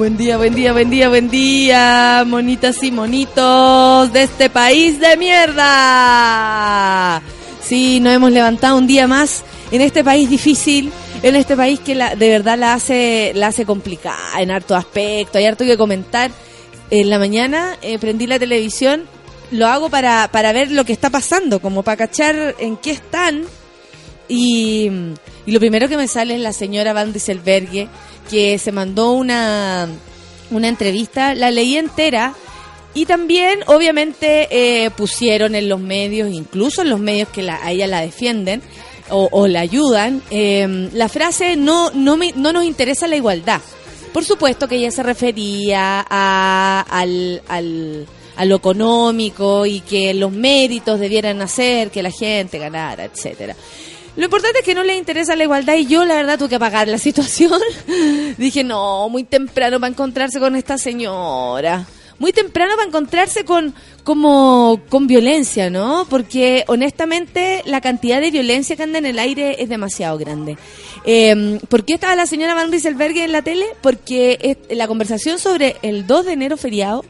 Buen día, buen día, buen día, buen día, monitas y monitos de este país de mierda. Sí, nos hemos levantado un día más en este país difícil, en este país que la, de verdad la hace, la hace complicada en harto aspecto, hay harto que comentar. En la mañana eh, prendí la televisión, lo hago para, para ver lo que está pasando, como para cachar en qué están. Y, lo primero que me sale es la señora Van Dieselbergue, que se mandó una, una entrevista, la leí entera. Y también, obviamente, eh, pusieron en los medios, incluso en los medios que la, a ella la defienden o, o la ayudan, eh, la frase no, no, me, no nos interesa la igualdad. Por supuesto que ella se refería a, al, al, a lo económico y que los méritos debieran hacer que la gente ganara, etcétera. Lo importante es que no le interesa la igualdad y yo la verdad tuve que apagar la situación. Dije, no, muy temprano para encontrarse con esta señora. Muy temprano para encontrarse con como con violencia, ¿no? Porque honestamente la cantidad de violencia que anda en el aire es demasiado grande. Eh, ¿Por qué estaba la señora Van Rieselberg en la tele? Porque la conversación sobre el 2 de enero feriado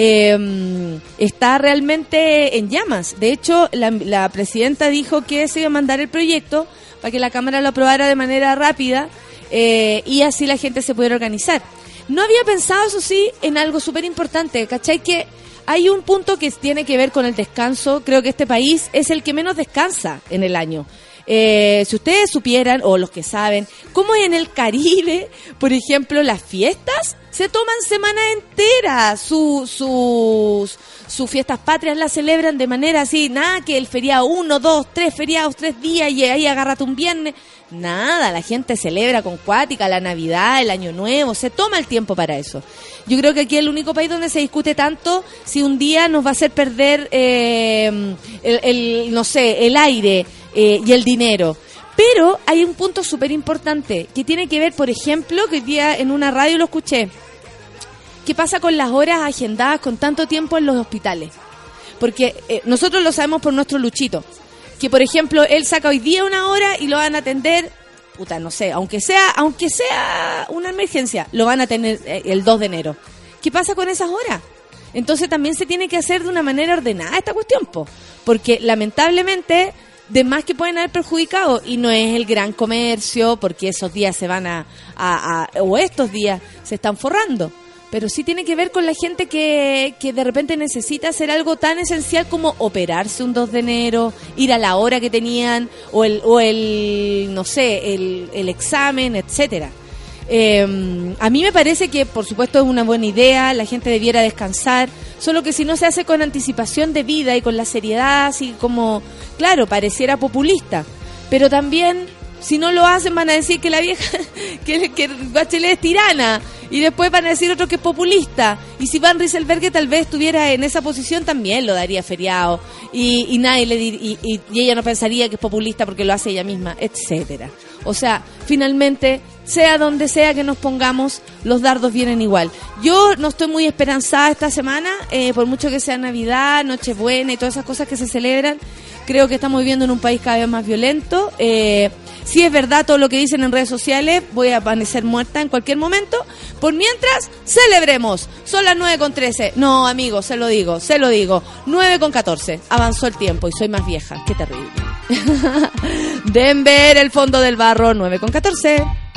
eh, está realmente en llamas. De hecho, la, presidenta dijo que se iba a mandar el proyecto para que la Cámara lo aprobara de manera rápida eh, y así la gente se pudiera organizar. No había pensado, eso sí, en algo súper importante, ¿cachai? Que hay un punto que tiene que ver con el descanso. Creo que este país es el que menos descansa en el año. Eh, si ustedes supieran, o los que saben, cómo en el Caribe, por ejemplo, las fiestas se toman semana entera. Su, sus, sus fiestas patrias las celebran de manera así, nada que el feriado uno, dos, tres feriados, tres días y ahí agárrate un viernes. Nada, la gente celebra con cuática la Navidad, el Año Nuevo, se toma el tiempo para eso. Yo creo que aquí es el único país donde se discute tanto si un día nos va a hacer perder, eh, el, no sé, el aire eh, y el dinero. Pero hay un punto súper importante que tiene que ver, por ejemplo, que hoy día en una radio lo escuché. ¿Qué pasa con las horas agendadas con tanto tiempo en los hospitales? Porque eh, nosotros lo sabemos por nuestro luchito. Que, por ejemplo, él saca hoy día una hora y lo van a atender, puta, no sé, aunque sea, aunque sea una emergencia, lo van a tener eh, el 2 de enero. ¿Qué pasa con esas horas? Entonces también se tiene que hacer de una manera ordenada esta cuestión, po. porque lamentablemente de más que pueden haber perjudicado y no es el gran comercio porque esos días se van a, a- o estos días se están forrando pero sí tiene que ver con la gente que, que de repente necesita hacer algo tan esencial como operarse un 2 de enero, ir a la hora que tenían, o el, o el no sé, el, el examen, etcétera. Eh, a mí me parece que, por supuesto, es una buena idea, la gente debiera descansar, solo que si no se hace con anticipación de vida y con la seriedad, así como, claro, pareciera populista, pero también, si no lo hacen, van a decir que la vieja, que, que Bachelet es tirana, y después van a decir otro que es populista, y si Van Rieselberg tal vez estuviera en esa posición, también lo daría feriado, y, y nadie le y- y ella no pensaría que es populista porque lo hace ella misma, etcétera. O sea, finalmente, sea donde sea que nos pongamos, los dardos vienen igual. Yo no estoy muy esperanzada esta semana, eh, por mucho que sea Navidad, Nochebuena y todas esas cosas que se celebran. Creo que estamos viviendo en un país cada vez más violento. Eh, si es verdad todo lo que dicen en redes sociales, voy a amanecer muerta en cualquier momento. Por mientras, celebremos. Son las 9 con 13. No, amigo, se lo digo, se lo digo. 9 con 14. Avanzó el tiempo y soy más vieja. Qué terrible. Denver, el fondo del barro, 9 con 14.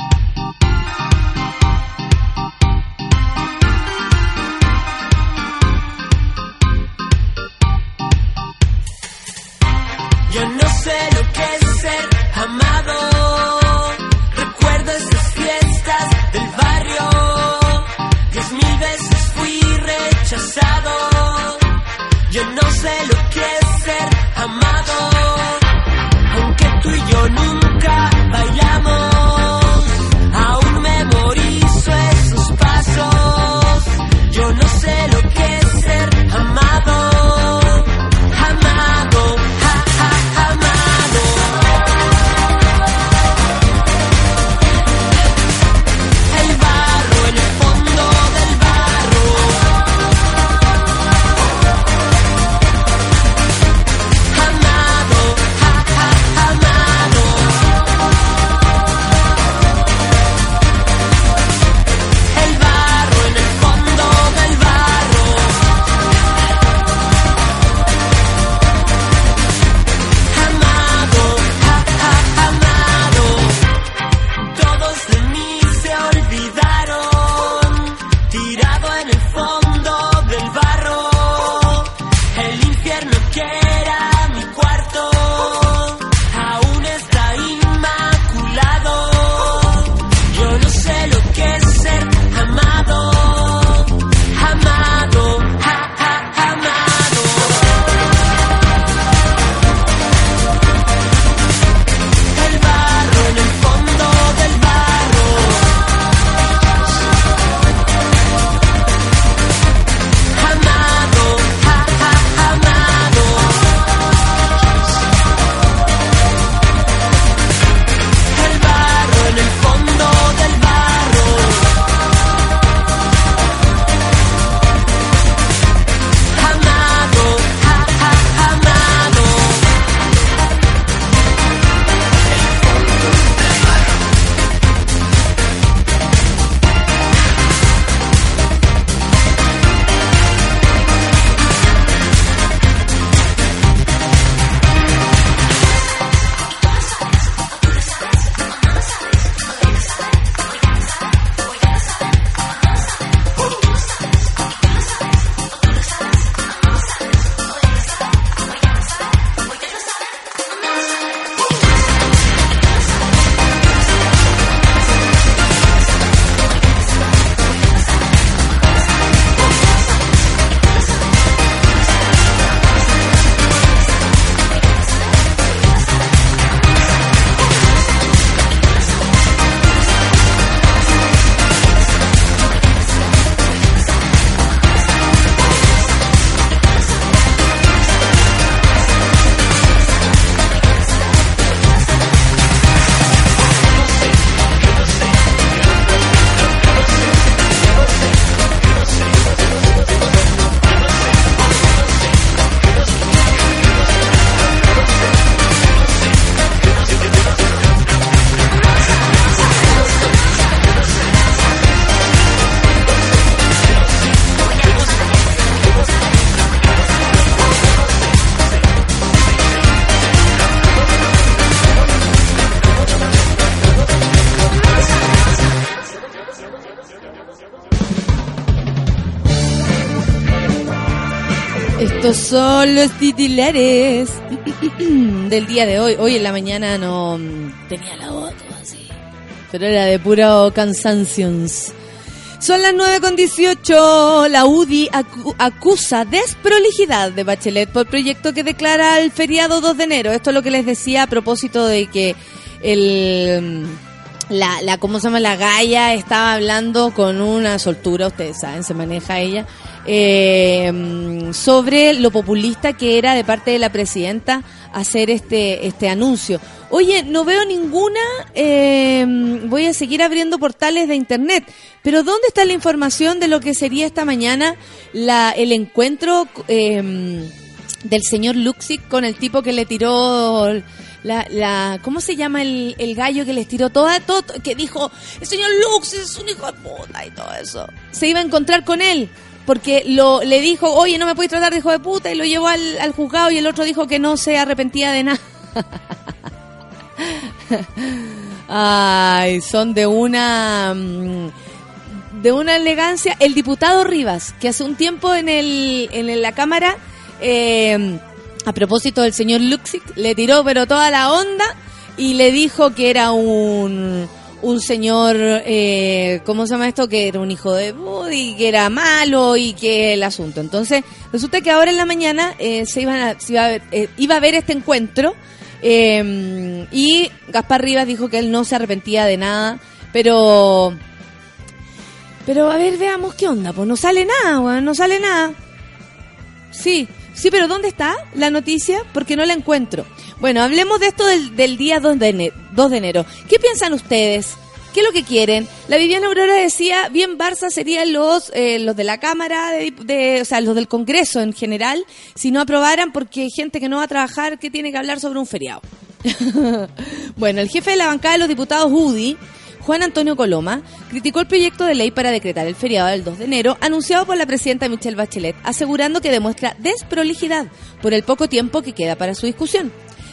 Los titulares del día de hoy. Hoy en la mañana no mm, tenía la voz así, pero era de puro cansancio. Son las 9 con 18. La UDI acusa desprolijidad de Bachelet por proyecto que declara el feriado 2 de enero. Esto es lo que les decía a propósito de que el la, la ¿cómo se llama? La Gaia estaba hablando con una soltura, ustedes saben, se maneja ella, eh, sobre lo populista que era de parte de la presidenta hacer este, este anuncio. Oye, no veo ninguna, eh, voy a seguir abriendo portales de internet, pero ¿dónde está la información de lo que sería esta mañana la, el encuentro eh, del señor Luxic con el tipo que le tiró la, ¿cómo se llama el, el gallo que les tiró toda, todo, que dijo, el señor Lux es un hijo de puta y todo eso? Se iba a encontrar con él, porque lo, le dijo, oye, no me puedes tratar de hijo de puta, y lo llevó al, juzgado y el otro dijo que no se arrepentía de nada. Ay, son de una mm, de una elegancia. El diputado Rivas, que hace un tiempo en el en la cámara eh, a propósito del señor Luxic, le tiró pero toda la onda y le dijo que era un, un señor, eh, ¿cómo se llama esto? Que era un hijo de Buddy, que era malo y que el asunto. Entonces, resulta que ahora en la mañana eh, se, iban a, se iba, a ver, eh, iba a ver este encuentro eh, y Gaspar Rivas dijo que él no se arrepentía de nada, pero... Pero a ver, veamos qué onda, pues no sale nada, no sale nada. Sí, Sí, pero ¿dónde está la noticia? Porque no la encuentro. Bueno, hablemos de esto del, día 2 de, enero, 2 de enero. ¿Qué piensan ustedes? ¿Qué es lo que quieren? La Viviana Aurora decía, bien Barça serían los eh, los de la Cámara, de, o sea, los del Congreso en general, si no aprobaran porque hay gente que no va a trabajar que tiene que hablar sobre un feriado. bueno, el jefe de la bancada de los diputados UDI Juan Antonio Coloma, criticó el proyecto de ley para decretar el feriado del 2 de enero anunciado por la presidenta Michelle Bachelet, asegurando que demuestra desprolijidad por el poco tiempo que queda para su discusión.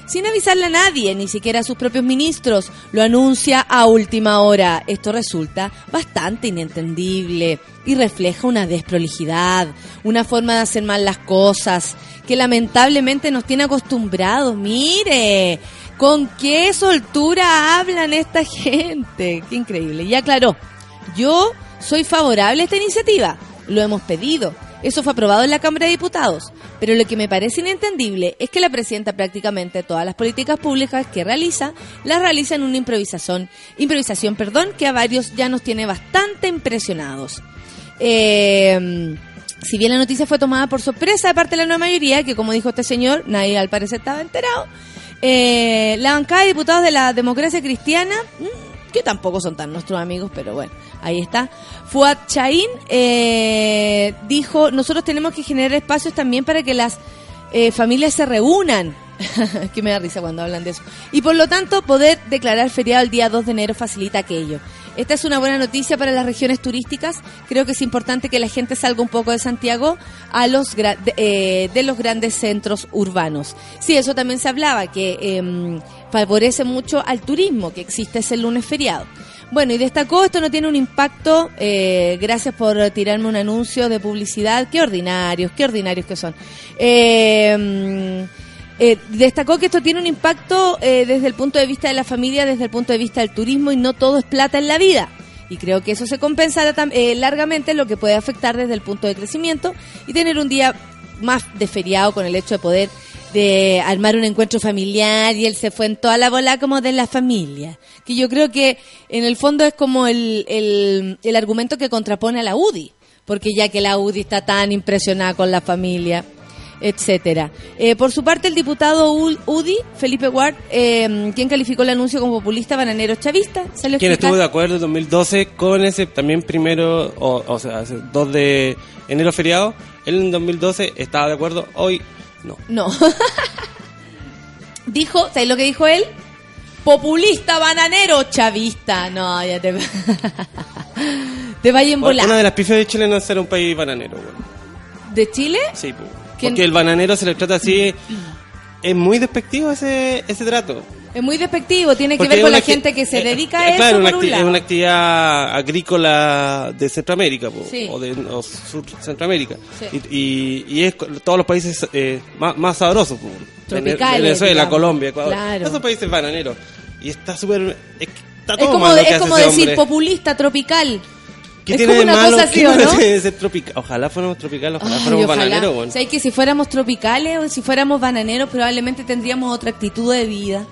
Sin avisarle a nadie, ni siquiera a sus propios ministros, lo anuncia a última hora. Esto resulta bastante inentendible y refleja una desprolijidad, una forma de hacer mal las cosas que lamentablemente nos tiene acostumbrados. Mire, ¿Con qué soltura hablan esta gente? Qué increíble. Y aclaró, yo soy favorable a esta iniciativa, lo hemos pedido, eso fue aprobado en la Cámara de Diputados, pero lo que me parece inentendible es que la presidenta prácticamente todas las políticas públicas que realiza, las realiza en una improvisación, improvisación, perdón, que a varios ya nos tiene bastante impresionados. Eh, si bien la noticia fue tomada por sorpresa de parte de la nueva mayoría, que como dijo este señor, nadie al parecer estaba enterado, eh, la bancada de diputados de la democracia cristiana, mm, que tampoco son tan nuestros amigos, pero bueno, ahí está. Fuad Chaín eh, dijo, nosotros tenemos que generar espacios también para que las eh, familias se reúnan. que me da risa cuando hablan de eso. Y por lo tanto, poder declarar feriado el día 2 de enero facilita aquello. Esta es una buena noticia para las regiones turísticas. Creo que es importante que la gente salga un poco de Santiago a los eh, de los grandes centros urbanos. Sí, eso también se hablaba, que em, favorece mucho al turismo, que existe ese lunes feriado. Bueno, y destacó, esto no tiene un impacto, eh, gracias por tirarme un anuncio de publicidad, qué ordinarios, qué ordinarios que son. Eh, eh, destacó que esto tiene un impacto eh, desde el punto de vista de la familia, desde el punto de vista del turismo y no todo es plata en la vida. Y creo que eso se compensará eh, largamente lo que puede afectar desde el punto de crecimiento y tener un día más de feriado con el hecho de poder de armar un encuentro familiar y él se fue en toda la bola como de la familia. Que yo creo que en el fondo es como el, el, el argumento que contrapone a la UDI, porque ya que la UDI está tan impresionada con la familia etcétera. Eh, por su parte, el diputado UDI, Felipe Ward, eh, quien calificó el anuncio como populista, bananero, chavista, quien estuvo de acuerdo en 2012 con ese también primero, o, sea, 2 de enero feriado, él en 2012 estaba de acuerdo, hoy no. No. dijo, ¿sabes lo que dijo él? Populista, bananero, chavista. No, ya te... te vaya en volar. Una de las pifias de Chile no es ser un país bananero, ¿De Chile? Sí, pues. Porque el bananero se le trata así. Es muy despectivo ese, ese trato. Es muy despectivo, tiene que ver es con la gente que se eh, dedica eh, a eso claro, una por un acti- lado. es una actividad agrícola de Centroamérica po, Sí. o de o Sur Centroamérica. Sí. Y, y, y es todos los países eh, más, más sabrosos. po. Tropicales, Venezuela, digamos. Colombia, Ecuador. Claro. Esos países bananeros. Y está súper... Es, está Es todo como, mal lo que es hace como decir hombre. populista, tropical. ¿Qué es tiene como de una malo? cosa así, ¿Qué ¿o no? ser tropical? Ojalá fuéramos tropicales, ojalá Ay, fuéramos ojalá. bananeros. bueno. ¿Sabes que si fuéramos tropicales o si fuéramos bananeros probablemente tendríamos otra actitud de vida?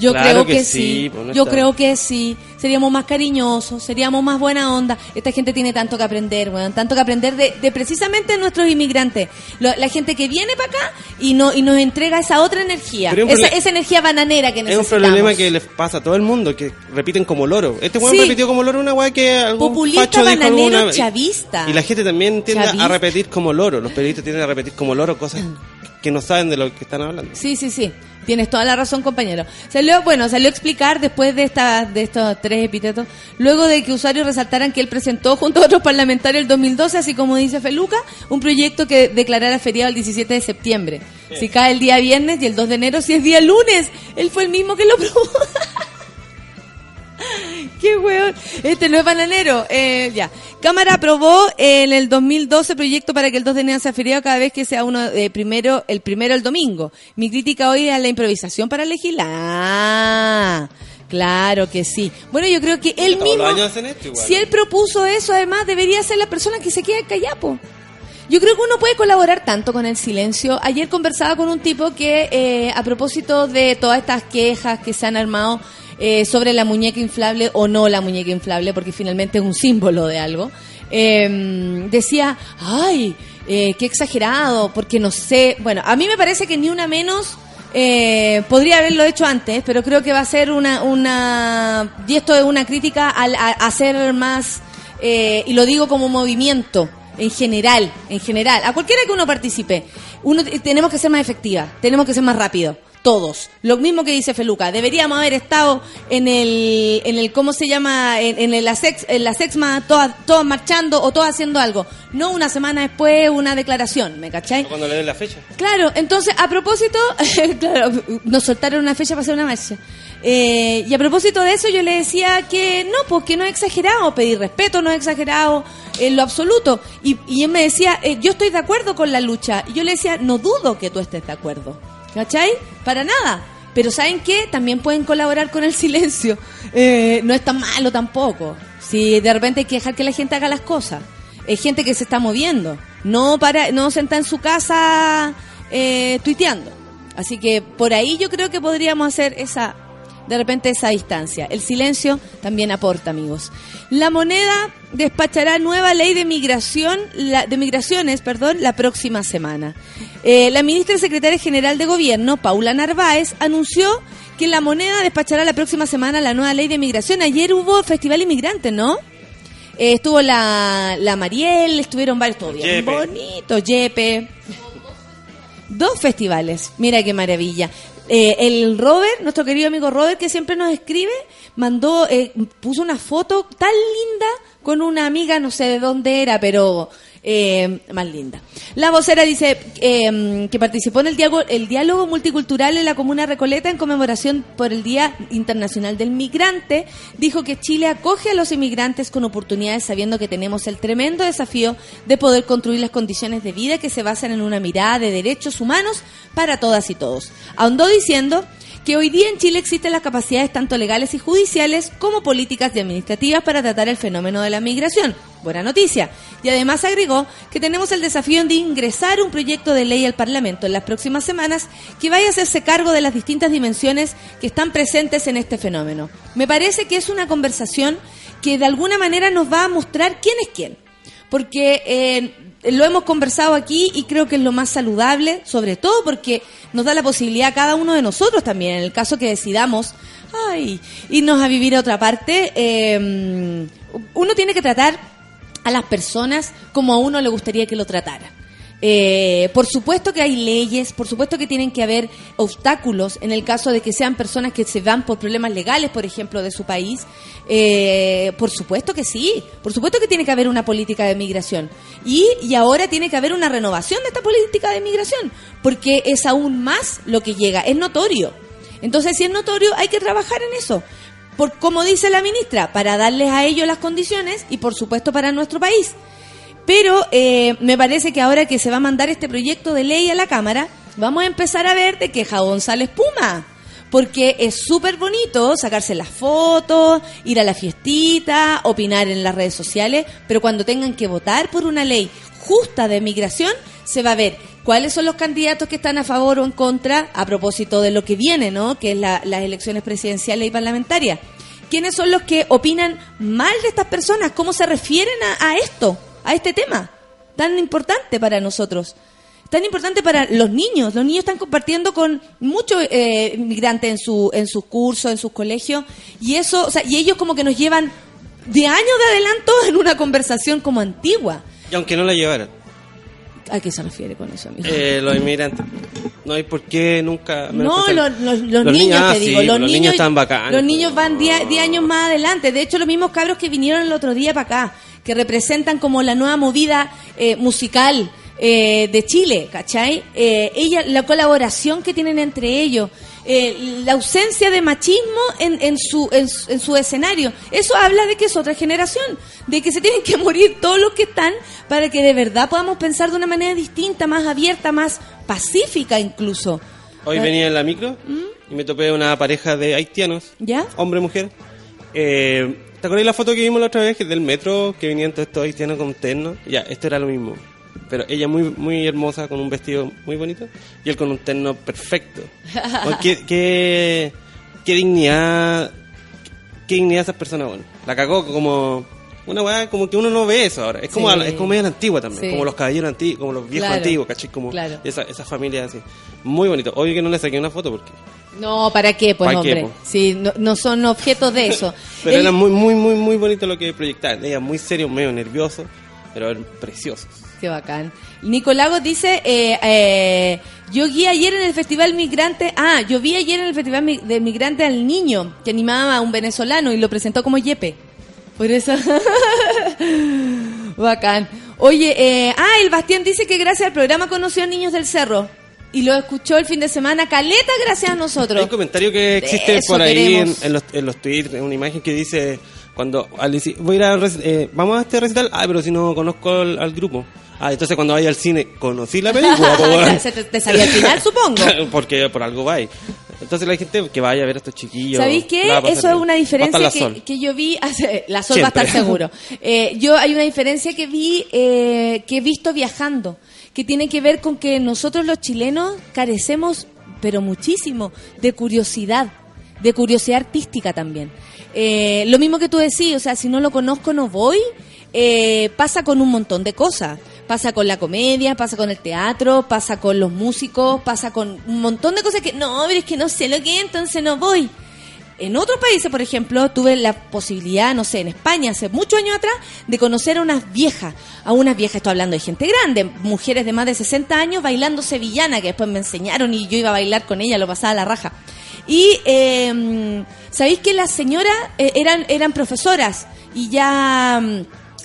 Yo Claro creo que que, sí, Yo creo que sí. Seríamos más cariñosos, seríamos más buena onda. Esta gente tiene tanto que aprender, weón, tanto que aprender de, de precisamente nuestros inmigrantes. Lo- la gente que viene para acá y no y nos entrega esa otra energía, esa, energía bananera que Es un necesitamos. problema que les pasa a todo el mundo, que repiten como loro. Este weón Sí. repitió como loro una weá que algún Populista, facho dijo bananero, alguna vez. chavista. Y la gente también tiende Chavista. a repetir como loro. Los periodistas tienden a repetir como loro cosas que no saben de lo que están hablando. Sí, sí, sí. Tienes toda la razón, compañero. Salió, bueno, salió a explicar después de esta, de estos tres epítetos, luego de que usuarios resaltaran que él presentó junto a otros parlamentarios el 2012, así como dice Feluca, un proyecto que declarara feriado el 17 de septiembre. Si cae el día viernes y el 2 de enero si es día lunes. Él fue el mismo que lo probó. Qué weón. Este no es bananero. Eh, ya. Cámara aprobó en el 2012 proyecto para que el 2 de enero sea feriado cada vez que sea uno eh, primero, el primero el domingo. Mi crítica hoy es a la improvisación para legislar. Ah, claro que sí. Bueno, yo creo que él mismo, los años hacen esto si él propuso eso, además debería ser la persona que se quede callapo. Yo creo que uno puede colaborar tanto con el silencio. Ayer conversaba con un tipo que, eh, a propósito de todas estas quejas que se han armado eh, sobre la muñeca inflable o no la muñeca inflable, porque finalmente es un símbolo de algo, eh, decía, ay, eh, qué exagerado, porque no sé. Bueno, a mí me parece que ni una menos eh, podría haberlo hecho antes, pero creo que va a ser una, una y esto es una crítica al, a, a ser más, eh, y lo digo como movimiento, en general, en general, a cualquiera que uno participe, uno t- tenemos que ser más efectiva, tenemos que ser más rápido. Todos. Lo mismo que dice Feluca. Deberíamos haber estado en el, en el ¿cómo se llama? En, en el- la, sex, en la sexma, todas, todas marchando o todas haciendo algo. No una semana después una declaración, ¿me cachai? Cuando le den la fecha. Claro, entonces a propósito, claro, nos soltaron una fecha para hacer una marcha. Eh, y a propósito de eso yo le decía que no, porque no es exagerado, pedir respeto no es exagerado en lo absoluto. Y, y él me decía, eh, yo estoy de acuerdo con la lucha. Y yo le decía, no dudo que tú estés de acuerdo. ¿Cachai? Para nada. Pero ¿saben qué? También pueden colaborar con el silencio. Eh, no es tan malo tampoco. Si de repente hay que dejar que la gente haga las cosas. Es gente que se está moviendo. No para, no senta en su casa eh, tuiteando. Así que por ahí yo creo que podríamos hacer esa, de repente esa distancia. El silencio también aporta, amigos. La moneda despachará nueva ley de migración, la, de migraciones, perdón, la próxima semana. Eh, la ministra y secretaria general de gobierno, Paula Narváez, anunció que la moneda despachará la próxima semana la nueva ley de migración. Ayer hubo Festival Inmigrante, ¿no? Eh, estuvo la, la Mariel, estuvieron varios, estuvo bien Yepe. bonito, Yepe. Dos festivales, mira qué maravilla. Eh, el Robert, nuestro querido amigo Robert, que siempre nos escribe, mandó, eh, puso una foto tan linda con una amiga, no sé de dónde era, pero eh, más linda. La vocera dice eh, que participó en el diálogo, el diálogo multicultural en la comuna Recoleta en conmemoración por el Día Internacional del Migrante. Dijo que Chile acoge a los inmigrantes con oportunidades sabiendo que tenemos el tremendo desafío de poder construir las condiciones de vida que se basan en una mirada de derechos humanos para todas y todos. Ahondó diciendo que hoy día en Chile existen las capacidades tanto legales y judiciales como políticas y administrativas para tratar el fenómeno de la migración. Buena noticia. Y además agregó que tenemos el desafío de ingresar un proyecto de ley al Parlamento en las próximas semanas que vaya a hacerse cargo de las distintas dimensiones que están presentes en este fenómeno. Me parece que es una conversación que de alguna manera nos va a mostrar quién es quién porque eh, lo hemos conversado aquí y creo que es lo más saludable, sobre todo porque nos da la posibilidad a cada uno de nosotros también, en el caso que decidamos, ay, irnos a vivir a otra parte, eh, uno tiene que tratar a las personas como a uno le gustaría que lo tratara. Eh, por supuesto que hay leyes, por supuesto que tienen que haber obstáculos en el caso de que sean personas que se van por problemas legales, por ejemplo, de su país. Eh, por supuesto que sí, por supuesto que tiene que haber una política de migración. Y, y ahora tiene que haber una renovación de esta política de migración, porque es aún más lo que llega, es notorio. Entonces, si es notorio, hay que trabajar en eso. Por, como dice la ministra, para darles a ellos las condiciones y, por supuesto, para nuestro país. Pero eh, me parece que ahora que se va a mandar este proyecto de ley a la Cámara, vamos a empezar a ver de qué jabón sale espuma. Porque es súper bonito sacarse las fotos, ir a la fiestita, opinar en las redes sociales, pero cuando tengan que votar por una ley justa de migración, se va a ver cuáles son los candidatos que están a favor o en contra a propósito de lo que viene, ¿no? Que es la- las elecciones presidenciales y parlamentarias. ¿Quiénes son los que opinan mal de estas personas? ¿Cómo se refieren a, a esto, a este tema tan importante para nosotros? Tan importante para los niños. Los niños están compartiendo con muchos eh, inmigrantes en, su, en sus cursos, en sus colegios, y eso, o sea, y ellos como que nos llevan de años de adelanto en una conversación como antigua. Y aunque no la llevaran, ¿A qué se refiere con eso, amigo? eh, los inmigrantes, no hay por qué nunca... No, los, los- los niños, ah, te sí, digo, los, los niños, están bacanos. Los niños van 10 10 años más adelante. De hecho, los mismos cabros que vinieron el otro día para acá, que representan como la nueva movida eh, musical eh, de Chile, ¿cachai? Eh, ella, la colaboración que tienen entre ellos, eh, la ausencia de machismo en, en, su, en, su- en su escenario. Eso habla de que es otra generación, de que se tienen que morir todos los que están para que de verdad podamos pensar de una manera distinta, más abierta, más pacífica incluso. Hoy venía en la micro ¿Mm? y me topé una pareja de haitianos, ¿Ya? hombre-mujer. Eh, ¿Te acuerdas la foto que vimos la otra vez que del metro que venían todos estos haitianos con terno? Ya, esto era lo mismo. Pero ella muy muy hermosa con un vestido muy bonito y él con un terno perfecto. Qué, qué, qué dignidad, qué dignidad esas personas, bueno. La cagó como una weá como que uno no ve eso ahora. Es como, Sí. a es como medio antigua también, Sí. como los caballeros antiguos, como los viejos Claro. antiguos, ¿cachai? Como Claro. esa, esa familia así. Muy bonito. Obvio que no le saqué una foto porque... No, ¿para qué? Pues, ¿Pa' qué, hombre. po? Sí, no, no son objetos de eso. Pero El- era muy, muy, muy, muy bonito lo que proyectaban. Ella muy serio, medio nervioso, pero eran preciosos. Qué bacán. Nicolagos dice, eh, eh, yo vi ayer en el Festival Migrante, ah, yo vi ayer en el Festival de Migrante al niño que animaba a un venezolano y lo presentó como Yepe. Por eso. bacán. Oye, eh, ah, el Bastián dice que gracias al programa conoció a Niños del Cerro y lo escuchó el fin de semana. Caleta, gracias a Hay nosotros. un comentario que existe eso por ahí en, los, en los tweets, una imagen que dice, cuando al decir, voy a ir a, eh, vamos a este recital, ah, pero si no conozco al, al grupo. Ah, entonces cuando vaya al cine, conocí la película, te, te salió al final, supongo. Porque por algo va ahí. Entonces la gente que vaya a ver a estos chiquillos. ¿Sabéis qué? Eso es una diferencia que, yo vi. hace- la sol va a estar seguro. Eh, yo hay una diferencia que vi, eh, que he visto viajando, que tiene que ver con que nosotros los chilenos carecemos, pero muchísimo, de curiosidad, de curiosidad artística también. Eh, lo mismo que tú decís, o sea, si no lo conozco no voy, eh, pasa con un montón de cosas. Pasa con la comedia, pasa con el teatro, pasa con los músicos, pasa con un montón de cosas que no, pero es que no sé lo que es, entonces no voy. En otros países, por ejemplo, tuve la posibilidad, no sé, en España hace muchos años atrás, de conocer a unas viejas, a unas viejas, estoy hablando de gente grande, mujeres de más de 60 años bailando sevillana, que después me enseñaron y yo iba a bailar con ella, lo pasaba la raja. Y eh, sabéis que las señoras eh, eran, eran profesoras y ya,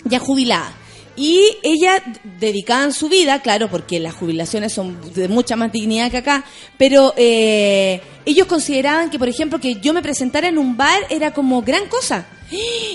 ya jubiladas. Y ellas dedicaban su vida, claro, porque las jubilaciones son de mucha más dignidad que acá, pero eh, ellos consideraban que, por ejemplo, que yo me presentara en un bar era como gran cosa.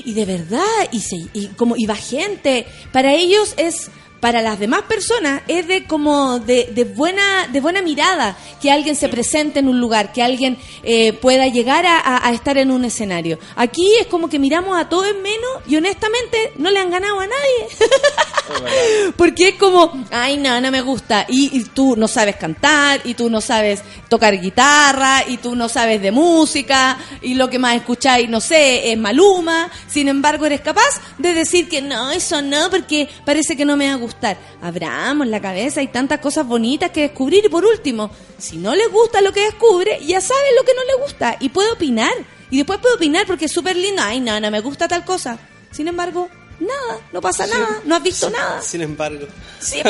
Y de verdad, y, se, y como iba gente. Para ellos es, para las demás personas, es de como de, de buena de buena mirada que alguien se presente en un lugar, que alguien eh, pueda llegar a, a- a estar en un escenario. Aquí es como que miramos a todos en menos y honestamente no le han ganado a nadie. Porque es como, ay, no, no me gusta. Y, y tú no sabes cantar, y tú no sabes tocar guitarra, y tú no sabes de música, y lo que más escucháis, no sé, es Maluma. Sin embargo, eres capaz de decir que no, eso no, porque parece que no me va a gustar. Abramos la cabeza, hay tantas cosas bonitas que descubrir. Y por último, si no le gusta lo que descubre, ya sabe lo que no le gusta, y puede opinar. Y después puede opinar porque es súper lindo. Ay, no, no me gusta tal cosa. Sin embargo, nada, no pasa nada, no has visto nada. Sin embargo. Sí.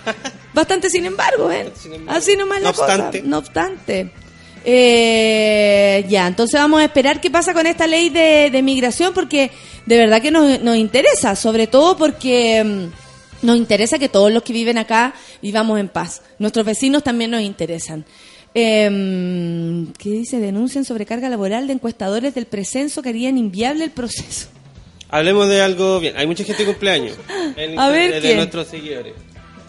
Bastante sin embargo, ¿eh? Sin embargo. Así nomás No la cosa. obstante. No obstante. Eh, ya, entonces vamos a esperar qué pasa con esta ley de, de migración porque de verdad que nos, nos interesa, sobre todo porque mm, nos interesa que todos los que viven acá vivamos en paz. Nuestros vecinos también nos interesan. Eh, ¿Qué dice? Denuncian sobrecarga laboral de encuestadores del precenso que harían inviable el proceso. Hablemos de algo bien. Hay mucha gente de cumpleaños. En- A ver, de, ¿quién? nuestros seguidores.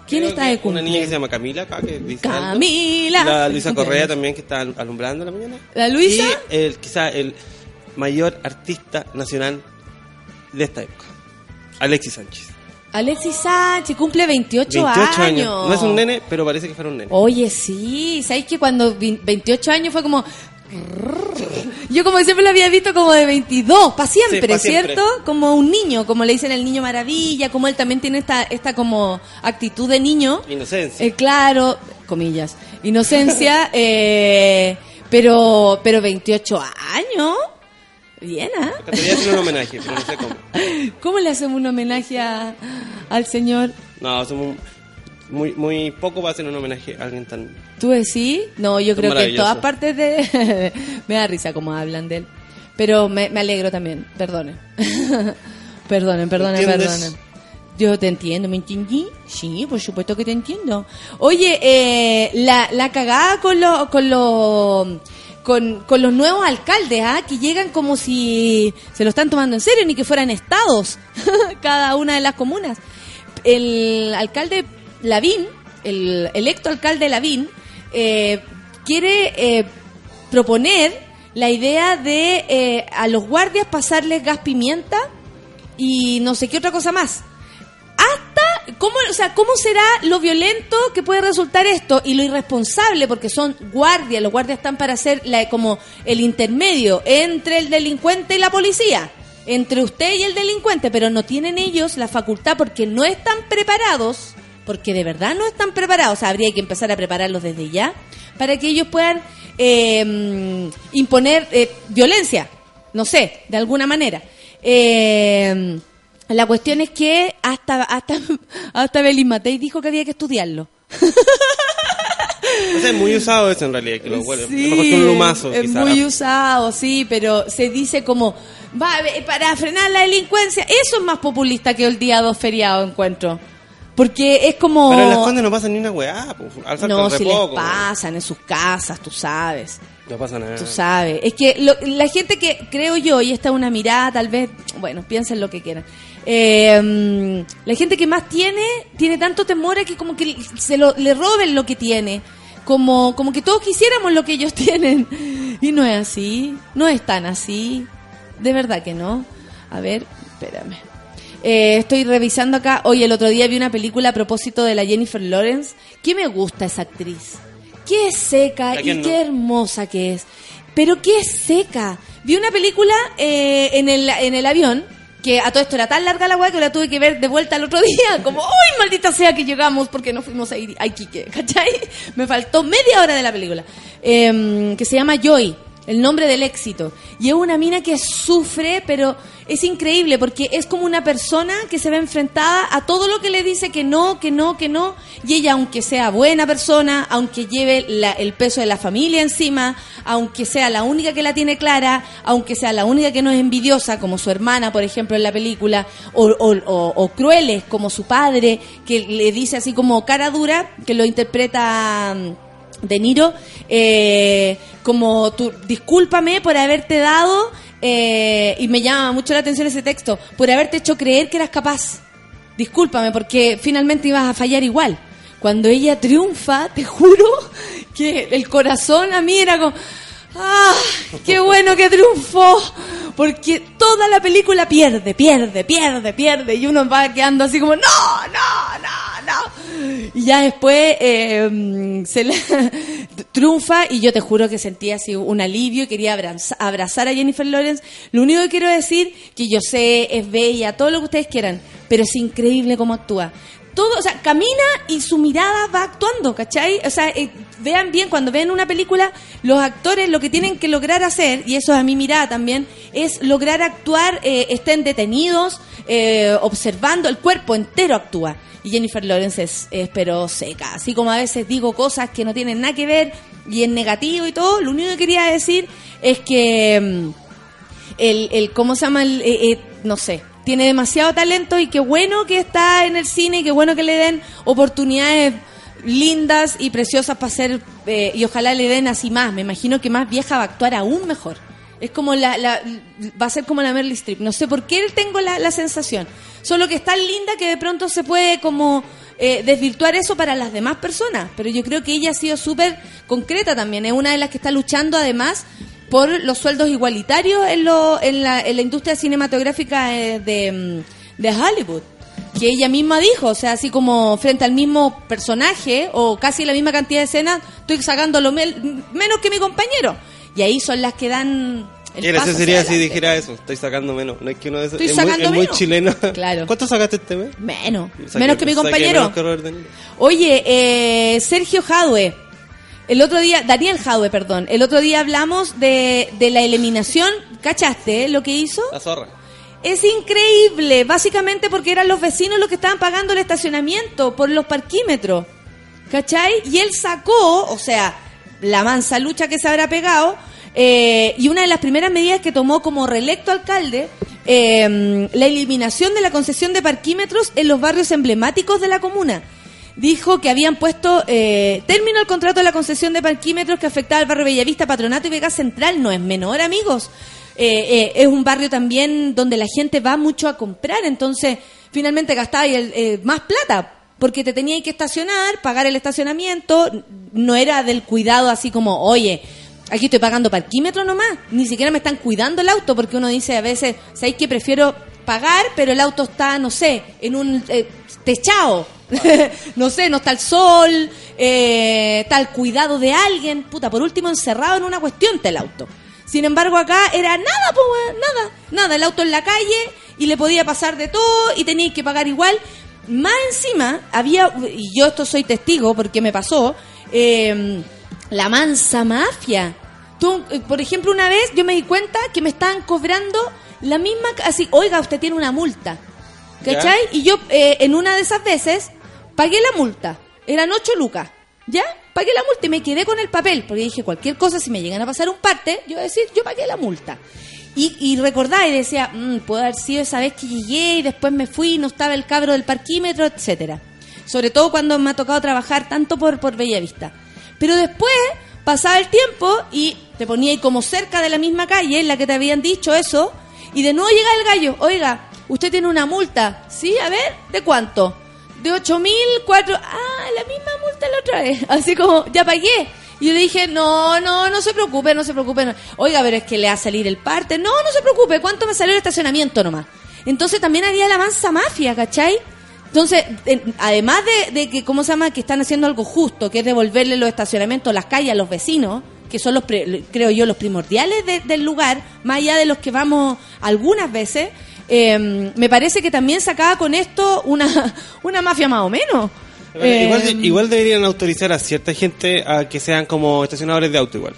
¿Quién Creo está de Una cumpleaños? niña que se llama Camila acá, que dice algo. Camila. La Luisa. Correa también, que está alumbrando la mañana. ¿La Luisa? Y el, quizá el mayor artista nacional de esta época. Alexis Sánchez. Alexis Sánchez cumple 28, 28 años. años. No es un nene, pero parece que fuera un nene. Oye, sí, ¿sabes que cuando vi- 28 años fue como... Yo como siempre lo había visto como de 22, para siempre, Sí, pa' siempre. ¿cierto? Como un niño, como le dicen el niño maravilla, como él también tiene esta, esta como actitud de niño. Inocencia. Eh, claro, comillas, inocencia, eh, pero, pero 28 años, bien, ¿ah? Quería hacer un homenaje, pero no sé cómo. ¿Cómo le hacemos un homenaje a- al señor? No, somos muy, muy poco para hacer un homenaje a alguien tan... ¿Tú decís? No, yo creo que en todas partes de... me da risa cómo hablan de él. Pero me, me alegro también, perdonen. perdonen, perdonen, perdonen. Yo te entiendo, ¿me entendí? Sí, por supuesto que te entiendo. Oye, eh, la, la cagada con los... Con los con, con los nuevos alcaldes, ¿ah? que llegan como si se lo están tomando en serio, ni que fueran estados, cada una de las comunas. El alcalde Lavín, el electo alcalde Lavín, eh, quiere eh, proponer la idea de eh, a los guardias pasarles gas pimienta y no sé qué otra cosa más. Hasta, ¿cómo, o sea, ¿cómo será lo violento que puede resultar esto y lo irresponsable? Porque son guardias, los guardias están para ser la, como el intermedio entre el delincuente y la policía, entre usted y el delincuente, pero no tienen ellos la facultad porque no están preparados, porque de verdad no están preparados, habría que empezar a prepararlos desde ya, para que ellos puedan eh, imponer eh, violencia, no sé, de alguna manera. Eh, la cuestión es que hasta hasta hasta Belis Matei dijo que había que estudiarlo. O sea, es muy usado eso en realidad, que lo vuelve. Sí, un lumazo, es quizá. muy usado, sí, pero se dice como va eh, para frenar la delincuencia. Eso es más populista que el día dos feriado encuentro, porque es como Pero en las condes no pasa ni una weá, pues, no si les pasan en sus casas, tú sabes. No pasa nada. Tú sabes, es que lo- la gente que creo yo, y esta es una mirada, tal vez, bueno, piensen lo que quieran. Eh, mm, la gente que más tiene, tiene tanto temor a que como que se lo, le roben lo que tiene. Como, como que todos quisiéramos lo que ellos tienen. Y no es así, no es tan así. De verdad que no. A ver, espérame. Eh, estoy revisando acá. Hoy el otro día vi una película a propósito de la Jennifer Lawrence. Que me gusta esa actriz. Qué seca ¿A y no? qué hermosa que es. Pero qué seca. Vi una película eh, en, el, en el avión, que a todo esto era tan larga la weá que la tuve que ver de vuelta el otro día. Como, ¡ay, maldita sea que llegamos porque no fuimos a, Ir- a Iquique! ¿Cachai? Me faltó media hora de la película. Em, que se llama Joy, el nombre del éxito. Y es una mina que sufre, pero es increíble porque es como una persona que se ve enfrentada a todo lo que le dice que no, que no, que no. Y ella, aunque sea buena persona, aunque lleve la- el peso de la familia encima, aunque sea la única que la tiene clara, aunque sea la única que no es envidiosa, como su hermana, por ejemplo, en la película, o, o- o- o crueles, como su padre, que le dice así como cara dura, que lo interpreta... de Niro, eh, como tú, discúlpame por haberte dado, eh, y me llama mucho la atención ese texto, por haberte hecho creer que eras capaz. Discúlpame porque finalmente ibas a fallar igual. Cuando ella triunfa, te juro que el corazón a mí era como, ¡ah! ¡Qué bueno que triunfó! Porque toda la película pierde, pierde, pierde, pierde, y uno va quedando así como, ¡no, no, no, no! Y ya después eh, se le triunfa y yo te juro que sentía así un alivio y quería abraza- abrazar a Jennifer Lawrence. Lo único que quiero decir que yo sé, es bella, todo lo que ustedes quieran, pero es increíble cómo actúa. Todo, o sea, camina y su mirada va actuando, ¿cachai? O sea, eh, vean bien, cuando ven una película, los actores lo que tienen que lograr hacer, y eso es a mi mirada también, es lograr actuar, eh, estén detenidos, eh, observando, el cuerpo entero actúa. Y Jennifer Lawrence es, pero seca. Así como a veces digo cosas que no tienen nada que ver y en negativo y todo, lo único que quería decir es que mm, el, ¿cómo se llama? El, eh, no sé, tiene demasiado talento y qué bueno que está en el cine y qué bueno que le den oportunidades lindas y preciosas para ser, eh, y ojalá le den así más. Me imagino que más vieja va a actuar aún mejor. Es como la, la va a ser como la Meryl Streep. No sé por qué tengo la, la sensación. Solo que es tan linda que de pronto se puede como eh, desvirtuar eso para las demás personas. Pero yo creo que ella ha sido súper concreta también. Es una de las que está luchando además por los sueldos igualitarios en, lo, en, la, en la industria cinematográfica eh, de, mm, de Hollywood que ella misma dijo, o sea, así como frente al mismo personaje o casi la misma cantidad de escenas, estoy sacando lo mel- menos que mi compañero. Y ahí son las que dan el Qué paso sería si dijera eso. Estoy sacando menos. No es que uno de esos. Es, muy, es muy chileno. Claro. ¿Cuánto sacaste este mes? Menos, Saqué- menos que mi compañero. que. Oye, eh, Sergio Jadwe. El otro día, Daniel Jadwe, perdón. El otro día hablamos de, de la eliminación. ¿Cachaste eh, lo que hizo? La zorra. Es increíble, básicamente porque eran los vecinos los que estaban pagando el estacionamiento por los parquímetros. ¿Cachai? Y él sacó, o sea, la mansa lucha que se habrá pegado, eh, y una de las primeras medidas que tomó como reelecto alcalde, eh, la eliminación de la concesión de parquímetros en los barrios emblemáticos de la comuna. Dijo que habían puesto eh, término al contrato de la concesión de parquímetros que afectaba al barrio Bellavista, Patronato y Vega Central. No es menor, amigos. Eh, eh, es un barrio también donde la gente va mucho a comprar, entonces finalmente el, eh, más plata porque te tenías que estacionar, pagar el estacionamiento, no era del cuidado así como, oye, aquí estoy pagando parquímetro nomás, ni siquiera me están cuidando el auto porque uno dice a veces, ¿sabéis que prefiero pagar, pero el auto está, no sé, en un eh, techado? no sé, no está el sol, eh, está el cuidado de alguien, puta, por último encerrado en una cuestión está el auto. Sin embargo, acá era nada, nada, nada, el auto en la calle y le podía pasar de todo y teníais que pagar igual. Más encima, había, y yo esto soy testigo porque me pasó, eh, la mansa mafia. Tú, eh, por ejemplo, una vez yo me di cuenta que me estaban cobrando la misma, así, oiga, usted tiene una multa. ¿Cachai? Y yo, eh, en una de esas veces, pagué la multa. Eran ocho lucas. ¿Ya? Pagué la multa y me quedé con el papel. Porque dije, cualquier cosa, si me llegan a pasar un parte, yo voy a decir, yo pagué la multa. Y, y recordaba y decía, "Mm, puede haber sido esa vez que llegué y después me fui y no estaba el cabro del parquímetro, etcétera. Sobre todo cuando me ha tocado trabajar tanto por, por Bellavista. Pero después pasaba el tiempo y te ponía ahí como cerca de la misma calle en la que te habían dicho eso. Y de nuevo llega el gallo, oiga, usted tiene una multa. ¿Sí? A ver, ¿de cuánto? De ocho mil, cuatro... Ah, la misma multa la otra vez. Así como, ya pagué. Y yo le dije, no, no, no se preocupe, no se preocupe. no. Oiga, pero es que le va a salir el parte. No, no se preocupe, ¿cuánto me salió el estacionamiento nomás? Entonces también había la mansa mafia, ¿cachai? Entonces, en- además de, de que, ¿cómo se llama? Que están haciendo algo justo, que es devolverle los estacionamientos, las calles a los vecinos, que son los, pre- creo yo, los primordiales de- del lugar, más allá de los que vamos algunas veces, eh, me parece que también sacaba con esto una, una mafia más o menos. Eh, igual, igual deberían autorizar a cierta gente a que sean como estacionadores de auto igual.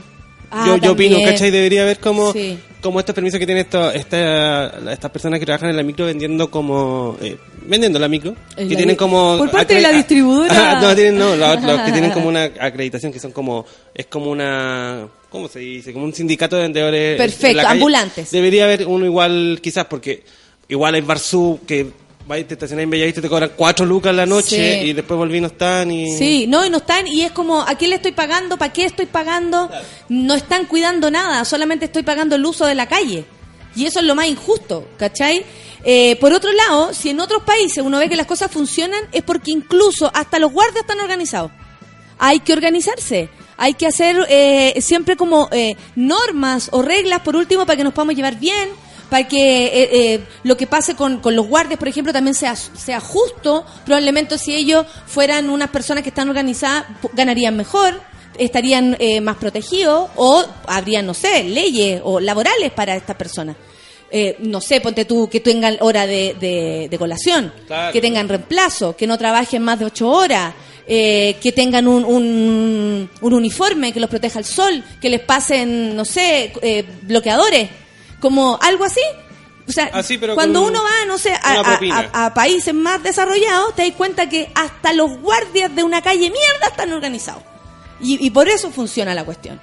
Ah, yo, yo opino. ¿cachai? Debería haber como, Sí. como estos permisos que tienen esto, esta, estas personas que trabajan en la micro vendiendo como... Eh, vendiendo la micro. Que la tienen como... por parte de la distribuidora. Ah, no, tienen, no, los, los que tienen como una acreditación que son como... Es como una... ¿Cómo se dice? Como un sindicato de vendedores. Perfecto, ambulantes. Debería haber uno igual, quizás, porque igual hay Barzú que... Va y te estacionas en Bellavista y te cobran cuatro lucas la noche Sí. y después volví no están y... Sí, no, y no están, y es como, ¿a quién le estoy pagando? ¿Para qué estoy pagando? No están cuidando nada, solamente estoy pagando el uso de la calle. Y eso es lo más injusto, ¿cachai? Eh, por otro lado, si en otros países uno ve que las cosas funcionan, es porque incluso hasta los guardias están organizados. Hay que organizarse. Hay que hacer eh, siempre como eh, normas o reglas, por último, para que nos podamos llevar bien, para que eh, eh, lo que pase con, con los guardias, por ejemplo, también sea, sea justo. Probablemente si ellos fueran unas personas que están organizadas, ganarían mejor, estarían eh, más protegidos o habrían, no sé, leyes o laborales para estas personas. Eh, no sé, ponte tú, que tengan hora de, de, de colación, Claro. que tengan reemplazo, que no trabajen más de ocho horas, eh, que tengan un, un, un uniforme que los proteja el sol, que les pasen, no sé, eh, bloqueadores, como algo así. O sea, Así, pero cuando uno va, no sé, a países más desarrollados, te das cuenta que hasta los guardias de una calle mierda están organizados. Y, y por eso funciona la cuestión.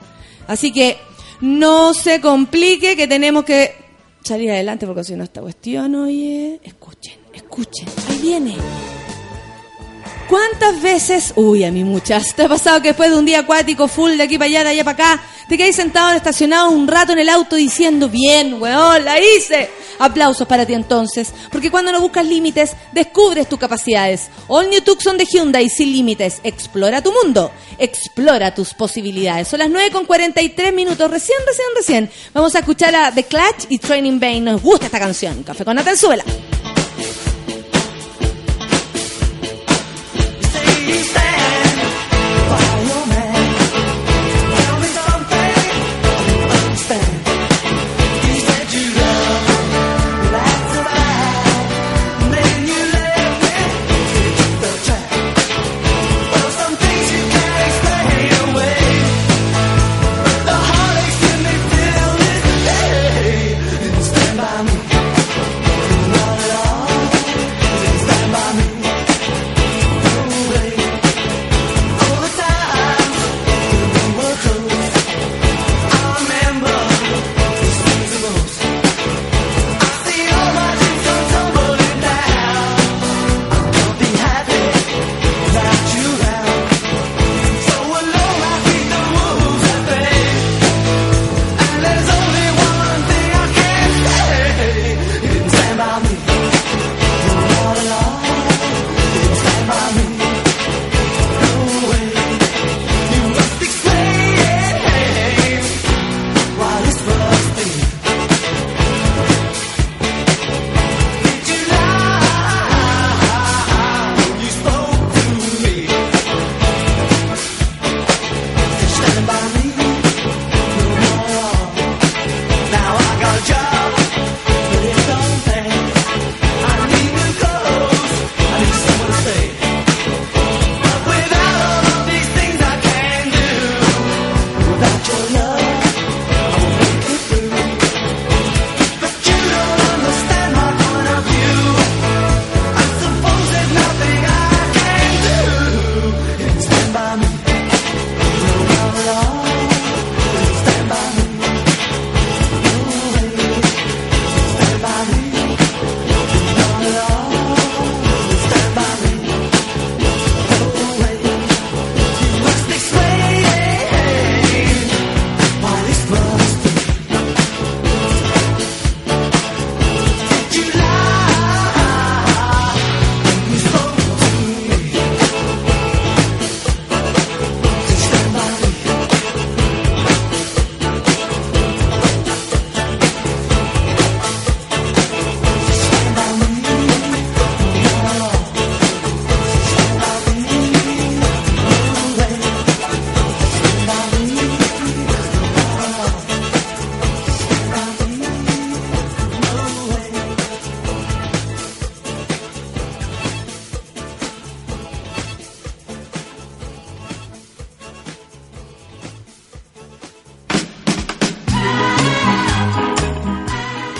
Así que no se complique que tenemos que salir adelante porque si no esta cuestión, oye, escuchen, escuchen, ahí viene. ¿Cuántas veces, uy, a mí muchas, te ha pasado que después de un día acuático full de aquí para allá, de allá para acá, te quedáis sentado estacionado un rato en el auto diciendo, bien, weón, la hice? Aplausos para ti entonces, porque cuando no buscas límites, descubres tus capacidades. All New Tucson de Hyundai sin límites. Explora tu mundo, explora tus posibilidades. Son las 9 con 43 minutos, recién, recién, recién. Vamos a escuchar a The Clutch y Training Bane. Nos gusta esta canción. Café con Natal, súbela.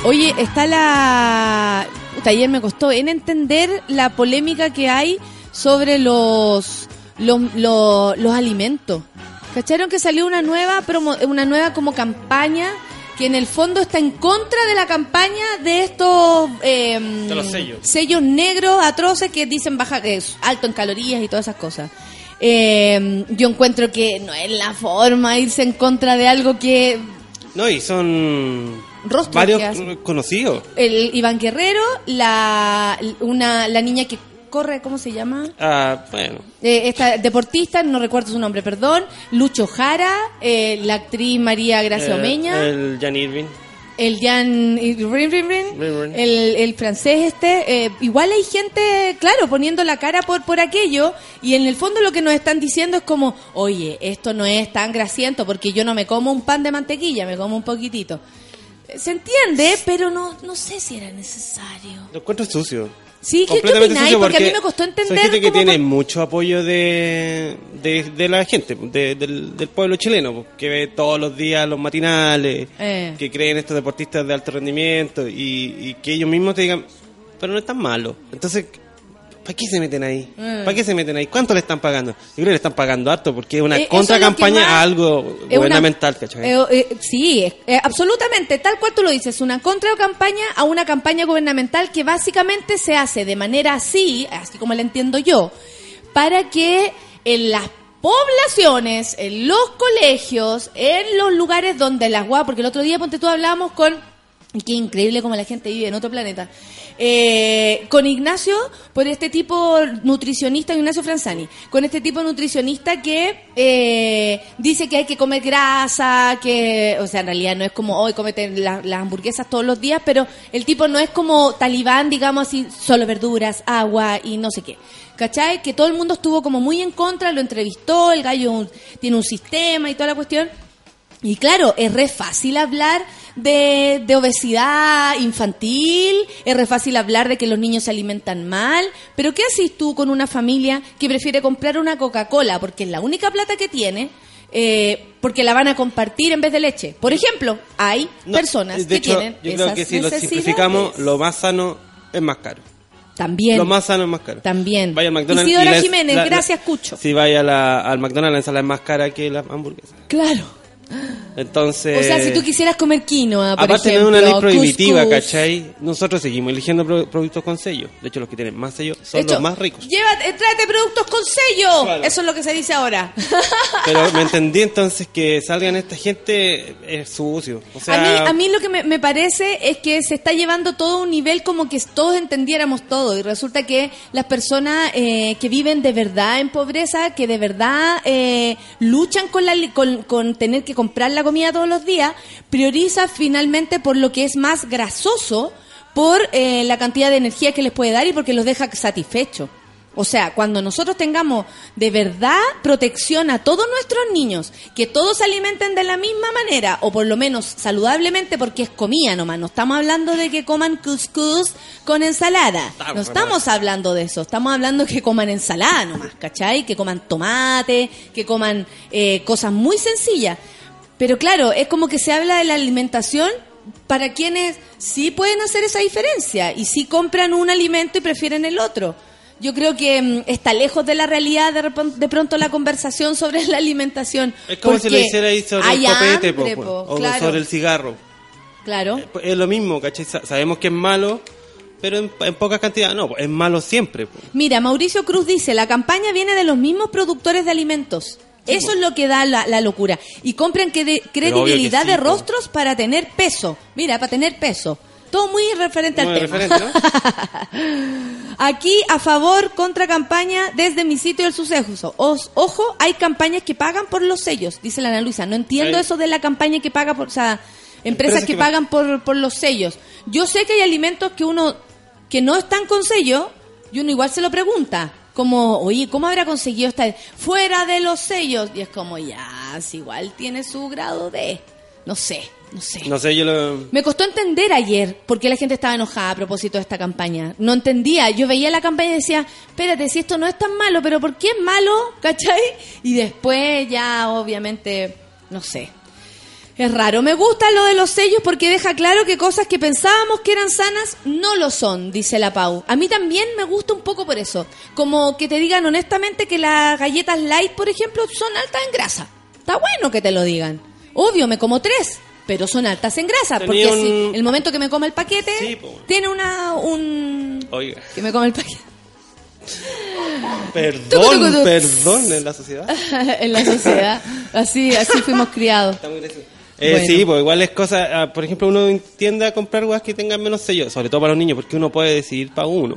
Oye, está la... Puta, ayer me costó en entender la polémica que hay sobre los, los, los, los alimentos. ¿Cacharon que salió una nueva, promo, una nueva como campaña que en el fondo está en contra de la campaña de estos eh, De los sellos. sellos negros atroces que dicen baja, es alto en calorías y todas esas cosas. Eh, yo encuentro que no es la forma irse en contra de algo que No, y son Rostros varios que conocidos. el Iván Guerrero, la una la niña que corre, ¿cómo se llama? Ah, bueno. Eh, esta deportista, no recuerdo su nombre, perdón, Lucho Jara, eh, la actriz María Gracia Eh, Omeña, el, El Jan Irving. Jan Rin, Rin, rin. el, el francés este, eh, igual hay gente, claro, poniendo la cara por, por aquello y en el fondo lo que nos están diciendo es como, oye, esto no es tan grasiento porque yo no me como un pan de mantequilla, me como un poquitito. Se entiende, pero no, no sé si era necesario. Lo encuentro sucio. Sí, ¿qué, qué opináis? Porque a mí me costó Son entender gente que tiene por- mucho apoyo de, de, de la gente, de- del, del pueblo chileno, pues, que ve todos los días los matinales, Eh. que creen estos deportistas de alto rendimiento y, y que ellos mismos te digan, pero no es tan malo. Entonces, ¿para qué se meten ahí? Eh. ¿Para qué se meten ahí? ¿Cuánto le están pagando? Yo creo que le están pagando harto porque es una Eh, es contracampaña a algo Es una- gubernamental, ¿cachai? eh, eh, sí, absolutamente, tal cual tú lo dices, una contracampaña a una campaña gubernamental que básicamente se hace de manera así, así como la entiendo yo, para que en las poblaciones, en los colegios, en los lugares donde las guapas, porque el otro día, ponte tú, hablábamos con, qué increíble como la gente vive en otro planeta, eh, con Ignacio, por este tipo nutricionista, Ignacio Franzani, con este tipo nutricionista que eh, dice que hay que comer grasa, que, o sea, en realidad no es como hoy comete la- las hamburguesas todos los días, pero el tipo no es como talibán, digamos así, solo verduras, agua y no sé qué. ¿Cachai? Que todo el mundo estuvo como muy en contra, lo entrevistó, el gallo tiene un sistema y toda la cuestión. Y claro, es re fácil hablar de, de obesidad infantil, es re fácil hablar de que los niños se alimentan mal, pero ¿qué haces tú con una familia que prefiere comprar una Coca-Cola porque es la única plata que tiene? eh, porque la van a compartir en vez de leche. Por ejemplo, hay No, personas de que hecho, tienen yo esas creo que si lo simplificamos, lo más sano es más caro. También. Lo más sano es más caro. También. Vaya al McDonald's. Isidora y la- Jiménez, la- gracias, Cucho. Si vaya la- al McDonald's, la ensalada es más cara que la hamburguesa. Claro. Entonces. O sea, si tú quisieras comer quinoa, por Aparte ejemplo, una ley prohibitiva, cuscús. ¿cachai? Nosotros seguimos eligiendo pro- productos con sello. De hecho, los que tienen más sello son Esto, los más ricos. Llévate, tráete productos con sello. Claro. Eso es lo que se dice ahora. Pero me entendí entonces que salgan esta gente es sucio. O sea, a, mí, a mí lo que me, me parece es que se está llevando todo a un nivel como que todos entendiéramos todo y resulta que las personas eh, que viven de verdad en pobreza, que de verdad eh, luchan con, la, con, con tener que comprar la comida todos los días, prioriza finalmente por lo que es más grasoso, por eh, la cantidad de energía que les puede dar y porque los deja satisfechos. O sea, cuando nosotros tengamos de verdad protección a todos nuestros niños, que todos se alimenten de la misma manera, o por lo menos saludablemente porque es comida nomás, no estamos hablando de que coman cuscús con ensalada, no estamos hablando de eso, estamos hablando que coman ensalada nomás, ¿cachai? Que coman tomate, que coman eh, cosas muy sencillas. Pero claro, es como que se habla de la alimentación para quienes sí pueden hacer esa diferencia y sí compran un alimento y prefieren el otro. Yo creo que mm, está lejos de la realidad de, de pronto la conversación sobre la alimentación. es como si lo hiciera ahí sobre el copete hambre, po, po, o claro, sobre el cigarro. Claro. Pues Es lo mismo, ¿cachai? Sa- Sabemos que es malo, pero en, en pocas cantidades. No, es malo siempre. po. Mira, Mauricio Cruz dice, la campaña viene de los mismos productores de alimentos. Eso es lo que da la, la locura. Y compran que de- que credibilidad sí, de rostros para tener peso. Mira, para tener peso. Todo muy referente Muy al tema. referente, ¿no? Aquí a favor, contra campaña desde mi sitio del suceso. Os- ojo, hay campañas que pagan por los sellos, dice la Ana Luisa. No entiendo Hay- eso de la campaña que paga por, o sea, empresas Empresas que que pagan por, por los sellos. Yo sé que hay alimentos que uno, que no están con sello, y uno igual se lo pregunta. Como, oye, ¿cómo habrá conseguido esta? Fuera de los sellos. Y es como, ya, si igual tiene su grado de, no sé, no sé. No sé, yo lo... Me costó entender ayer por qué la gente estaba enojada a propósito de esta campaña. No entendía. Yo veía la campaña y decía, espérate, si esto no es tan malo, pero ¿por qué es malo? ¿Cachai? Y después ya, obviamente, no sé. Es raro. Me gusta lo de los sellos porque deja claro que cosas que pensábamos que eran sanas no lo son, dice la Pau. A mí también me gusta un poco por eso. Como que te digan honestamente que las galletas light, por ejemplo, son altas en grasa. Está bueno que te lo digan. Obvio, me como tres, pero son altas en grasa. Tenía porque un- si el momento que me come el paquete, Sí, po. tiene una... un... Oiga, Que me come el paquete. perdón, perdón en la sociedad. en la sociedad. Así, así fuimos criados. Está muy gracioso. Eh, Bueno. Sí, pues igual es cosa, ah, por ejemplo, uno tiende a comprar weas que tengan menos sello, sobre todo para los niños, porque uno puede decidir para uno.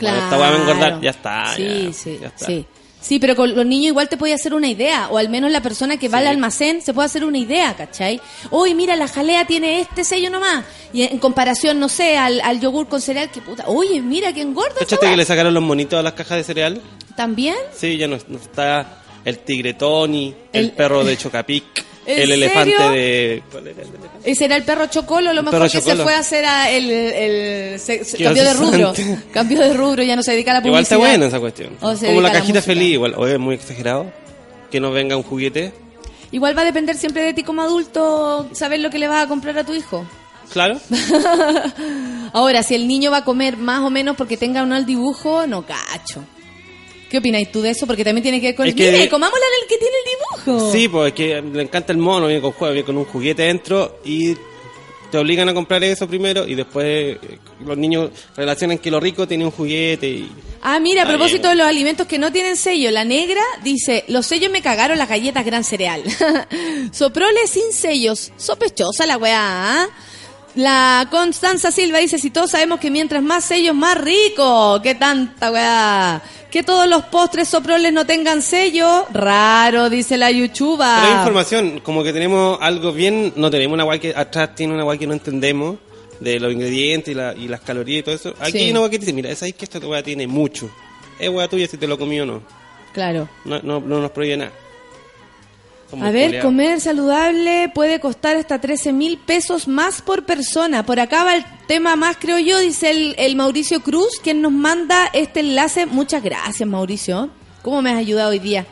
Bueno, esta wea va a engordar, ya está. Sí, ya, sí, ya está. sí. Sí, pero con los niños igual te puede hacer una idea, o al menos la persona que va al almacén se puede hacer una idea, ¿cachai? Uy, mira, la jalea tiene este sello nomás, y en comparación, no sé, al, al yogur con cereal, que puta, oye, mira, que engorda ¿Cachaste que le sacaron los monitos a las cajas de cereal? ¿También? Sí, ya no, no está el tigre Tony, el, El- perro de Chocapic, ¿En el elefante serio? de... ¿Cuál era el elefante? Ese era el perro Chocolo, lo El mejor que se fue a hacer a el, el- se, se Qué cambió de rubro, cambió de rubro, ya no se dedica a la Igual publicidad. está buena esa cuestión. O Como la cajita feliz, igual. Oye, es muy exagerado. Que no venga un juguete. Igual va a depender siempre de ti como adulto saber lo que le vas a comprar a tu hijo. Claro. Ahora, si el niño va a comer más o menos porque tenga uno al dibujo, no cacho. ¿Qué opináis tú de eso? Porque también tiene que ver con... Es que- Mire, comámosla del que tiene el dibujo. Sí, pues es que le encanta el mono, viene con juego, viene con un juguete dentro y te obligan a comprar eso primero y después eh, los niños relacionan que lo rico tiene un juguete y... Ah, mira, a propósito de los alimentos que no tienen sello, la negra dice, los sellos me cagaron las galletas gran cereal. Soprole sin sellos, sospechosa la weá. ¿ah? La Constanza Silva dice, si todos sabemos que mientras más sellos, más rico. ¿Qué tanta weá? Que todos los postres soproles no tengan sello. Raro, dice la Yuchuba. Pero hay información, como que tenemos algo bien, no tenemos una guay que atrás tiene una guay que no entendemos de los ingredientes y, la- y las calorías y todo eso. Aquí Sí. hay una guay que dice, mira, sabes que esta weá tiene mucho. Es weá tuya si te lo comí o no. Claro. No, no, no nos prohíbe nada. A ver, comer saludable puede costar hasta 13 mil pesos más por persona. Por acá va el tema más, creo yo, dice el, el Mauricio Cruz, quien nos manda este enlace. Muchas gracias, Mauricio. ¿Cómo me has ayudado hoy día?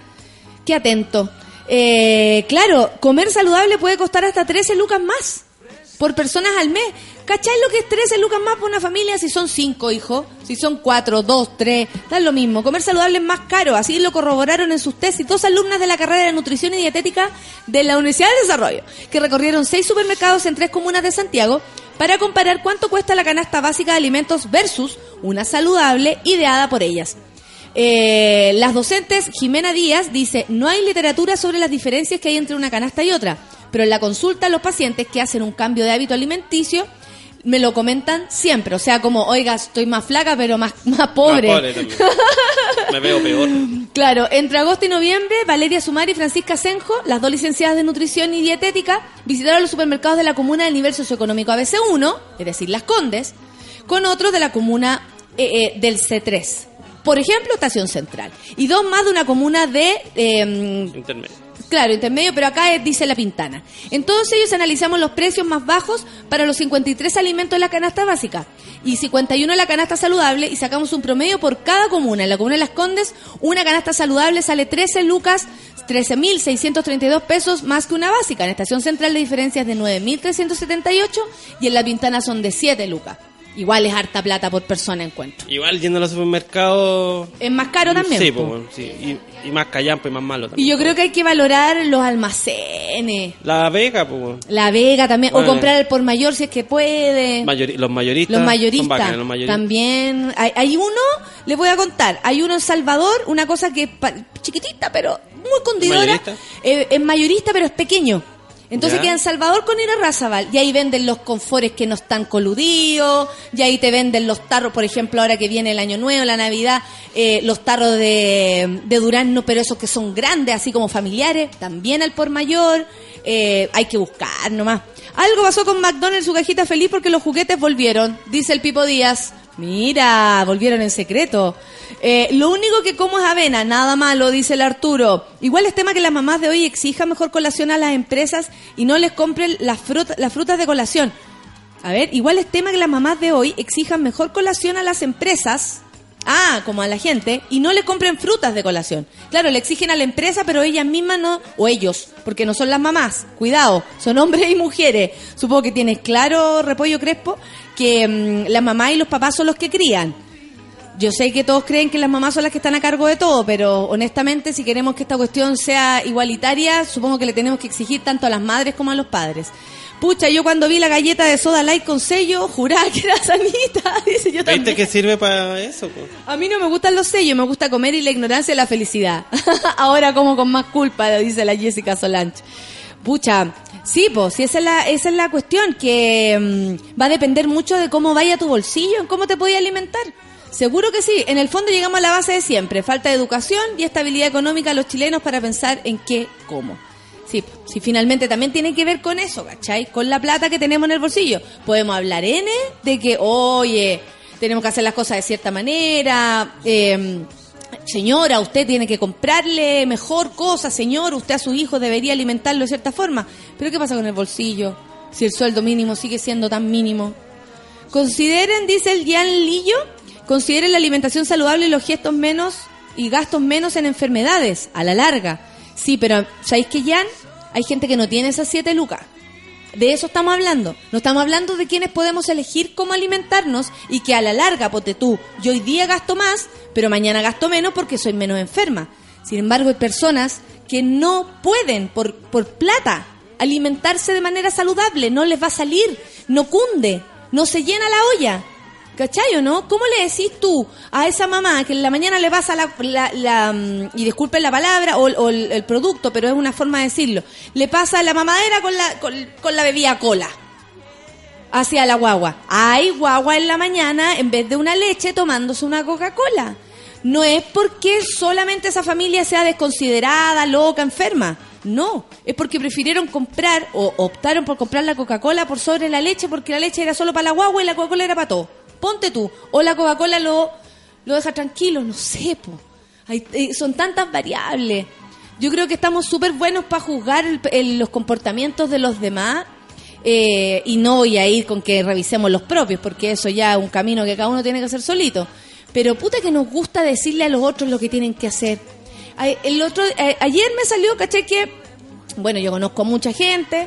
Qué atento. Eh, claro, comer saludable puede costar hasta 13 lucas más por personas al mes. ¿Cachai lo que es 13 lucas más por una familia si son 5 hijos? Si son 4, 2, 3, da lo mismo. Comer saludable es más caro, así lo corroboraron en sus tesis dos alumnas de la carrera de Nutrición y Dietética de la Universidad de Desarrollo, que recorrieron seis supermercados en tres comunas de Santiago para comparar cuánto cuesta la canasta básica de alimentos versus una saludable ideada por ellas. Eh, las docentes, Jimena Díaz dice, no hay literatura sobre las diferencias que hay entre una canasta y otra, pero en la consulta los pacientes que hacen un cambio de hábito alimenticio me lo comentan siempre, o sea, como, oiga, estoy más flaca pero más, más pobre. Más pobre también. Me veo peor. Claro, entre agosto y noviembre, Valeria Sumar y Francisca Senjo, las dos licenciadas de nutrición y dietética, visitaron los supermercados de la comuna del nivel socioeconómico ABC1, es decir, Las Condes, con otros de la comuna eh, eh, del C3. Por ejemplo, Estación Central. Y dos más de una comuna de... eh, Intermedio. Claro, intermedio, pero acá es- dice la pintana. En todos ellos analizamos los precios más bajos para los 53 alimentos de la canasta básica y 51 de la canasta saludable y sacamos un promedio por cada comuna. En la comuna de Las Condes, una canasta saludable sale 13 lucas, 13.632 pesos más que una básica. En Estación Central la diferencia es de 9.378 y en la pintana son de 7 lucas. Igual es harta plata por persona encuentro. Igual yendo a los supermercados... Es más caro también. Sí, po. sí. Y, y más callampo y más malo Y también. yo creo que hay que valorar los almacenes. La Vega, pues... La Vega también, o comprar el por mayor si es que puede. Mayori- los mayoristas. Los mayoristas bacanes, los mayoristas. también. Hay, hay uno, les voy a contar, hay uno en Salvador, una cosa que es chiquitita, pero muy condidora. ¿Mayorista? Eh, es mayorista, pero es pequeño. Entonces Ya. queda en Salvador con Ira Razabal. Y ahí venden los confores que no están coludidos. Y ahí te venden los tarros, por ejemplo, ahora que viene el Año Nuevo, la Navidad, eh, los tarros de, de durazno, pero esos que son grandes, así como familiares. También al por mayor. Eh, hay que buscar nomás. Algo pasó con McDonald's, su cajita feliz, porque los juguetes volvieron, dice el Pipo Díaz. Mira, volvieron en secreto. Eh, lo único que como es avena, nada malo, dice el Arturo. Igual es tema que las mamás de hoy exijan mejor colación a las empresas y no les compren las, fruta- las frutas de colación. A ver, igual es tema que las mamás de hoy exijan mejor colación a las empresas. Ah, como a la gente, y no le compren frutas de colación. Claro, le exigen a la empresa, pero ellas mismas no, o ellos, porque no son las mamás. Cuidado, son hombres y mujeres. Supongo que tienes claro, Repollo Crespo, que mm, las mamás y los papás son los que crían. Yo sé que todos creen que las mamás son las que están a cargo de todo, pero honestamente, si queremos que esta cuestión sea igualitaria, supongo que le tenemos que exigir tanto a las madres como a los padres. Pucha, yo cuando vi la galleta de soda light con sello, juraba que era sanita. Dice yo también. ¿Viste que sirve para eso? A mí no me gustan los sellos, me gusta comer y la ignorancia y la felicidad. Ahora como con más culpa, dice la Jessica Solange. Pucha, sí, pues, sí, esa es la, esa es la cuestión, que mm, va a depender mucho de cómo vaya tu bolsillo, en cómo te podías alimentar. Seguro que sí, en el fondo llegamos a la base de siempre, falta de educación y estabilidad económica a los chilenos para pensar en qué, cómo. Sí, sí, finalmente también tiene que ver con eso, ¿cachai? Con la plata que tenemos en el bolsillo. Podemos hablar N de que, oye, tenemos que hacer las cosas de cierta manera, eh, señora, usted tiene que comprarle mejor cosa, señor, usted a su hijo debería alimentarlo de cierta forma. Pero ¿qué pasa con el bolsillo? Si el sueldo mínimo sigue siendo tan mínimo. Consideren, dice el Gian Lillo, consideren la alimentación saludable y los gestos menos y gastos menos en enfermedades, a la larga. Sí, pero ¿sabéis que Jan? Hay gente que no tiene esas siete lucas. De eso estamos hablando. No estamos hablando de quienes podemos elegir cómo alimentarnos y que a la larga, pote tú, yo hoy día gasto más, pero mañana gasto menos porque soy menos enferma. Sin embargo, hay personas que no pueden, por, por plata, alimentarse de manera saludable. No les va a salir. no cunde, no se llena la olla. ¿Cachai o no? ¿Cómo le decís tú a esa mamá que en la mañana le pasa la, la, mm, y disculpen la palabra o, o el, el producto, pero es una forma de decirlo, le pasa la mamadera con la, con, con la bebida cola hacia la guagua. Hay guagua en la mañana en vez de una leche tomándose una Coca-Cola. No es porque solamente esa familia sea desconsiderada, loca, enferma. No, es porque prefirieron comprar o optaron por comprar la Coca-Cola por sobre la leche porque la leche era solo para la guagua y la Coca-Cola era para todo. Ponte tú. O la Coca-Cola lo, lo deja tranquilo, no sé, po. Eh, son tantas variables. Yo creo que estamos súper buenos para juzgar el- el- los comportamientos de los demás eh, y no voy a ir con que revisemos los propios, porque eso ya es un camino que cada uno tiene que hacer solito. Pero puta que nos gusta decirle a los otros lo que tienen que hacer. El otro, eh, ayer me salió, caché que, bueno, yo conozco a mucha gente,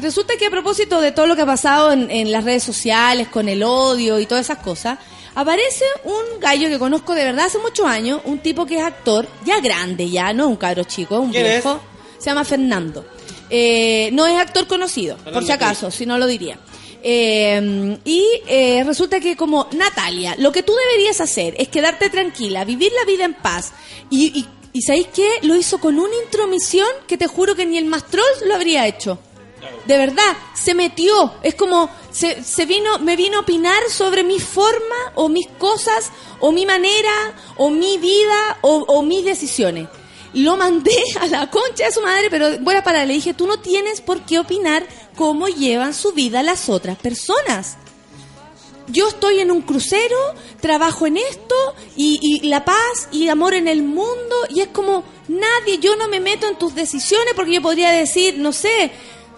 resulta que a propósito de todo lo que ha pasado en, en las redes sociales, con el odio y todas esas cosas, aparece un gallo que conozco de verdad hace muchos años, un tipo que es actor, ya grande ya, no es un cabro chico, es un ¿Quién es? viejo, se llama Fernando. Eh, no es actor conocido, por si acaso, si no lo diría. Eh, y eh, resulta que como Natalia, lo que tú deberías hacer es quedarte tranquila, vivir la vida en paz. Y, y, y ¿sabéis qué? Lo hizo con una intromisión que te juro que ni el más troll lo habría hecho. De verdad, se metió. Es como, se, se vino, me vino a opinar sobre mi forma, o mis cosas, o mi manera, o mi vida, o, o mis decisiones. Lo mandé a la concha de su madre, pero bueno, para le dije, tú no tienes por qué opinar cómo llevan su vida las otras personas yo estoy en un crucero, trabajo en esto y, y la paz y amor en el mundo y es como nadie, yo no me meto en tus decisiones porque yo podría decir, no sé,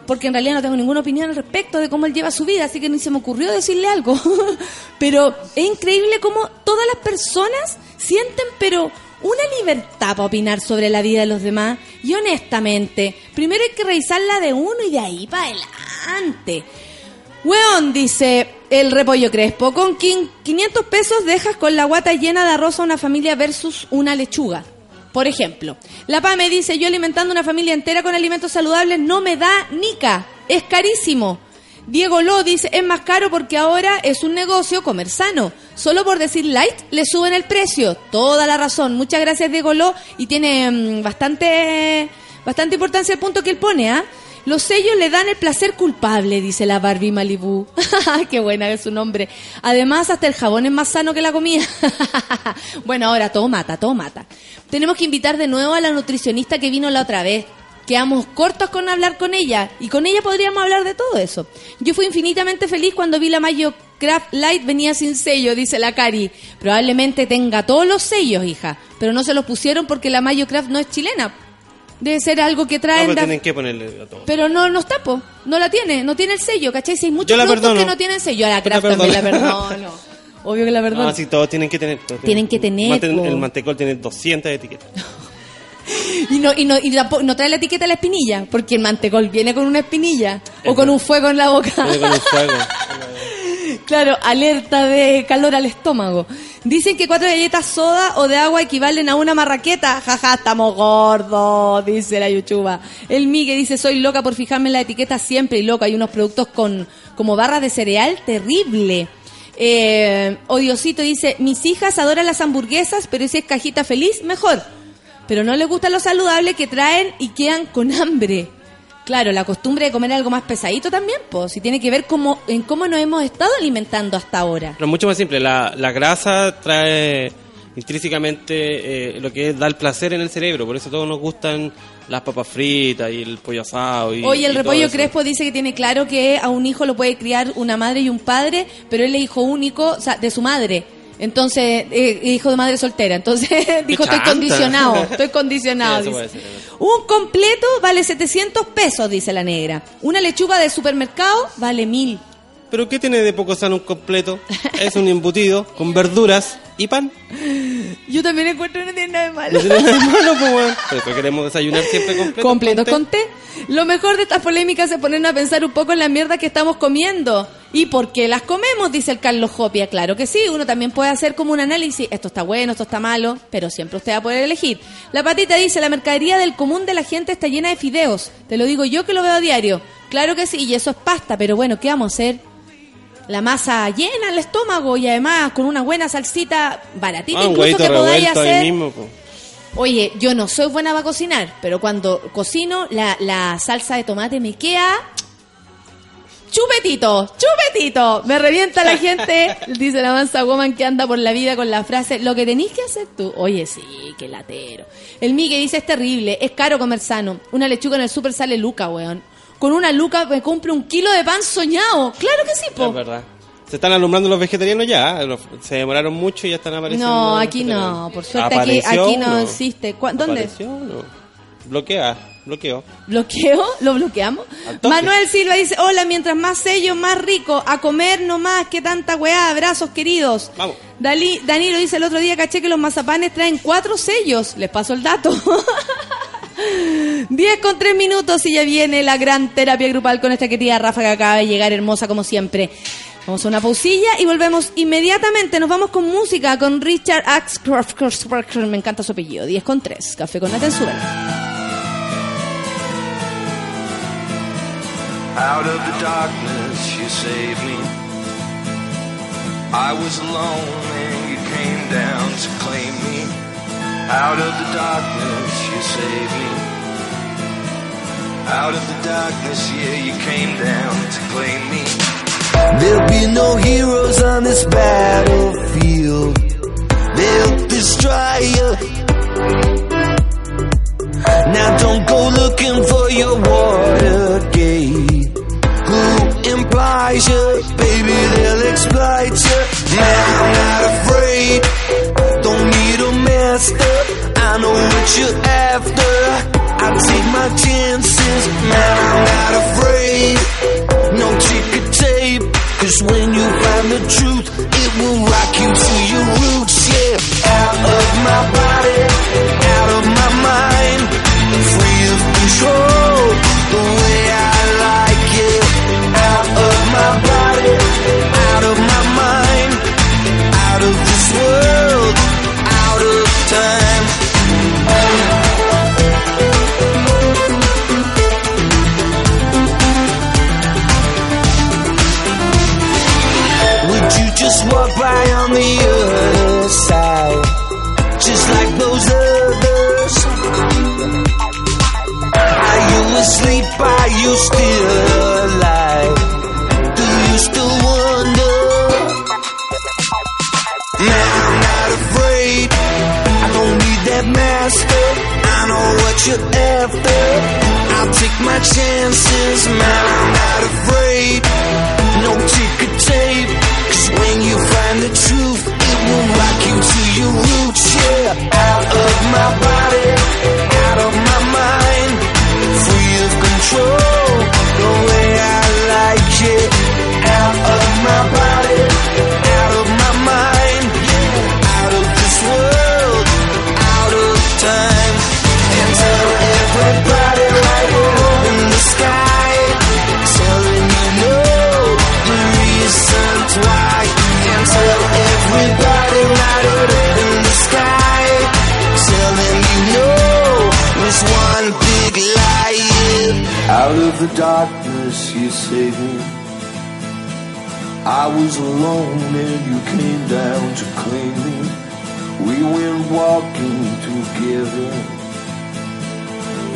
porque en realidad no tengo ninguna opinión al respecto de cómo él lleva su vida, así que ni se me ocurrió decirle algo. pero es increíble cómo todas las personas sienten, pero una libertad para opinar sobre la vida de los demás. Y honestamente, primero hay que revisar la de uno y de ahí para adelante. Weón, dice el repollo crespo, con quin- 500 pesos dejas con la guata llena de arroz a una familia versus una lechuga. Por ejemplo, la PAME dice, yo alimentando una familia entera con alimentos saludables no me da nica, es carísimo. Diego Lo dice, es más caro porque ahora es un negocio comer sano. Solo por decir light le suben el precio. Toda la razón. Muchas gracias Diego Lo y tiene mm, bastante, bastante importancia el punto que él pone, ¿ah? Los sellos le dan el placer culpable, dice la Barbie Malibu. Qué buena es su nombre. Además, hasta el jabón es más sano que la comida. bueno, ahora todo mata, todo mata. Tenemos que invitar de nuevo a la nutricionista que vino la otra vez. Quedamos cortos con hablar con ella y con ella podríamos hablar de todo eso. Yo fui infinitamente feliz cuando vi la Mayo Craft Light venía sin sello, dice la Cari. Probablemente tenga todos los sellos, hija, pero no se los pusieron porque la Mayo Craft no es chilena. Debe ser algo que No, traen pero de- tienen que ponerle a todo. pero no, no está, po. No la tiene, no tiene el sello, ¿cachai? Si hay muchos productos perdono. que no tienen sello. A la Kraft también la perdono. Obvio que la perdono. No, sí, todos tienen que tener. todos Tienen que tener, Mante- po. El mantecol tiene 200 etiquetas. Y no, y no, y tampoco- no trae la etiqueta de la espinilla, porque el mantecol viene con una espinilla o con un fuego en la boca. Viene con un fuego. Claro, alerta de calor al estómago. Dicen que cuatro galletas soda o de agua equivalen a una marraqueta. Jaja, estamos gordos, dice la yuchuba. El Migue dice, soy loca por fijarme en la etiqueta siempre y loca. Hay unos productos con como barras de cereal terrible. Eh, Odiosito dice, mis hijas adoran las hamburguesas, pero si es cajita feliz, mejor. Pero no les gusta lo saludable que traen y quedan con hambre. Claro, la costumbre de comer algo más pesadito también, pues, si tiene que ver cómo, en cómo nos hemos estado alimentando hasta ahora. Pero es mucho más simple. La, la grasa trae intrínsecamente eh, lo que da el placer en el cerebro. Por eso todos nos gustan las papas fritas y el pollo asado. Y, Oye, el y repollo crespo dice que tiene claro que a un hijo lo puede criar una madre y un padre, pero él es hijo único o sea, de su madre. Entonces, eh, hijo de madre soltera. Entonces, dijo, estoy condicionado, estoy condicionado. Un completo vale 700 pesos, dice la negra. Una lechuga de supermercado vale mil. ¿Pero qué tiene de poco sano un completo? Es un embutido con verduras y pan. Yo también encuentro que no tiene nada de No malo. tiene nada de malo, pues, weón. Por eso queremos desayunar siempre completo. Completos con con té. Lo mejor de estas polémicas es ponernos a pensar un poco en la mierda que estamos comiendo. ¿Y por qué las comemos? Dice el Carlos Jopia. Claro que sí, uno también puede hacer como un análisis. Esto está bueno, esto está malo, pero siempre usted va a poder elegir. La patita dice, la mercadería del común de la gente está llena de fideos. Te lo digo yo que lo veo a diario. Claro que sí, y eso es pasta, pero bueno, ¿qué vamos a hacer? La masa llena el estómago y además con una buena salsita baratita Ah, incluso que podáis hacer. ahí mismo, po. Oye, yo no soy buena para cocinar, pero cuando cocino la, la salsa de tomate me queda chupetito, chupetito. Me revienta la gente, dice la mansa woman que anda por la vida con la frase, lo que tenéis que hacer tú. Oye, sí, qué latero. El Migue dice, es terrible, es caro comer sano. Una lechuga en el súper sale luca, weón. Con una luca me compro un kilo de pan soñado. Claro que sí, po. Es verdad. Se están alumbrando los vegetarianos ya. los- Se demoraron mucho y ya están apareciendo. No, aquí no, por suerte aquí, ¿Apareció aquí no existe. ¿Cuá- ¿Dónde? Bloquea, bloqueó. ¿Bloqueo? ¿Lo bloqueamos? Manuel Silva dice, hola, mientras más sello, más rico, a comer nomás, que tanta weá, abrazos queridos. Vamos. Dalí, Danilo dice, el otro día caché que los mazapanes traen cuatro sellos, les paso el dato. 10 con 3 minutos y ya viene la gran terapia grupal con esta querida Rafa que acaba de llegar hermosa como siempre. Vamos a una pausilla y volvemos inmediatamente. Nos vamos con música con Richard Axcroft. Me encanta su apellido. 10 con 3. Café con la censura. Out of the darkness, you saved me. I was alone and you came down to claim me. Out of the darkness, you saved me. Out of the darkness, yeah, you came down to claim me. There'll be no heroes on this battlefield. They'll destroy you. Now don't go looking for your Watergate. Who implies you? Baby, they'll exploit you. Man, I'm not a master. I know what you're after. I take my chances. Man, I'm not afraid. No ticket tape. Cause when you find the truth, it will rock you to your roots. Yeah, out of my body, out of my mind. Free of control, the way time. Would you just walk by on the other side? Just like those others? Are you asleep? Are you still what you're after. I'll take my chances. Man, I'm not afraid. No ticket tape. Cause when you find the truth, it will rock you to your roots. Yeah, out of my body, out of my mind. Free of control, the darkness, you saved me. I was alone and you came down to claim me. We went walking together.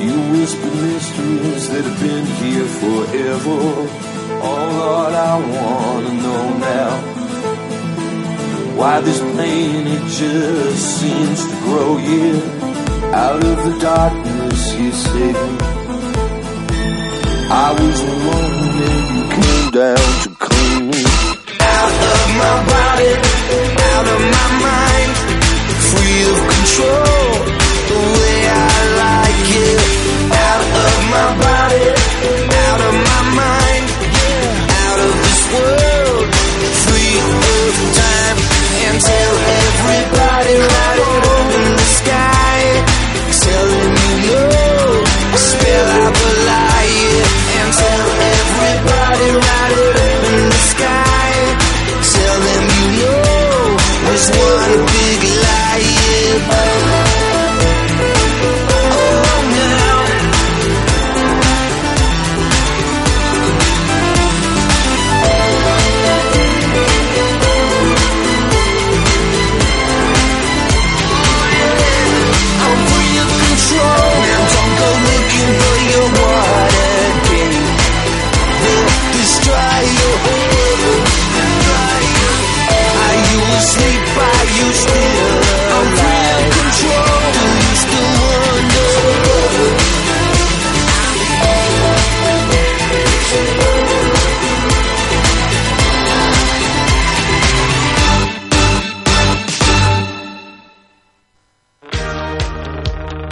You whispered mysteries that have been here forever. Oh Lord, I wanna know now why this pain it just seems to grow. Yeah, out of the darkness you saved me. I was alone and you came down to clean me. Out of my body, out of my mind, free of control, the way I like it. Out of my body, out of my mind, out of this world, free of time. And tell everybody right up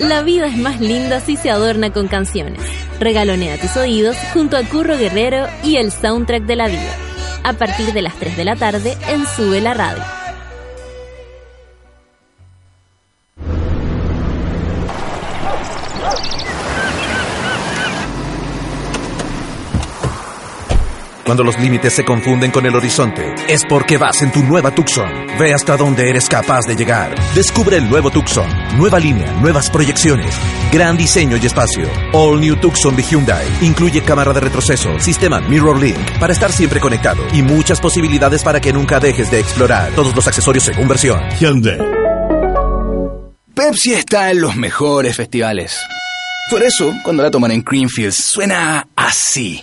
La vida es más linda si se adorna con canciones. Regalonea tus oídos junto a Curro Guerrero y el soundtrack de la vida. A partir de las 3 de la tarde en Sube la Radio. Cuando los límites se confunden con el horizonte, es porque vas en tu nueva Tucson. Ve hasta dónde eres capaz de llegar. Descubre el nuevo Tucson. Nueva línea, nuevas proyecciones, gran diseño y espacio. All New Tucson de Hyundai. Incluye cámara de retroceso, sistema Mirror Link para estar siempre conectado y muchas posibilidades para que nunca dejes de explorar. Todos los accesorios según versión. Hyundai. Pepsi está en los mejores festivales. Por eso, cuando la toman en Greenfields, suena así.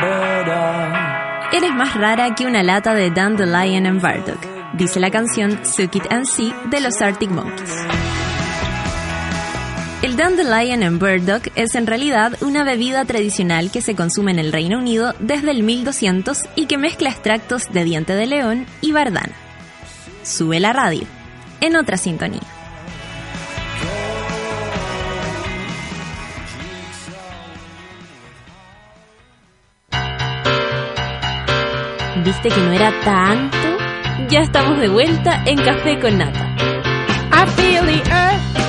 Eres más rara que una lata de Dandelion and Bardock, dice la canción Suck It and See de los Arctic Monkeys. El Dandelion and Burdock es en realidad una bebida tradicional que se consume en el Reino Unido desde el 1200 y que mezcla extractos de diente de león y bardana. Sube la radio, en otra sintonía. ¿Viste que no era tanto? Ya estamos de vuelta en Café con Nata. I feel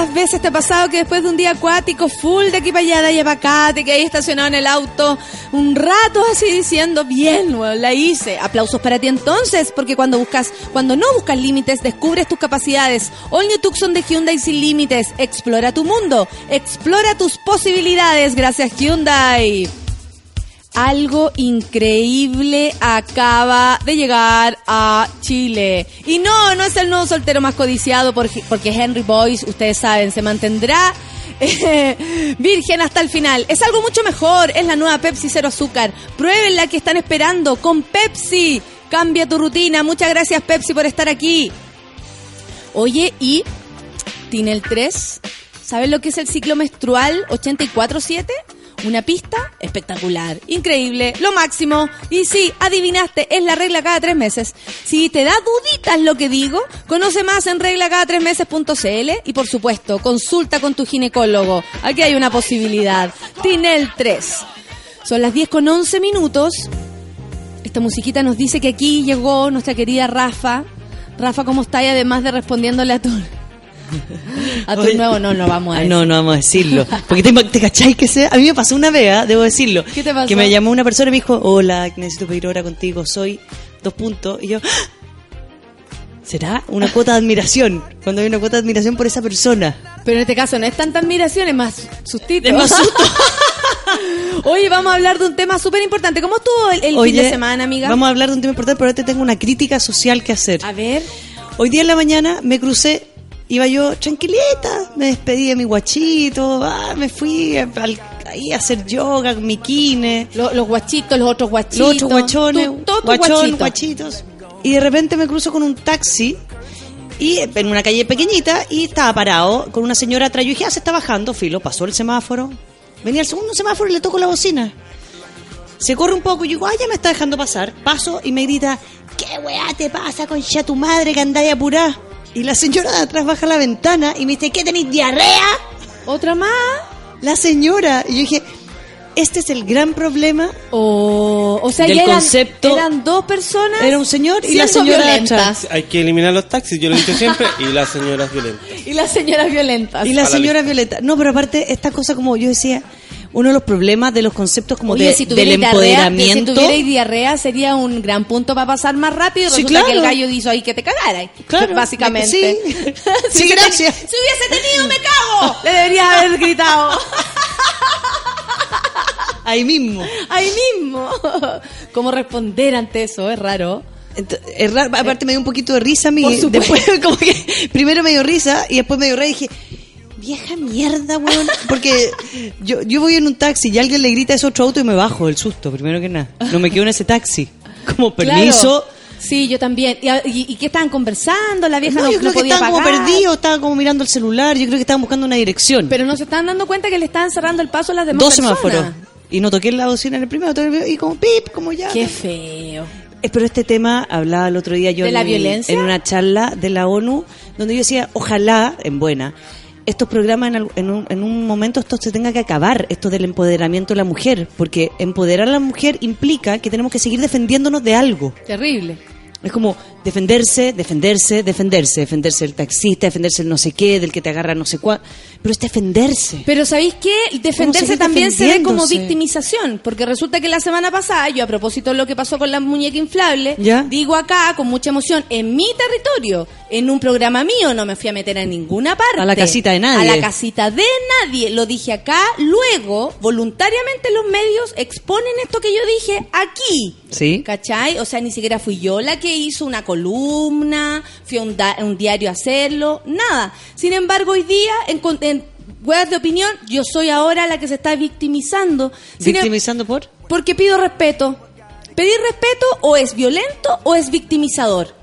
¿Cuántas veces te ha pasado que después de un día acuático, full de aquí para allá, de allá para acá, te quedas estacionado en el auto un rato así diciendo, bien, la hice. Aplausos para ti entonces, porque cuando buscas, cuando no buscas límites, descubres tus capacidades. All New Tucson de Hyundai sin límites. Explora tu mundo, explora tus posibilidades. Gracias Hyundai. Algo increíble acaba de llegar a Chile. Y no, no es el nuevo soltero más codiciado porque, Henry Boyce, ustedes saben, se mantendrá eh, virgen hasta el final. Es algo mucho mejor. Es la nueva Pepsi Cero Azúcar. Pruébenla que están esperando con Pepsi. Cambia tu rutina. Muchas gracias Pepsi por estar aquí. Oye, y Tinel 3, ¿sabes lo que es el ciclo menstrual 84-7? Una pista espectacular, increíble, lo máximo. Y sí, adivinaste, es la regla cada tres meses. Si te da duditas lo que digo, conoce más en reglacadatrésmeses.cl y por supuesto, consulta con tu ginecólogo. Aquí hay una posibilidad. Tinel 3. Son las 10 con 11 minutos. Esta musiquita nos dice que aquí llegó nuestra querida Rafa. Rafa, ¿cómo está? Y además de respondiéndole a tu... A tu Oye. nuevo, no, no vamos a Ah, decir. No, no vamos a decirlo. Porque te, te cacháis que sea. A mí me pasó una vez, ¿ah? debo decirlo. ¿Qué te pasó? Que me llamó una persona y me dijo: Hola, necesito pedir hora contigo. Soy dos puntos. Y yo, ¡Ah! ¿será una cuota de admiración? Cuando hay una cuota de admiración por esa persona. Pero en este caso no es tanta admiración, es más sustito. Es más susto. Oye, vamos a hablar de un tema súper importante. ¿Cómo estuvo el, el Oye, fin de semana, amiga? Vamos a hablar de un tema importante, pero ahora te tengo una crítica social que hacer. A ver. Hoy día en la mañana me crucé, iba yo tranquilita, me despedí de mi guachito, ah, me fui al- ahí a hacer yoga mi kine. Lo- los guachitos, los otros guachitos. los otros guachones, Tu- todo tu guachón, guachito. guachitos. Y de repente me cruzo con un taxi y en una calle pequeñita y estaba parado con una señora atrás. Yo dije, ah, se está bajando, filo, pasó el semáforo. Venía el segundo semáforo y le toco la bocina. Se corre un poco y yo digo, ah, ya me está dejando pasar. Paso y me grita, ¿qué weá te pasa con ya tu madre que andáis apurá? Y la señora de atrás baja la ventana y me dice, ¿qué tenéis diarrea? ¿Otra más? La señora. Y yo dije, este es el gran problema Oh. O sea, ya eran, concepto. eran dos personas. Era un señor y la señora violentas. Hay que eliminar los taxis, yo lo he dicho siempre, y las señoras violentas. Y las señoras violentas. Y la A la señora Violeta. No, pero aparte, esta cosa como yo decía, uno de los problemas de los conceptos como Oye, de- si del tuvierais diarrea, empoderamiento. si tuvierais diarrea sería un gran punto para pasar más rápido. Sí, claro. que el gallo hizo ahí que te cagara. Claro, básicamente. sí. si Sí, hubiese gracias. si hubiese tenido, me cago. Le debería haber gritado. Ahí mismo. Ahí mismo. ¿Cómo responder ante eso? Es raro. Ent- es raro, aparte me dio un poquito de risa a mí. Por supuesto. Después, como que primero me dio risa y después me dio risa y dije, vieja mierda, weón. Porque yo, yo voy en un taxi y alguien le grita a ese otro auto y me bajo del susto, primero que nada. No me quedo en ese taxi. Como permiso. Claro. Sí, yo también. ¿Y, y, y qué estaban conversando? La vieja No, no, yo creo no que podía estaban como pagar. perdidos, estaban como mirando el celular. Yo creo que estaban buscando una dirección. Pero no se estaban dando cuenta que le estaban cerrando el paso a las demás Dos semáforos. Y no toqué la bocina en el primero, el y como pip, como ya. Qué feo. Eh, Pero este tema hablaba el otro día yo ¿De la en, violencia? en una charla de la ONU, donde yo decía, ojalá, en buena, estos programas en, en un, en un momento esto se tenga que acabar, esto del empoderamiento de la mujer, porque empoderar a la mujer implica que tenemos que seguir defendiéndonos de algo. Terrible. Es como defenderse, defenderse, defenderse, defenderse del taxista, defenderse del no sé qué, del que te agarra no sé cuál, pero es defenderse. Pero ¿sabéis qué? Defenderse también se ve como victimización, porque resulta que la semana pasada, yo a propósito de lo que pasó con la muñeca inflable, ¿Ya? digo acá con mucha emoción, en mi territorio, en un programa mío, no me fui a meter a ninguna parte. A la casita de nadie. A la casita de nadie, lo dije acá, luego, voluntariamente los medios exponen esto que yo dije aquí. ¿Sí? ¿Cachai? O sea, ni siquiera fui yo la que hizo una columna, fui a un, da- a un diario a hacerlo, nada. Sin embargo, hoy día, en, en huevas de opinión, yo soy ahora la que se está victimizando. Sin em- ¿Victimizando por? porque pido respeto. Pedir respeto o es violento o es victimizador.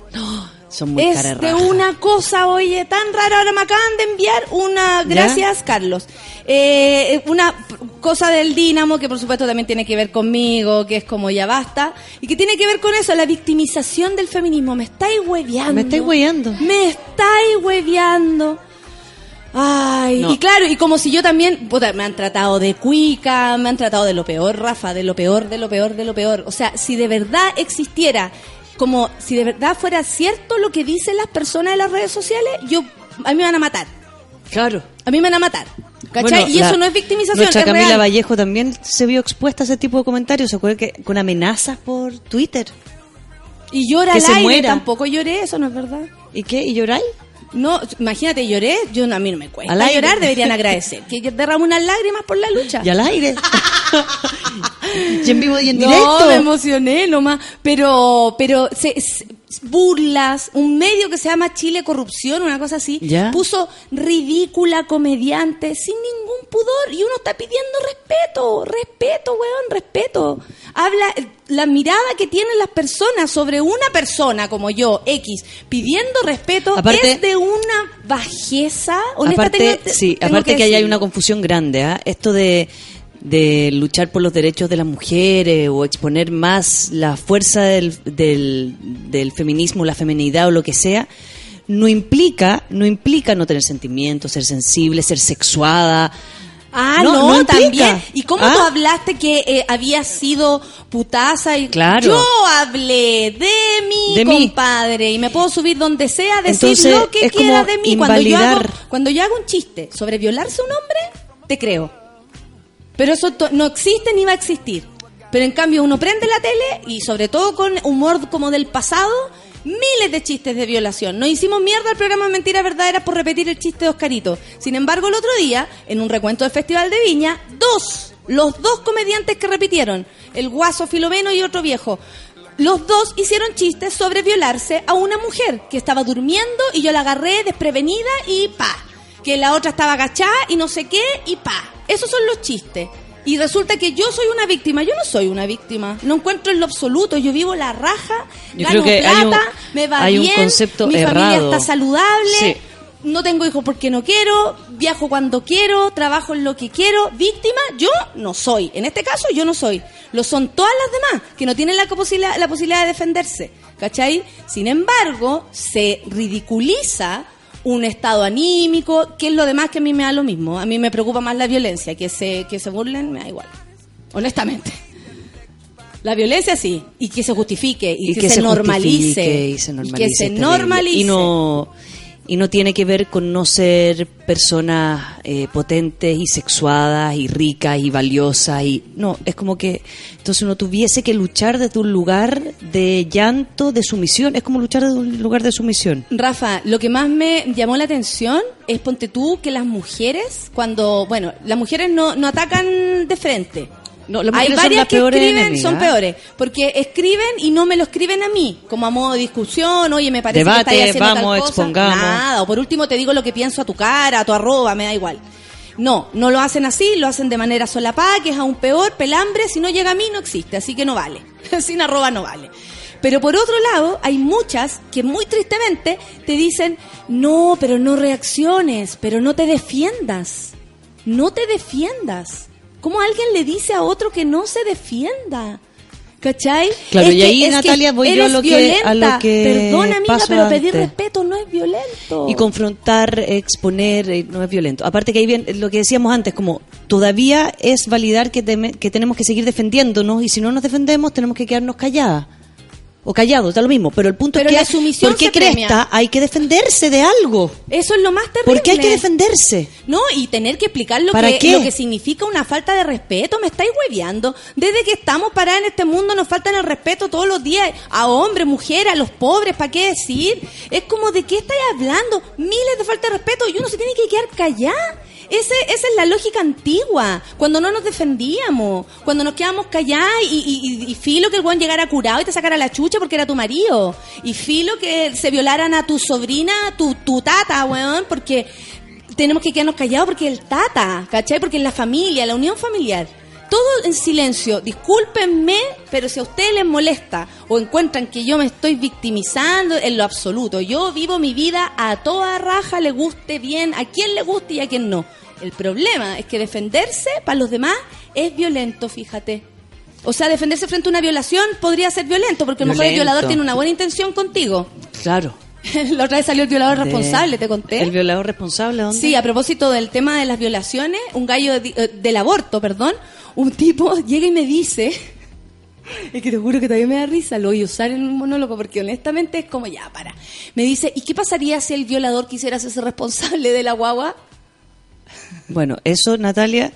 Son muy es de una cosa, oye, tan rara. Ahora me acaban de enviar una, ¿Ya? gracias Carlos, Eh, una cosa del Dínamo que por supuesto también tiene que ver conmigo, que es como ya basta, y que tiene que ver con eso, la victimización del feminismo. Me estáis hueveando. Me estáis hueveando. Me estáis hueveando. Ay, No. y claro, y como si yo también, puta, me han tratado de cuica, me han tratado de lo peor, Rafa, de lo peor, de lo peor, de lo peor. O sea, si de verdad existiera, como si de verdad fuera cierto lo que dicen las personas de las redes sociales, yo, a mí me van a matar. Claro. A mí me van a matar. ¿Cachai? Bueno, y la- eso no es victimización, Nuestra es Camila real. Vallejo también se vio expuesta a ese tipo de comentarios. ¿Se acuerda que con amenazas por Twitter? Y llora que al se aire, muera. tampoco lloré, eso no es verdad. ¿Y qué? ¿Y lloráis? No, imagínate, lloré, yo no, a mí no me cuesta Al aire. llorar, deberían agradecer. Que derramo unas lágrimas por la lucha. Y al aire. y en vivo y en no, directo. me emocioné nomás. Pero, pero se, se- burlas, un medio que se llama Chile Corrupción, una cosa así, Ya. puso ridícula comediante sin ningún pudor y uno está pidiendo respeto, respeto, weón, respeto. Habla la mirada que tienen las personas sobre una persona como yo, X, pidiendo respeto Aparte- es de una bajeza. Honesta, aparte, tengo- sí, tengo aparte que, ahí hay una confusión grande, ¿ah? Esto de, de luchar por los derechos de las mujeres o exponer más la fuerza del, del, del feminismo, la feminidad o lo que sea, no implica, no implica no tener sentimientos, ser sensible, ser sexuada. Ah, No, no, no implica. también. ¿Y cómo Ah. tú hablaste que eh, había sido putaza? Y Claro. Yo hablé de mi De mí. compadre y me puedo subir donde sea, decir Entonces, lo que quiera de mí. Cuando yo, hago, cuando yo hago un chiste sobre violarse a un hombre, te creo. Pero eso no existe ni va a existir. Pero en cambio uno prende la tele y sobre todo con humor como del pasado, miles de chistes de violación. Nos hicimos mierda el programa Mentiras Verdaderas por repetir el chiste de Oscarito. Sin embargo, el otro día, en un recuento del Festival de Viña, dos, los dos comediantes que repitieron, el guaso Filomeno y otro viejo, los dos hicieron chistes sobre violarse a una mujer que estaba durmiendo y yo la agarré desprevenida y pa. Que la otra estaba agachada y no sé qué y pa. Esos son los chistes. Y resulta que yo soy una víctima. Yo no soy una víctima. No encuentro en lo absoluto. Yo vivo la raja, Yo gano creo que hay un- plata, me va hay un bien, concepto mi familia está saludable. Sí. No tengo hijos porque no quiero, viajo cuando quiero, trabajo en lo que quiero. Víctima, yo no soy. En este caso, yo no soy. Lo son todas las demás, que no tienen la posibilidad, la posibilidad de defenderse. ¿Cachai? Sin embargo, se ridiculiza un estado anímico, que es lo demás que a mí me da lo mismo. A mí me preocupa más la violencia, que se, que se burlen, me da igual. Honestamente. La violencia sí, y que se justifique, y, y que, que se, se normalice. y se normalice. Y que se es terrible. normalice. Y no, y no tiene que ver con no ser personas eh, potentes y sexuadas y ricas y valiosas. y No, es como que entonces uno tuviese que luchar desde un lugar de llanto, de sumisión. Es como luchar desde un lugar de sumisión. Rafa, lo que más me llamó la atención es, ponte tú, que las mujeres, cuando, bueno, las mujeres no, no atacan de frente. No, las Hay varias que escriben, son peores, porque escriben y no me lo escriben a mí, como a modo de discusión, oye, me parece Debate, que estáis haciendo tal vamos, cosa. expongamos. Nada, o por último te digo lo que pienso a tu cara, a tu arroba, me da igual. No, no lo hacen así, lo hacen de manera solapada, que es aún peor, pelambre, si no llega a mí no existe, así que no vale. Sin arroba no vale. Pero por otro lado, hay muchas que muy tristemente te dicen, no, pero no reacciones, pero no te defiendas. No te defiendas. ¿Cómo alguien le dice a otro que no se defienda? ¿Cachai? Claro, Es y ahí, que Natalia, voy yo a lo que- a lo que Perdón, amiga, pero pedir antes. respeto no es violento. Y confrontar, exponer, eh, no es violento. Aparte que ahí bien, lo que decíamos antes, como todavía es validar que, teme- que tenemos que seguir defendiéndonos y si no nos defendemos tenemos que quedarnos calladas. O callados, da lo mismo. Pero el punto Pero es la que, sumisión ¿por qué se cresta? premia. Hay que defenderse de algo. Eso es lo más terrible. ¿Por qué hay que defenderse? No, y tener que explicar lo ¿Para que, qué? lo que significa una falta de respeto. Me estáis hueveando. Desde que estamos paradas en este mundo nos faltan el respeto todos los días. A hombres, mujeres, a los pobres, ¿para qué decir? Es como, ¿de qué estáis hablando? Miles de falta de respeto y uno se tiene que quedar callado. Ese, esa es la lógica antigua, cuando no nos defendíamos, cuando nos quedamos callados y, filo que el buen llegara curado y te sacara la chucha porque era tu marido, y filo que se violaran a tu sobrina, tu, tu tata, weón, porque tenemos que quedarnos callados porque el tata, ¿cachai? Porque es la familia, la unión familiar. Todo en silencio. Discúlpenme, pero si a ustedes les molesta o encuentran que yo me estoy victimizando en lo absoluto, yo vivo mi vida a toda raja, le guste bien, a quien le guste y a quien no. El problema es que defenderse para los demás es violento, fíjate. O sea, defenderse frente a una violación podría ser violento, porque a lo mejor el violador tiene una buena intención contigo. Claro. la otra vez salió el violador De- responsable, te conté. ¿El violador responsable dónde? Sí, a propósito del tema de las violaciones, un gallo de- eh, del aborto, perdón, un tipo llega y me dice, es que te juro que todavía me da risa, lo voy a usar en un monólogo porque honestamente es como ya, para. Me dice, ¿y qué pasaría si el violador quisiera hacerse responsable de la guagua? Bueno, eso, Natalia,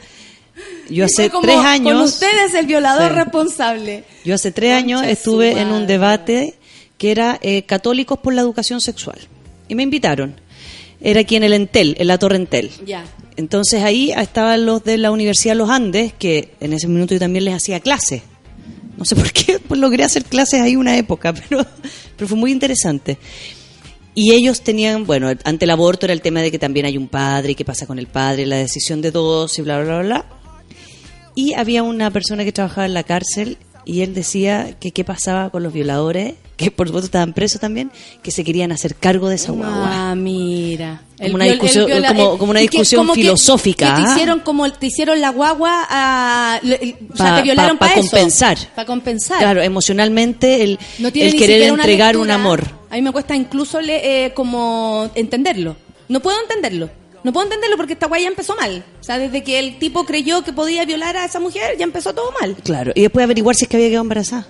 yo hace como, tres años... Con ustedes el violador Sí. responsable. Yo hace tres Concha años estuve en un debate que era eh, Católicos por la Educación Sexual. Y me invitaron. Era aquí en el Entel, en la Torre Entel. Ya. Entonces ahí estaban los de la Universidad de los Andes, que en ese minuto yo también les hacía clases. No sé por qué, pues logré hacer clases ahí una época, pero, pero fue muy interesante. Y ellos tenían, bueno, ante el aborto era el tema de que también hay un padre, y qué pasa con el padre, la decisión de dos y bla, bla, bla, bla. Y había una persona que trabajaba en la cárcel y él decía que qué pasaba con los violadores, que por supuesto estaban presos también, que se querían hacer cargo de esa guagua. Ah, mira. Como una discusión- como- como una y que- discusión como que- filosófica, que te ¿ah? hicieron como te hicieron la guagua a, le- o sea, te violaron pa- para pa compensar. Para compensar. Claro, emocionalmente el, no el querer una entregar un amor. A mí me cuesta incluso le- eh, como entenderlo. No puedo entenderlo. No puedo entenderlo porque esta guay ya empezó mal. O sea, desde que el tipo creyó que podía violar a esa mujer, ya empezó todo mal. Claro, y después averiguar si es que había quedado embarazada.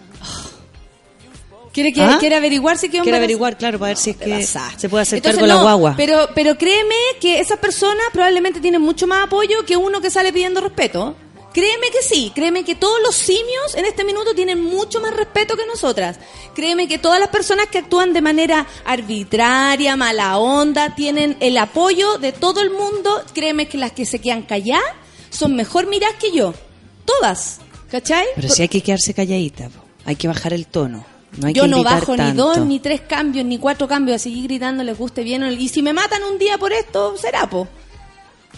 Quiere, que, ¿Ah? quiere averiguar si quedó Quiere averiguar, claro, para ver si es que se puede hacer Entonces, cargo la guagua. Pero, pero créeme que esas personas probablemente tienen mucho más apoyo que uno que sale pidiendo respeto. Créeme que sí, créeme que todos los simios en este minuto tienen mucho más respeto que nosotras. Créeme que todas las personas que actúan de manera arbitraria, mala onda, tienen el apoyo de todo el mundo. Créeme que las que se quedan calladas son mejor miradas que yo. Todas. ¿Cachai? Pero si hay que quedarse calladita, po. hay que bajar el tono. No Yo no bajo ni dos, ni tres cambios, ni cuatro cambios, a seguir gritando, les guste bien. Y si me matan un día por esto, será, po.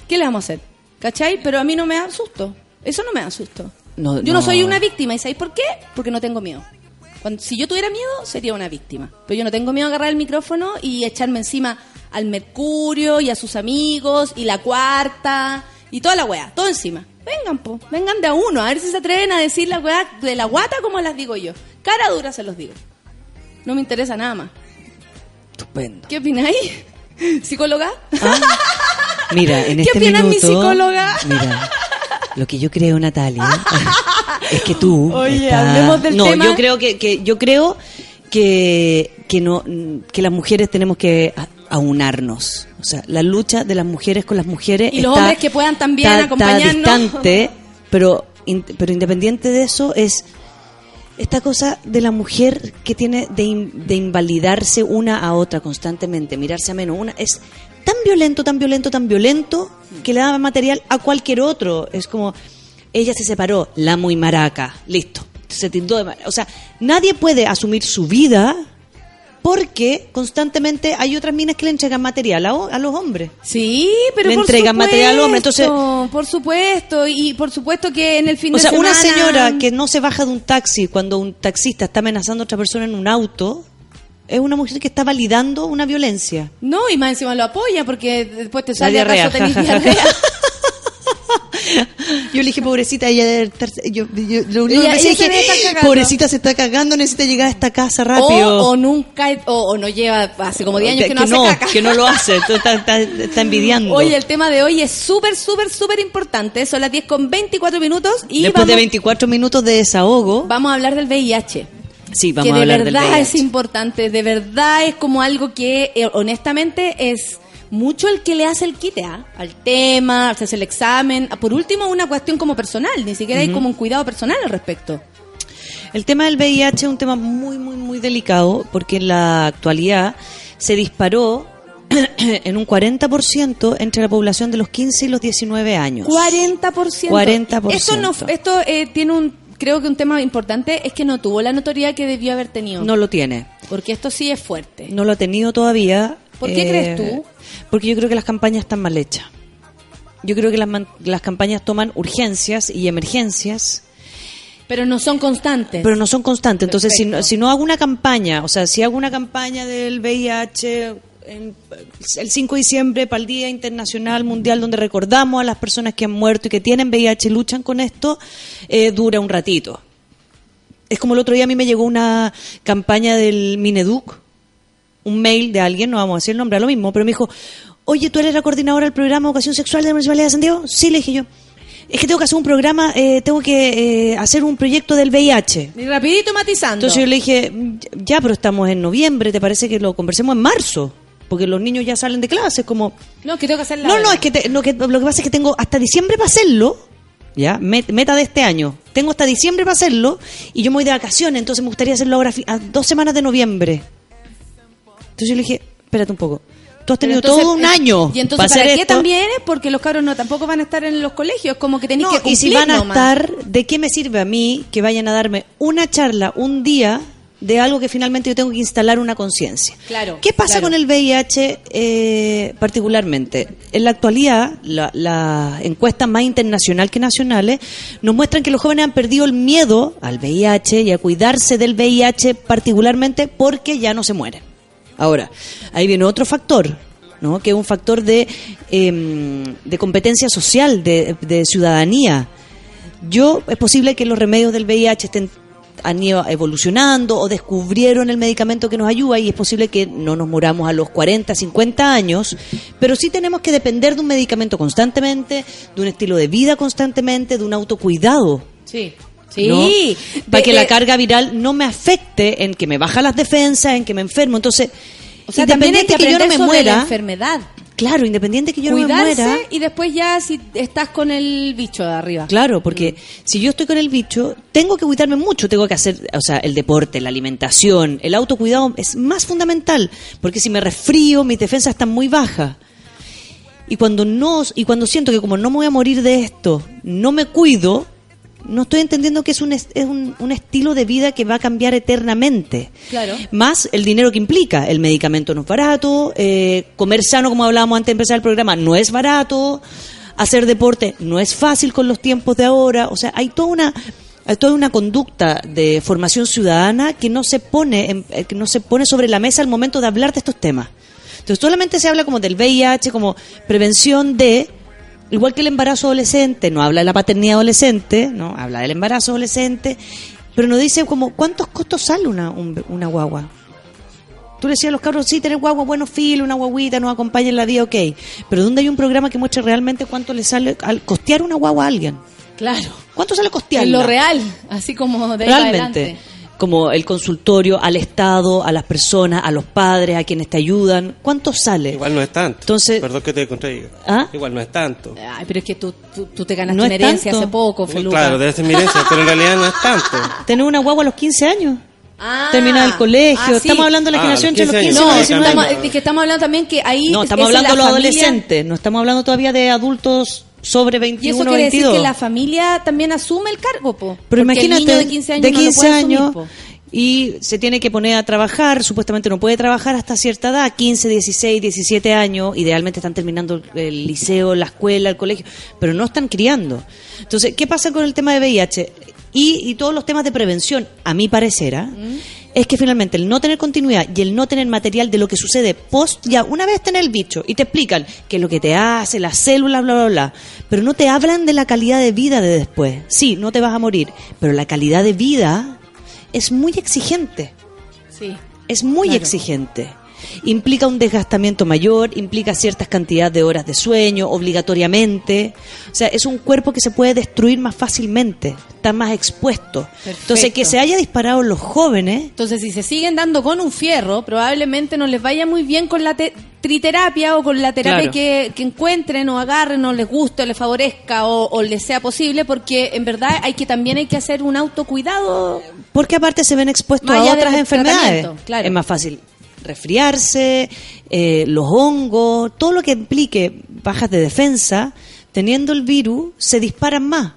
¿Qué le vamos a hacer? ¿Cachai? Pero a mí no me da susto. Eso no me da susto. No, yo no. no. soy una víctima. ¿Y sabéis por qué? Porque no tengo miedo. Cuando- si yo tuviera miedo, sería una víctima. Pero yo no tengo miedo a agarrar el micrófono y echarme encima al Mercurio y a sus amigos y la cuarta y toda la wea. Todo encima. Vengan, po. Vengan de a uno. A ver si se atreven a decir la wea de la guata como las digo yo. Cara dura se los digo. No me interesa nada más. Estupendo. ¿Qué opináis? ¿Psicóloga? Mira, en ¿Qué este opina mi minuto... psicóloga? Mira, lo que yo creo, Natalia, Es que tú. Oye, estás- hablemos del no, tema. yo creo que, que yo creo que que no que las mujeres tenemos que aunarnos. O sea, la lucha de las mujeres con las mujeres Y los hombres que puedan también está- acompañarnos. Está distante, pero in- pero independiente de eso es esta cosa de la mujer que tiene de, in- de invalidarse una a otra constantemente, mirarse a menos una, es tan violento, tan violento, tan violento que le da material a cualquier otro. Es como, ella se separó, la muy maraca, listo, se tildó de. O sea, nadie puede asumir su vida porque constantemente hay otras minas que le entregan material a, o- a los hombres. Sí, pero Le por entregan material al hombre, entonces- supuesto, por supuesto, y por supuesto que en el fin O de sea, semana... una señora que no se baja de un taxi cuando un taxista está amenazando a otra persona en un auto, es una mujer que está validando una violencia. No, y más encima lo apoya porque después te La sale diarrea, tenés ja, ja. diarrea. Yo le dije, pobrecita, ella debe estar- yo, yo- lo único que que, cagando. pobrecita se está cagando, necesita llegar a esta casa rápido. O, o nunca, o, o no lleva, hace como 10 años que, no hace caca. que no lo hace, está, está- está envidiando. Oye, el tema de hoy es súper, súper, súper importante. Son las 10 con 24 minutos y Después de vamos, 24 minutos de desahogo, vamos a hablar del VIH. sí, vamos que a de hablar del verdad es importante, de verdad es como algo que eh, honestamente es mucho el que le hace el quite ¿ah? al tema, hacerse el examen, por último una cuestión como personal, ni siquiera hay como un cuidado personal al respecto. El tema del VIH es un tema muy, muy, muy delicado porque en la actualidad se disparó en un 40% entre la población de los 15 y los 19 años. 40%. 40%. Esto no esto eh, tiene un creo que un tema importante es que no tuvo la notoriedad que debió haber tenido. No lo tiene. Porque esto sí es fuerte. No lo ha tenido todavía. Eh, ¿Por qué crees tú? Porque yo creo que las campañas están mal hechas. Yo creo que las, campañas toman urgencias y emergencias, Pero no son constantes. pero no son constantes. Entonces, si no, si no hago una campaña, o sea, si hago una campaña del VIH en- el 5 de diciembre para el Día Internacional Mundial donde recordamos a las personas que han muerto y que tienen VIH y luchan con esto, eh, dura un ratito. Es como el otro día a mí me llegó una campaña del Mineduc, un mail de alguien, no vamos a decir el nombre, a lo mismo, pero me dijo, oye, ¿tú eres la coordinadora del programa Educación Sexual de la Municipalidad de Santiago? Sí, le dije yo. Es que tengo que hacer un programa, eh, tengo que eh, hacer un proyecto del VIH. Y rapidito matizando. Entonces yo le dije, "Mm, ya, pero estamos en noviembre, ¿te parece que lo conversemos en marzo? Porque los niños ya salen de clases, como... No, que tengo que hacer la No, no, es que, te- lo que lo que pasa es que tengo hasta diciembre para hacerlo, ya, met- meta de este año. Tengo hasta diciembre para hacerlo y yo me voy de vacaciones, entonces me gustaría hacerlo ahora a dos semanas de noviembre. Entonces yo le dije, espérate un poco. Tú has tenido entonces, todo un eh, año Y entonces, para ¿para, hacer qué esto. también es? Porque los cabros no tampoco van a estar en los colegios. Como que tenéis No, que cumplir y si van a nomás. estar, ¿de qué me sirve a mí que vayan a darme una charla un día de algo que finalmente yo tengo que instalar una conciencia? Claro, ¿Qué pasa claro. con el VIH eh, particularmente? En la actualidad, la, la encuesta más internacional que nacionales nos muestran que los jóvenes han perdido el miedo al VIH y a cuidarse del VIH particularmente porque ya no se mueren. Ahora, ahí viene otro factor, ¿no? que es un factor de, em, de competencia social, de, ciudadanía. Yo, es posible que los remedios del VIH estén han ido evolucionando o descubrieron el medicamento que nos ayuda y es posible que no nos moramos a los 40, 50 años, pero sí tenemos que depender de un medicamento constantemente, de un estilo de vida constantemente, de un autocuidado. Sí. Sí. ¿no? De- Para que de- la carga viral no me afecte en que me baja las defensas, en que me enfermo. Entonces, O sea, que independiente que yo no me la muera, enfermedad. claro, independiente que yo no me muera, y después ya si estás con el bicho de arriba. Claro, porque si yo estoy con el bicho, tengo que cuidarme mucho, tengo que hacer, o sea, el deporte, la alimentación, el autocuidado es más fundamental, porque si me resfrío, mis defensas están muy bajas. Y cuando no y cuando siento que como no me voy a morir de esto, no me cuido, no estoy entendiendo que es un es un, un estilo de vida que va a cambiar eternamente. Claro. Más el dinero que implica. El medicamento no es barato, eh, comer sano, como hablábamos antes de empezar el programa, no es barato, hacer deporte no es fácil con los tiempos de ahora. O sea, hay toda una hay toda una conducta de formación ciudadana que no se pone en- eh, que no se pone sobre la mesa al momento de hablar de estos temas. Entonces solamente se habla como del VIH, como prevención de igual que el embarazo adolescente, no habla de la paternidad adolescente, no habla del embarazo adolescente, pero nos dice como cuántos costos sale una, un- una guagua. Tú le decías a los cabros, sí, tener guagua, buenos filos, una guaguita, nos acompaña en la vida, ok. Pero ¿dónde hay un programa que muestre realmente cuánto le sale al costear una guagua a alguien? Claro. ¿Cuánto sale costearla? En lo real, así como de Realmente. adelante. Como el consultorio, al Estado, a las personas, a los padres, a quienes te ayudan. ¿Cuánto sale? Igual no es tanto. Entonces- Perdón que te contradiga. ¿Ah? Igual no es tanto. Ay, pero es que tú, tú, tú te ganaste No una herencia tanto. hace poco, Feluca. Claro, debe ser mi herencia, pero en realidad no es tanto. Tener una guagua a los 15 años. Ah, Terminar el colegio. ah, sí. Estamos hablando de la Ah, generación entre los 15 15 y No, los años. 19. estamos, es que estamos hablando también que ahí. No, es- estamos es hablando de los familia- adolescentes. No estamos hablando todavía de adultos sobre Y 21 eso quiere 22. decir que la familia también asume el cargo, po. Pero Porque imagínate, el niño de 15 años, de no lo 15 puede asumir, años po. y se tiene que poner a trabajar, supuestamente no puede trabajar hasta cierta edad, 15, 16, 17 años, idealmente están terminando el liceo, la escuela, el colegio, pero no están criando. Entonces, ¿qué pasa con el tema de VIH? Y, y todos los temas de prevención, a mi parecer, ¿ah? Es que finalmente el no tener continuidad y el no tener material de lo que sucede post, ya una vez tener el bicho y te explican qué es lo que te hace, las células, bla, bla, bla, pero no te hablan de la calidad de vida de después. Sí, no te vas a morir, pero la calidad de vida es muy exigente Sí. es muy Claro. exigente. Implica un desgastamiento mayor, implica ciertas cantidades de horas de sueño, obligatoriamente. O sea, es un cuerpo que se puede destruir más fácilmente, está más expuesto. Entonces, que se haya disparado en los jóvenes, Entonces, si se siguen dando con un fierro, probablemente no les vaya muy bien con la te- triterapia o con la terapia Claro. que, que encuentren o agarren o les guste o les favorezca o, o les sea posible, porque en verdad hay que también hay que hacer un autocuidado. porque aparte se ven expuestos a allá otras enfermedades. claro. Es más fácil resfriarse, eh, los hongos, todo lo que implique bajas de defensa, teniendo el virus, se disparan más.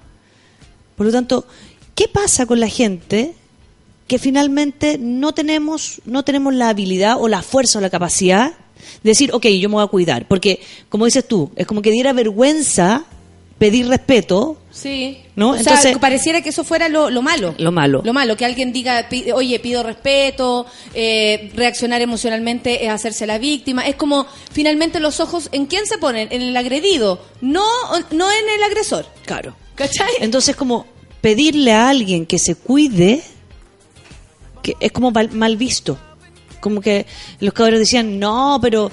Por lo tanto, ¿qué pasa con la gente que finalmente no tenemos, no tenemos la habilidad o la fuerza o la capacidad de decir, ok, yo me voy a cuidar? Porque, como dices tú, es como que diera vergüenza pedir respeto, Sí. ¿No? O sea, Entonces- que pareciera que eso fuera lo, lo malo. Lo malo. Lo malo, que alguien diga, oye, pido respeto, eh, reaccionar emocionalmente es hacerse la víctima. Es como, finalmente, los ojos, ¿en quién se ponen? En el agredido, no, no en el agresor. Claro. ¿Cachai? Entonces, como pedirle a alguien que se cuide, que es como mal, mal visto. Como que los cabros decían, no, pero.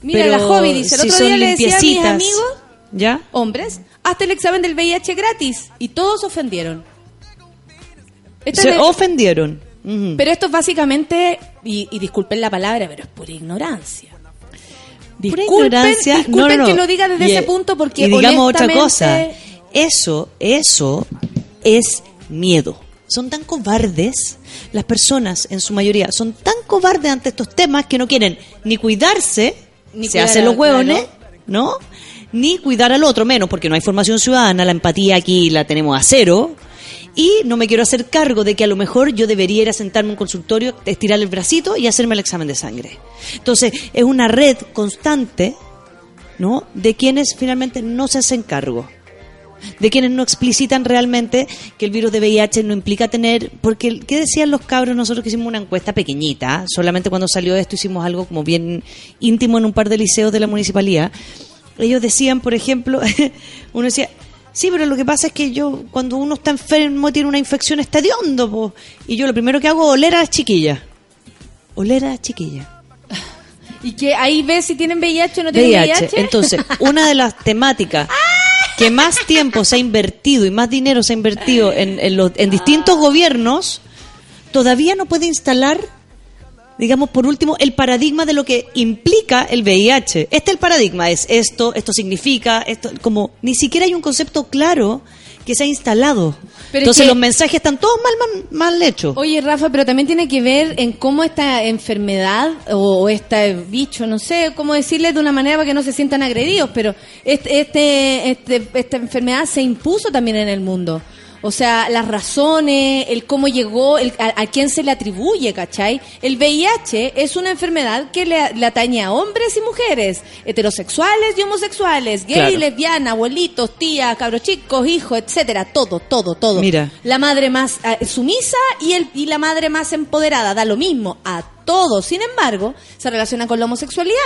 Mira, pero la Hobby dice, el si otro son día le decía a mis limpiecitas". amigos, ¿Ya? hombres, hazte el examen del VIH gratis. Y todos se ofendieron. Se ofendieron. Pero esto es básicamente, y, y disculpen la palabra, pero es pura ignorancia. Pura Disculpen, ignorancia. disculpen No, no, no. que lo diga desde Y, ese punto porque y digamos otra cosa. Eso, eso es miedo. Son tan cobardes, las personas en su mayoría son tan cobardes ante estos temas que no quieren ni cuidarse, Ni se cuidar hacen los hueones, claro. ¿no? Ni cuidar al otro, menos porque no hay formación ciudadana, la empatía aquí la tenemos a cero. Y no me quiero hacer cargo de que a lo mejor yo debería ir a sentarme en un consultorio, estirar el bracito y hacerme el examen de sangre. Entonces, es una red constante ¿no? De quienes finalmente no se hacen cargo. De quienes no explicitan realmente que el virus de VIH no implica tener. Porque, ¿qué decían los cabros? Nosotros que hicimos una encuesta pequeñita, solamente cuando salió esto hicimos algo como bien íntimo en un par de liceos de la municipalidad. Ellos decían, por ejemplo, uno decía. Sí, pero lo que pasa es que yo, cuando uno está enfermo, tiene una infección, está hediondo, po. Y yo lo primero que hago es oler a las chiquillas. Oler a las chiquillas. Y que ahí ves si tienen VIH o no tienen VIH. VIH. Entonces, una de las temáticas que más tiempo se ha invertido y más dinero se ha invertido en, en los, en distintos gobiernos, todavía no puede instalar, digamos, por último, el paradigma de lo que implica el VIH. Este es el paradigma, es esto, esto significa, esto, como ni siquiera hay un concepto claro que se ha instalado. Pero es Entonces que- los mensajes están todos mal, mal, mal hechos. Oye, Rafa, pero también tiene que ver en cómo esta enfermedad o, o este bicho, no sé cómo decirle de una manera para que no se sientan agredidos, pero este, este, este- esta enfermedad se impuso también en el mundo. O sea, las razones, el cómo llegó, el, a, a quién se le atribuye, ¿cachai? El VIH es una enfermedad que le, le atañe a hombres y mujeres, heterosexuales y homosexuales, gay, Claro. lesbiana, abuelitos, tías, cabros chicos, hijos, etcétera, todo, todo, todo. Mira. La madre más eh, sumisa y, el, y la madre más empoderada, da lo mismo a todos. Sin embargo, se relaciona con la homosexualidad.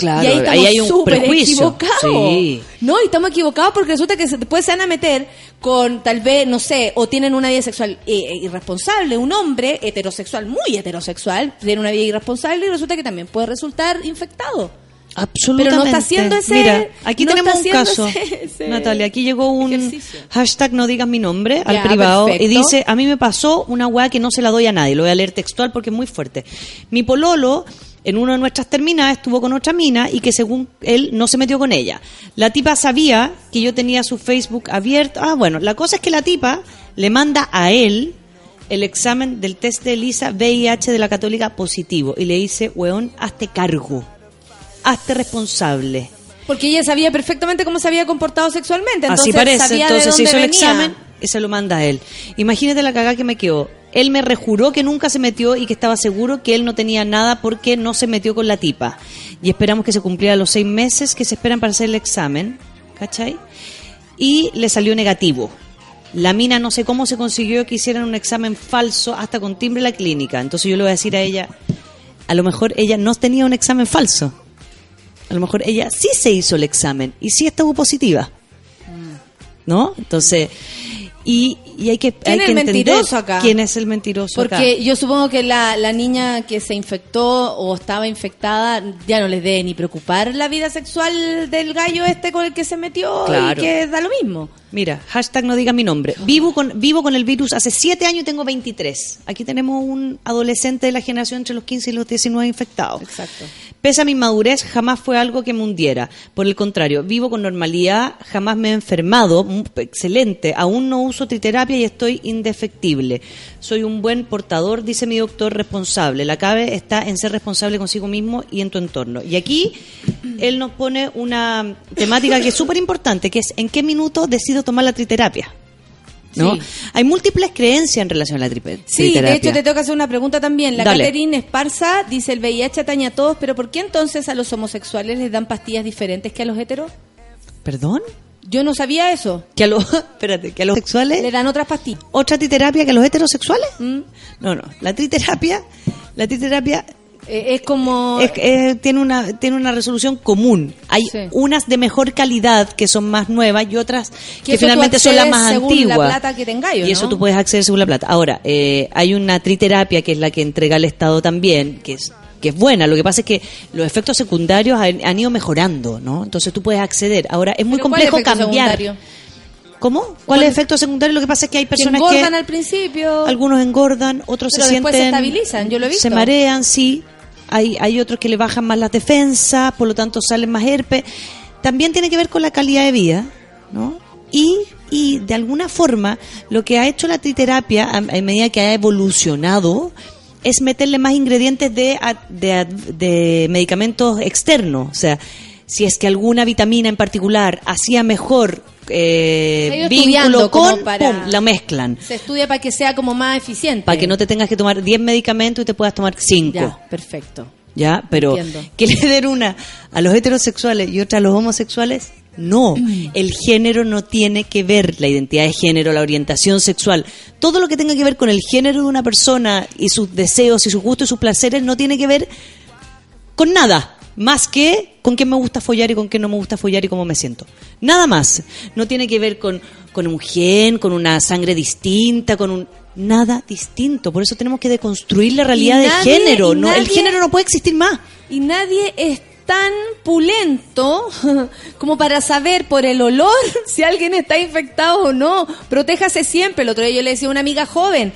Claro, y ahí ahí estamos hay un súper prejuicio. equivocados. Sí. No, y estamos equivocados porque resulta que se- después se van a meter con tal vez, no sé, o tienen una vida sexual eh, irresponsable, un hombre heterosexual, muy heterosexual, tiene una vida irresponsable y resulta que también puede resultar infectado. Absolutamente. Pero no está haciendo ese- Mira, aquí no tenemos un caso. ese- ese Natalia, aquí llegó un ejercicio. hashtag no digas mi nombre al Ya, privado perfecto. y dice, a mí me pasó una weá que no se la doy a nadie. Lo voy a leer textual porque es muy fuerte. Mi pololo en una de nuestras terminadas estuvo con otra mina y que según él no se metió con ella. La tipa sabía que yo tenía su Facebook abierto. Ah, bueno, la cosa es que la tipa le manda a él el examen del test de ELISA VIH de la católica positivo y le dice, weón, hazte cargo, hazte responsable. Porque ella sabía perfectamente cómo se había comportado sexualmente. Entonces Así parece, sabía de entonces se hizo el examen y se lo manda a él. Imagínate la cagada que me quedó. Él me rejuró que nunca se metió y que estaba seguro que él no tenía nada porque no se metió con la tipa. Y esperamos que se cumpliera los seis meses que se esperan para hacer el examen, ¿cachai? Y le salió negativo. La mina no sé cómo se consiguió que hicieran un examen falso hasta con timbre la clínica. Entonces yo le voy a decir a ella, a lo mejor ella no tenía un examen falso. A lo mejor ella sí se hizo el examen y sí estuvo positiva. ¿No? Entonces, y, y hay que, ¿Quién hay es que el entender mentiroso acá? quién es el mentiroso acá. Porque yo supongo que la, la niña que se infectó o estaba infectada ya no les debe ni preocupar la vida sexual del gallo este con el que se metió Claro. y que da lo mismo. Mira, hashtag no diga mi nombre. Vivo con, vivo con el virus hace 7 años y tengo 23. Aquí tenemos un adolescente de la generación entre los 15 y los 19 infectados. Exacto. Pese a mi inmadurez, jamás fue algo que me hundiera. Por el contrario, vivo con normalidad, jamás me he enfermado, mm, excelente. Aún no uso triterapia y estoy indefectible. Soy un buen portador, dice mi doctor responsable. La clave está en ser responsable consigo mismo y en tu entorno. Y aquí él nos pone una temática que es súper importante, que es en qué minuto decido tomar la triterapia. ¿no? Sí. Hay múltiples creencias en relación a la tripe- Sí, de triterapia. hecho te tengo que hacer una pregunta también. La Dale. Catherine Esparza dice, el VIH atañe a todos, pero ¿por qué entonces a los homosexuales les dan pastillas diferentes que a los heteros? ¿Perdón? Yo no sabía eso. Que a los, espérate, que a los sexuales Le dan otras pastillas. otra triterapia que a los heterosexuales? ¿Mm? No, no. La triterapia, la triterapia Eh, es como... es- eh, tiene una tiene una resolución común. Hay Sí. unas de mejor calidad que son más nuevas y otras que, finalmente son las más según antiguas. la plata que tengáis, ¿o y eso tú puedes acceder según la plata. Ahora, eh, hay una triterapia que es la que entrega el Estado también, que es que es buena. Lo que pasa es que los efectos secundarios han, han ido mejorando, ¿no? Entonces tú puedes acceder. Ahora es muy ¿Pero cuál complejo efecto cambiar. secundario? ¿Cómo? ¿Cuál es el efecto secundario? Lo que pasa es que hay Que personas engordan que al principio. algunos engordan, otros Pero se sienten se estabilizan, yo lo he visto. Se marean, sí. Hay hay otros que le bajan más las defensas, por lo tanto salen más herpes. También tiene que ver con la calidad de vida, ¿no? Y y de alguna forma lo que ha hecho la triterapia a, medida que ha evolucionado es meterle más ingredientes de, de, de medicamentos externos, o sea, si es que alguna vitamina en particular hacía mejor eh, vínculo con, para- pum, la mezclan. Se estudia para que sea como más eficiente. Para que no te tengas que tomar 10 medicamentos y te puedas tomar 5. Ya, perfecto. ¿Ya? Pero Entiendo. que le den una a los heterosexuales y otra a los homosexuales, no. El género no tiene que ver, la identidad de género, la orientación sexual, todo lo que tenga que ver con el género de una persona y sus deseos y sus gustos y sus placeres no tiene que ver con nada. Más que con quién me gusta follar y con quién no me gusta follar y cómo me siento. Nada más. No tiene que ver con, con un gen, con una sangre distinta, con un... Nada distinto. Por eso tenemos que deconstruir la realidad del género. No, el género no puede existir más. Y nadie es tan pulento como para saber por el olor si alguien está infectado o no. Protéjase siempre. El otro día yo le decía a una amiga joven,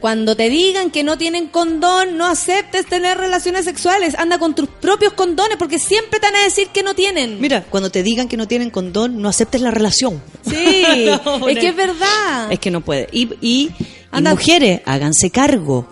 cuando te digan que no tienen condón, no aceptes tener relaciones sexuales. Anda con tus propios condones porque siempre te van a decir que no tienen. Mira, cuando te digan que no tienen condón, no aceptes la relación. Sí, No, es no. que es verdad. Es que no puede. Y, y, y mujeres, háganse cargo.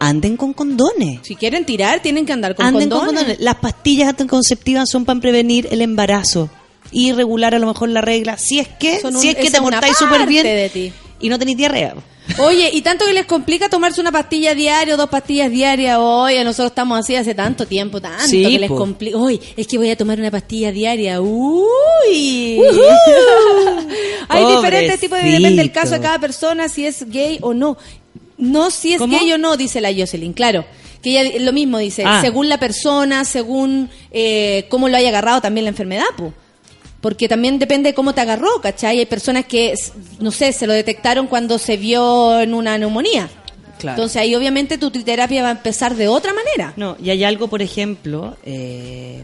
Anden con condones. Si quieren tirar, tienen que andar con Anden condones. con condones. Las pastillas anticonceptivas son para prevenir el embarazo. Y regular a lo mejor la regla. Si es que, Son un- si es que te portáis súper bien de ti. y no tenéis diarrea. Oye, y tanto que les complica tomarse una pastilla diaria o dos pastillas diarias. Oye, nosotros estamos así hace tanto tiempo, tanto Sí, que les complica. Oye, es que voy a tomar una pastilla diaria. Uy. Hay diferentes tipos de depende del caso de cada persona si es gay o no. No si es ¿Cómo? gay o no, dice la Jocelyn, claro. Que ella lo mismo dice, Ah. según la persona, según eh, cómo lo haya agarrado también la enfermedad, po. Porque también depende de cómo te agarró, ¿cachai? Hay personas que, no sé, se lo detectaron cuando se vio en una neumonía. Claro. Entonces ahí obviamente tu terapia va a empezar de otra manera. No, y hay algo, por ejemplo, eh,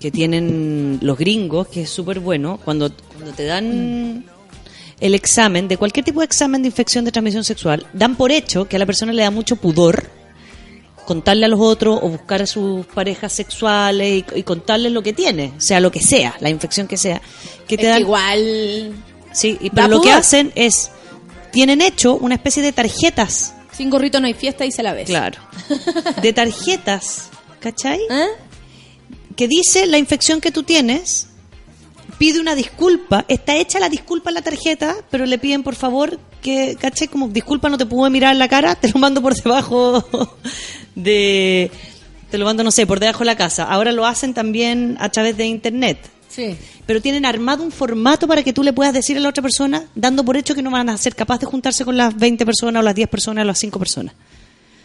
que tienen los gringos, que es súper bueno, cuando, cuando te dan el examen, de cualquier tipo de examen de infección de transmisión sexual, dan por hecho que a la persona le da mucho pudor contarle a los otros o buscar a sus parejas sexuales y, y contarles lo que tiene, sea lo que sea, la infección que sea, que te Es que dan igual Sí, y, pero lo que hacen es, tienen hecho una especie de tarjetas, sin gorrito no hay fiesta y se la ves. claro, de tarjetas, ¿cachai? ¿Eh? Que dice la infección que tú tienes, pide una disculpa, está hecha la disculpa en la tarjeta, pero le piden por favor que, ¿cachai? Como disculpa no te pude mirar en la cara, te lo mando por debajo de... Te lo mando, no sé, por debajo de la casa. Ahora lo hacen también a través de internet. Sí. pero tienen armado un formato para que tú le puedas decir a la otra persona, dando por hecho que no van a ser capaces de juntarse con las 20 personas o las 10 personas o las 5 personas.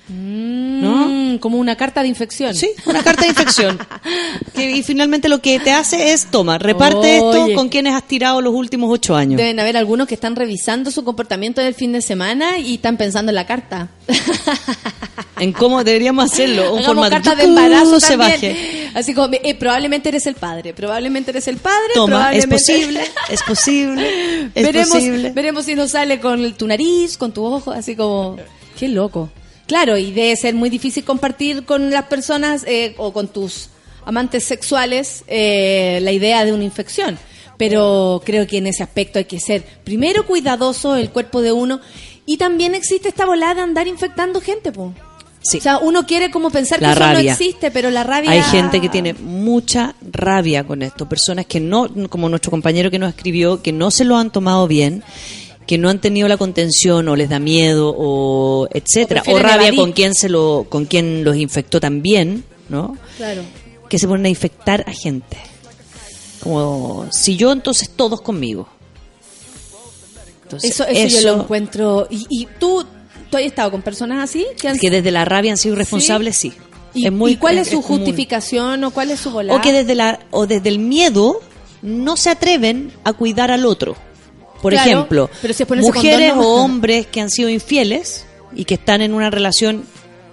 Mm, Como una carta de infección. Sí, una carta de infección. Que- y finalmente lo que te hace es, toma, reparte Oye. esto con quienes has tirado los últimos 8 años. Deben haber algunos que están revisando su comportamiento del fin de semana y están pensando en la carta. En cómo deberíamos hacerlo. Un Hagamos formato de ¡yucu! embarazo se baje. Así como, eh, probablemente eres el padre, probablemente eres el padre. Toma, es posible, es posible, es veremos, posible. veremos si nos sale con tu nariz, con tu ojo, así como, qué loco. Claro, y debe ser muy difícil compartir con las personas eh, o con tus amantes sexuales eh, la idea de una infección. Pero creo que en ese aspecto hay que ser primero cuidadoso el cuerpo de uno y también existe esta volada de andar infectando gente, po. Sí. O sea, uno quiere como pensar La que eso no existe, pero la rabia Hay gente que tiene mucha rabia con esto, personas que no, como nuestro compañero que nos escribió, que no se lo han tomado bien, que no han tenido la contención o les da miedo o etcétera, o, rabia evadir. con quien se lo, con quien los infectó también, ¿no? Claro. Que se ponen a infectar a gente. Como si yo entonces todos conmigo. Entonces, Eso, eso, yo lo encuentro. ¿Y, y tú, tú has estado con personas así? Que han que desde la rabia han sido irresponsables, sí. ¿Y, Es muy- y cuál es, su justificación o cuál es su volada? O que desde la o desde el miedo no se atreven a cuidar al otro. Por Claro, ejemplo, pero si mujeres condón, no. o hombres que han sido infieles y que están en una relación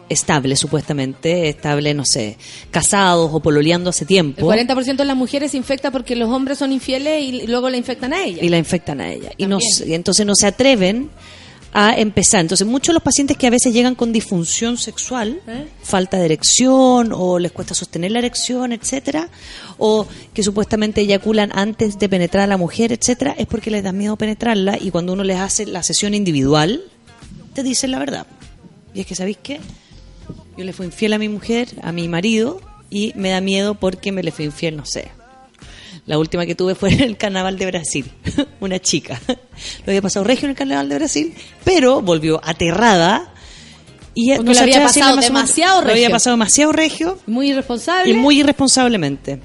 estable supuestamente, estable, no sé, casados o pololeando hace El tiempo 40% de las mujeres se infecta porque los hombres son infieles y luego la infectan a ella. y la infectan a ella y, no, y entonces no se atreven a empezar. Entonces, muchos de los pacientes que a veces llegan con disfunción sexual, ¿Eh? falta de erección o les cuesta sostener la erección, etcétera, o que supuestamente eyaculan antes de penetrar a la mujer, etcétera, es porque les da miedo penetrarla y cuando uno les hace la sesión individual, te dicen la verdad. Y es que, ¿sabéis qué? Yo le fui infiel a mi mujer, a mi marido, y me da miedo porque me le fui infiel, no sé. La última que tuve fue en el carnaval de Brasil, una chica. Lo había pasado regio en el carnaval de Brasil, pero volvió aterrada. Y no se había pasado demasiado le había regio. pasado demasiado regio Muy irresponsable. y muy irresponsablemente.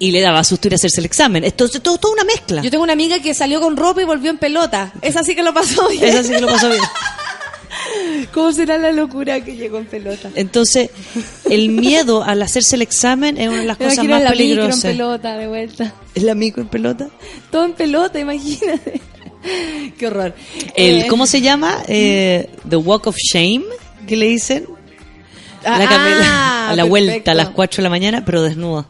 Y le daba susto ir a hacerse el examen. Entonces, todo, toda una mezcla. Yo tengo una amiga que salió con ropa y volvió en pelota. Esa sí que lo pasó bien. Esa sí que lo pasó bien. ¿Cómo será la locura que llegó en pelota? Entonces, el miedo al hacerse el examen es una de las cosas más la micro en peligrosas. pelota de vuelta. ¿El amigo en pelota? Todo en pelota, imagínate. Qué horror. El, Eh, ¿Cómo se llama? Eh, The Walk of Shame, que le dicen. ah, La ah, a la vuelta a perfecto. las 4 de la mañana, pero desnuda.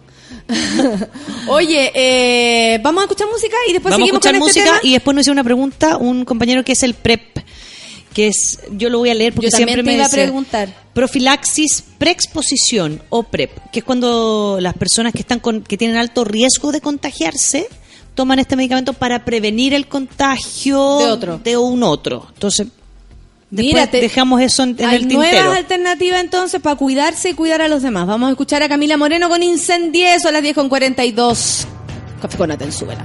Oye, eh, vamos a escuchar música y después Vamos a seguimos escuchar con este música tema. y después nos hizo una pregunta un compañero que es el PrEP, que es, yo lo voy a leer porque Yo siempre te me iba a preguntar. Profilaxis preexposición o PrEP, que es cuando las personas que están con, que tienen alto riesgo de contagiarse toman este medicamento para prevenir el contagio De otro. de un otro. Entonces, después Mira, te- dejamos eso en, en Hay el tintero. nuevas alternativas entonces para cuidarse y cuidar a los demás. Vamos a escuchar a Camila Moreno con Incendieso a las 10 con 42. Café con Atenzuela.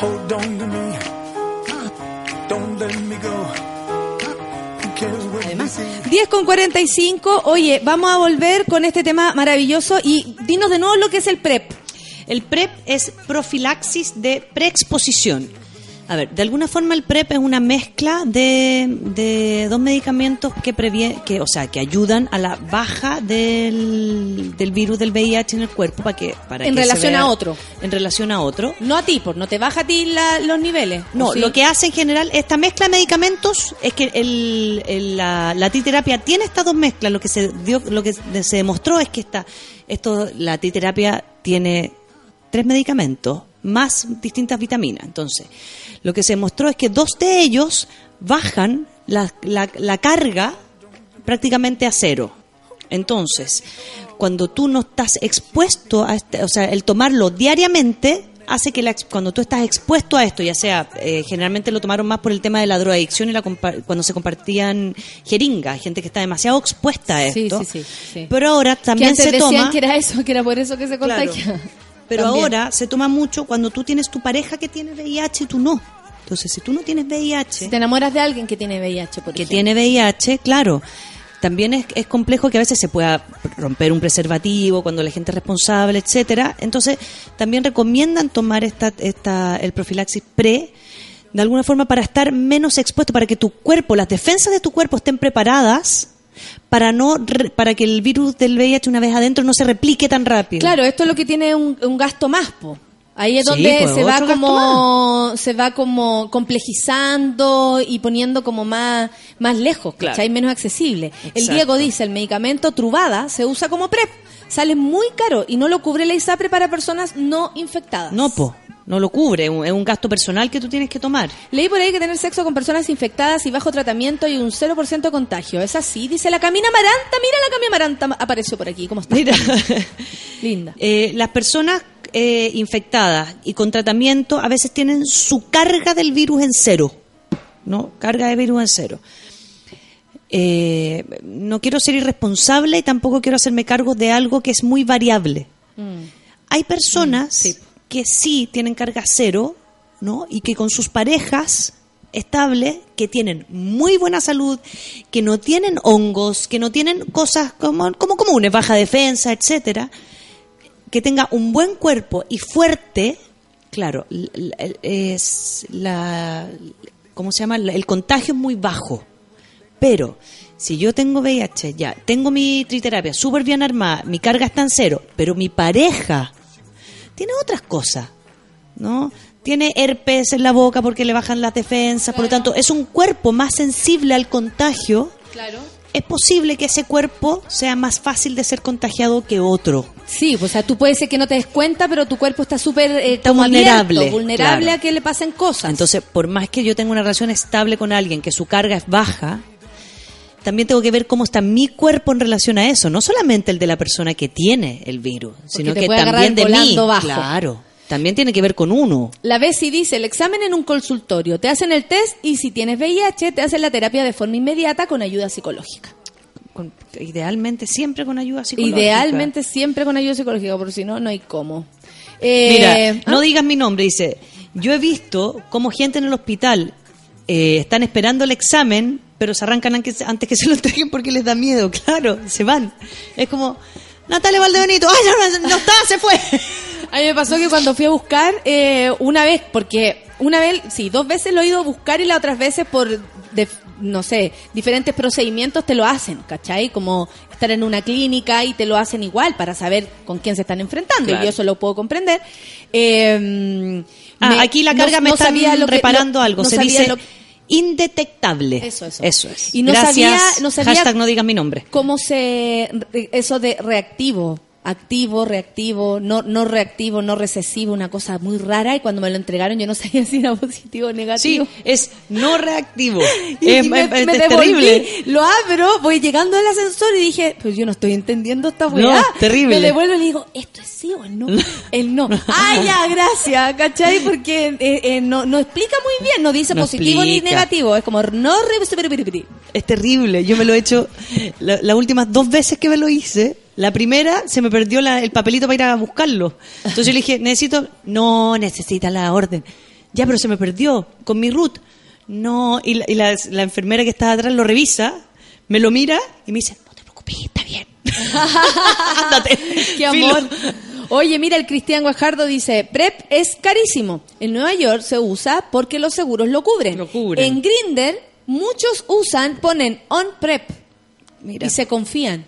Hold on to me. Don't let me go. They say? 10 con 45. Oye, vamos a volver con este tema maravilloso y dinos de nuevo lo que es el PrEP. El PrEP es profilaxis de preexposición. A ver, de alguna forma el PrEP es una mezcla de, de dos medicamentos que previe, que, o sea, que ayudan a la baja del, del virus del VIH en el cuerpo para que, para En que se relación vea- a otro. En relación a otro. No a ti, por no te baja a ti la- los niveles. No, lo que hace en general esta mezcla de medicamentos es que el, el- la, la titerapia tiene estas dos mezclas. Lo que se dio, lo que se demostró es que esta, esto, la titerapia tiene tres medicamentos más distintas vitaminas. Entonces, lo que se demostró es que dos de ellos bajan la, la- la carga prácticamente a cero. Entonces, cuando tú no estás expuesto a este, o sea, el tomarlo diariamente hace que la cuando tú estás expuesto a esto, ya sea, eh, generalmente lo tomaron más por el tema de la drogadicción y la cuando se compartían jeringas, gente que está demasiado expuesta a esto. sí, sí, sí. Pero ahora Que también antes se decían toma que era eso, que era por eso que se Claro. Pero También. ahora se toma mucho cuando tú tienes tu pareja que tiene VIH y tú no. Entonces, si tú no tienes VIH, Si te enamoras de alguien que tiene VIH, por que ejemplo. tiene VIH, claro. También es, es complejo que a veces se pueda romper un preservativo cuando la gente es responsable, etcétera. Entonces, también recomiendan tomar esta, esta, el profilaxis pre de alguna forma para estar menos expuesto, para que tu cuerpo, las defensas de tu cuerpo estén preparadas para no re- para que el virus del VIH una vez adentro no se replique tan rápido. Claro, esto es lo que tiene un, un gasto más, po. Ahí es Sí, donde pues, se va como se va como complejizando y poniendo como más más lejos, Claro. ¿cachai? Menos accesible. El. Diego dice, el medicamento Truvada se usa como PrEP. Sale muy caro y no lo cubre la ISAPRE para personas no infectadas. No, po, no lo cubre, es un- gasto personal que tú tienes que tomar. Leí por ahí que tener sexo con personas infectadas y bajo tratamiento y un 0% de contagio. Es así, dice la Camina Maranta. Mira la Camina Maranta apareció por aquí. ¿Cómo está? Mira. Linda. Eh, las personas eh, infectadas y con tratamiento a veces tienen su carga del virus en cero, ¿no? Carga de virus en cero. Eh, no quiero ser irresponsable y tampoco quiero hacerme cargo de algo que es muy variable. Hay personas que sí tienen carga cero, ¿no? Y que con sus parejas estables, que tienen muy buena salud, que no tienen hongos, que no tienen cosas como, como comunes, baja defensa, etcétera, que tenga un buen cuerpo y fuerte, claro, es la, ¿cómo se llama? El contagio es muy bajo. Pero si yo tengo VIH, ya, tengo mi triterapia súper bien armada, mi carga está en cero, pero mi pareja tiene otras cosas, ¿no? Tiene herpes en la boca porque le bajan las defensas, por lo tanto, es un cuerpo más sensible al contagio. Claro. Es posible que ese cuerpo sea más fácil de ser contagiado que otro. Sí, o sea, tú puedes ser que no te des cuenta, pero tu cuerpo está súper eh, Está vulnerable, abierto, vulnerable claro. a que le pasen cosas. Entonces, por más que yo tenga una relación estable con alguien, que su carga es baja, también tengo que ver cómo está mi cuerpo en relación a eso. No solamente el de la persona que tiene el virus, sino que también de mí. bajo. Claro. También tiene que ver con uno. La Bessie dice, el examen en un consultorio, te hacen el test y si tienes VIH te hacen la terapia de forma inmediata con ayuda psicológica. Con- idealmente siempre con ayuda psicológica. Idealmente siempre con ayuda psicológica, porque si no, no hay cómo. Eh, Mira, ¿ah? no digas mi nombre, dice. Yo he visto cómo gente en el hospital eh, están esperando el examen, pero se arrancan antes, antes que se lo entreguen porque les da miedo. Claro, se van. Es como, Natalia Valdebenito, ¡ay, no, no, está, se fue! A mí me pasó que cuando fui a buscar, eh, una vez, porque una vez, sí, dos veces lo he ido a buscar y las otras veces por, de- no sé, diferentes procedimientos te lo hacen, ¿cachai? Como estar en una clínica y te lo hacen igual para saber con quién se están enfrentando Claro. y yo eso lo puedo comprender. Eh, Ah, me- aquí la no- carga me no está lo que- reparando algo. se dice lo- indetectable. Eso, eso. es. Y no Gracias. sabía- no sabía- Hashtag no digas mi nombre. cómo se eso de reactivo activo, reactivo, no, no reactivo, no recesivo, una cosa muy rara. Y cuando me lo entregaron, yo no sabía si era positivo o Sí, negativo. es no reactivo. Y es, me, es- me es devolví, terrible. lo abro, voy llegando al ascensor y dije, pues yo no estoy entendiendo esta No, weá. terrible. Me devuelvo y le digo, ¿esto es sí o no? El no. Ah, ya, gracias, ¿cachai? Porque eh, eh, no, no explica muy bien, no dice No positivo ni negativo, es como no re- Es terrible. Yo me lo he hecho la- las últimas dos veces que me lo hice. La primera se me perdió la- el papelito para ir a buscarlo. Entonces yo le dije, necesito. No, necesita la orden. Ya, pero se me perdió con mi root. No, y, la, y la- la enfermera que está atrás lo revisa, me lo mira y me dice, no te preocupes, está bien. Ándate. Qué Filo. amor. Oye, mira, el Cristian Guajardo dice, PrEP es carísimo. En Nueva York se usa porque los seguros lo cubren. Lo cubren. En Grinder, muchos usan, ponen on PrEP Mira. y se confían.